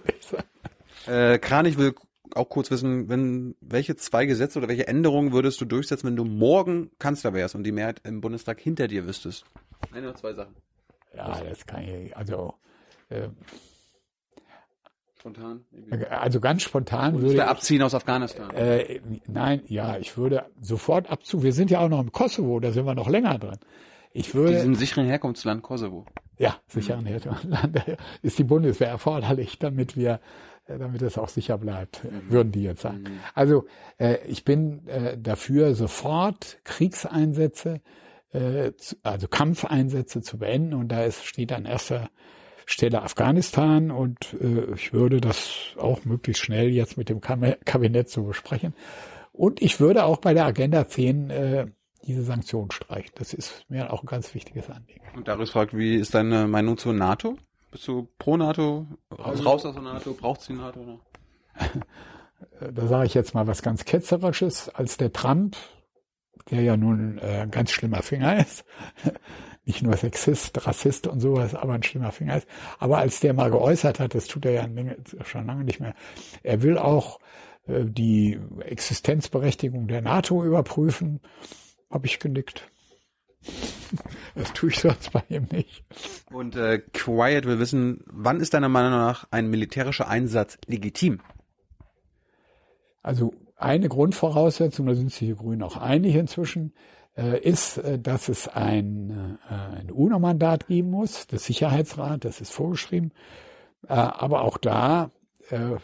Äh, Kranich will auch kurz wissen, wenn, welche zwei Gesetze oder welche Änderungen würdest du durchsetzen, wenn du morgen Kanzler wärst und die Mehrheit im Bundestag hinter dir wüsstest? Eine oder zwei Sachen. Ja, das kann ich, also, äh, Spontan? Also ganz spontan würde ich abziehen aus Afghanistan. Äh, nein, ja, ich würde sofort abzu. Wir sind ja auch noch im Kosovo, da sind wir noch länger dran. Ich würde diesem sicheren Herkunftsland Kosovo. Ja, sicheren Herkunftsland ist die Bundeswehr erforderlich, damit wir damit es auch sicher bleibt, mhm. würden die jetzt sagen. Mhm. Also äh, ich bin äh, dafür, sofort Kriegseinsätze, äh, zu, also Kampfeinsätze zu beenden. Und da ist, steht an erster Stelle Afghanistan. Und äh, ich würde das auch möglichst schnell jetzt mit dem Kabinett so besprechen. Und ich würde auch bei der Agenda 10 äh, diese Sanktionen streichen. Das ist mir auch ein ganz wichtiges Anliegen. Und Darius fragt, wie ist deine Meinung zur NATO? Bist du pro NATO? Also, raus aus der NATO? Braucht die NATO noch? da sage ich jetzt mal was ganz Ketzerisches. Als der Trump, der ja nun äh, ein ganz schlimmer Finger ist, nicht nur Sexist, Rassist und sowas, aber ein schlimmer Finger ist, aber als der mal geäußert hat, das tut er ja schon lange nicht mehr, er will auch äh, die Existenzberechtigung der NATO überprüfen, habe ich genickt. Das tue ich sonst bei ihm nicht. Und äh, Quiet will wissen, wann ist deiner Meinung nach ein militärischer Einsatz legitim? Also eine Grundvoraussetzung, da sind sich die Grünen auch einig inzwischen, äh, ist, äh, dass es ein, äh, ein UNO-Mandat geben muss, das Sicherheitsrat, das ist vorgeschrieben. Äh, aber auch da äh,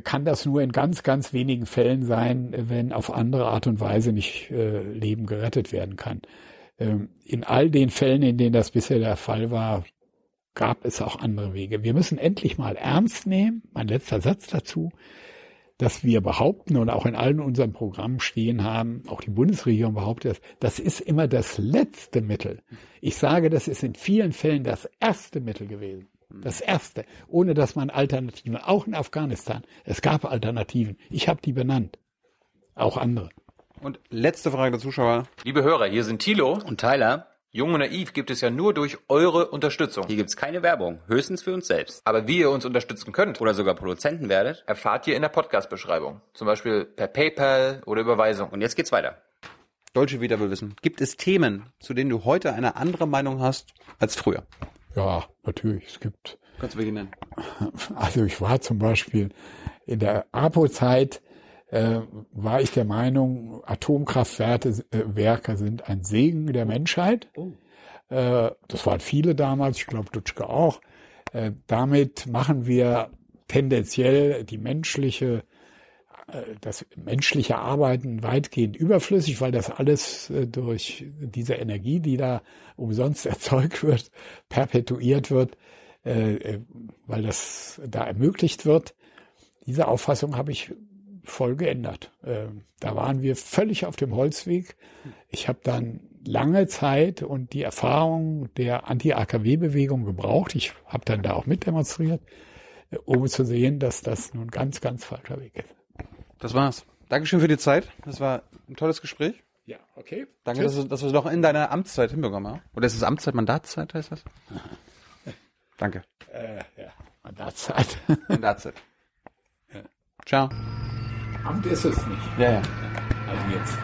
kann das nur in ganz, ganz wenigen Fällen sein, wenn auf andere Art und Weise nicht äh, Leben gerettet werden kann. Ähm, in all den Fällen, in denen das bisher der Fall war, gab es auch andere Wege. Wir müssen endlich mal ernst nehmen, mein letzter Satz dazu, dass wir behaupten und auch in allen unseren Programmen stehen haben, auch die Bundesregierung behauptet das, das ist immer das letzte Mittel. Ich sage, das ist in vielen Fällen das erste Mittel gewesen. Das erste, ohne dass man Alternativen, auch in Afghanistan, es gab Alternativen. Ich habe die benannt. Auch andere. Und letzte Frage der Zuschauer. Liebe Hörer, hier sind Thilo und Tyler. Jung und Naiv gibt es ja nur durch eure Unterstützung. Hier gibt's keine Werbung, höchstens für uns selbst. Aber wie ihr uns unterstützen könnt oder sogar Produzenten werdet, erfahrt ihr in der Podcast-Beschreibung. Zum Beispiel per PayPal oder Überweisung. Und jetzt geht's weiter. Deutsche wieder will wissen. Gibt es Themen, zu denen du heute eine andere Meinung hast als früher? Ja, natürlich. Es gibt. Kannst du welche nennen? Also ich war zum Beispiel in der APO-Zeit äh, war ich der Meinung, Atomkraftwerke äh, sind ein Segen der Menschheit. Oh. Äh, das waren viele damals, ich glaube Dutschke auch. Äh, damit machen wir tendenziell die menschliche das menschliche Arbeiten weitgehend überflüssig, weil das alles äh, durch diese Energie, die da umsonst erzeugt wird, perpetuiert wird, äh, weil das da ermöglicht wird. Diese Auffassung habe ich voll geändert. Da waren wir völlig auf dem Holzweg. Ich habe dann lange Zeit und die Erfahrung der Anti-AKW-Bewegung gebraucht. Ich habe dann da auch mitdemonstriert, um zu sehen, dass das nun ganz, ganz falscher Weg ist. Das war's. Dankeschön für die Zeit. Das war ein tolles Gespräch. Ja, okay. Danke, dass du, dass du es noch in deiner Amtszeit hinbekommen hast. Oder ist es Amtszeit, Mandatszeit heißt das? Danke. Äh, ja, Mandatszeit. Mandatszeit. Ja. Ciao. Amt ist es nicht. Ja, ja. Also jetzt.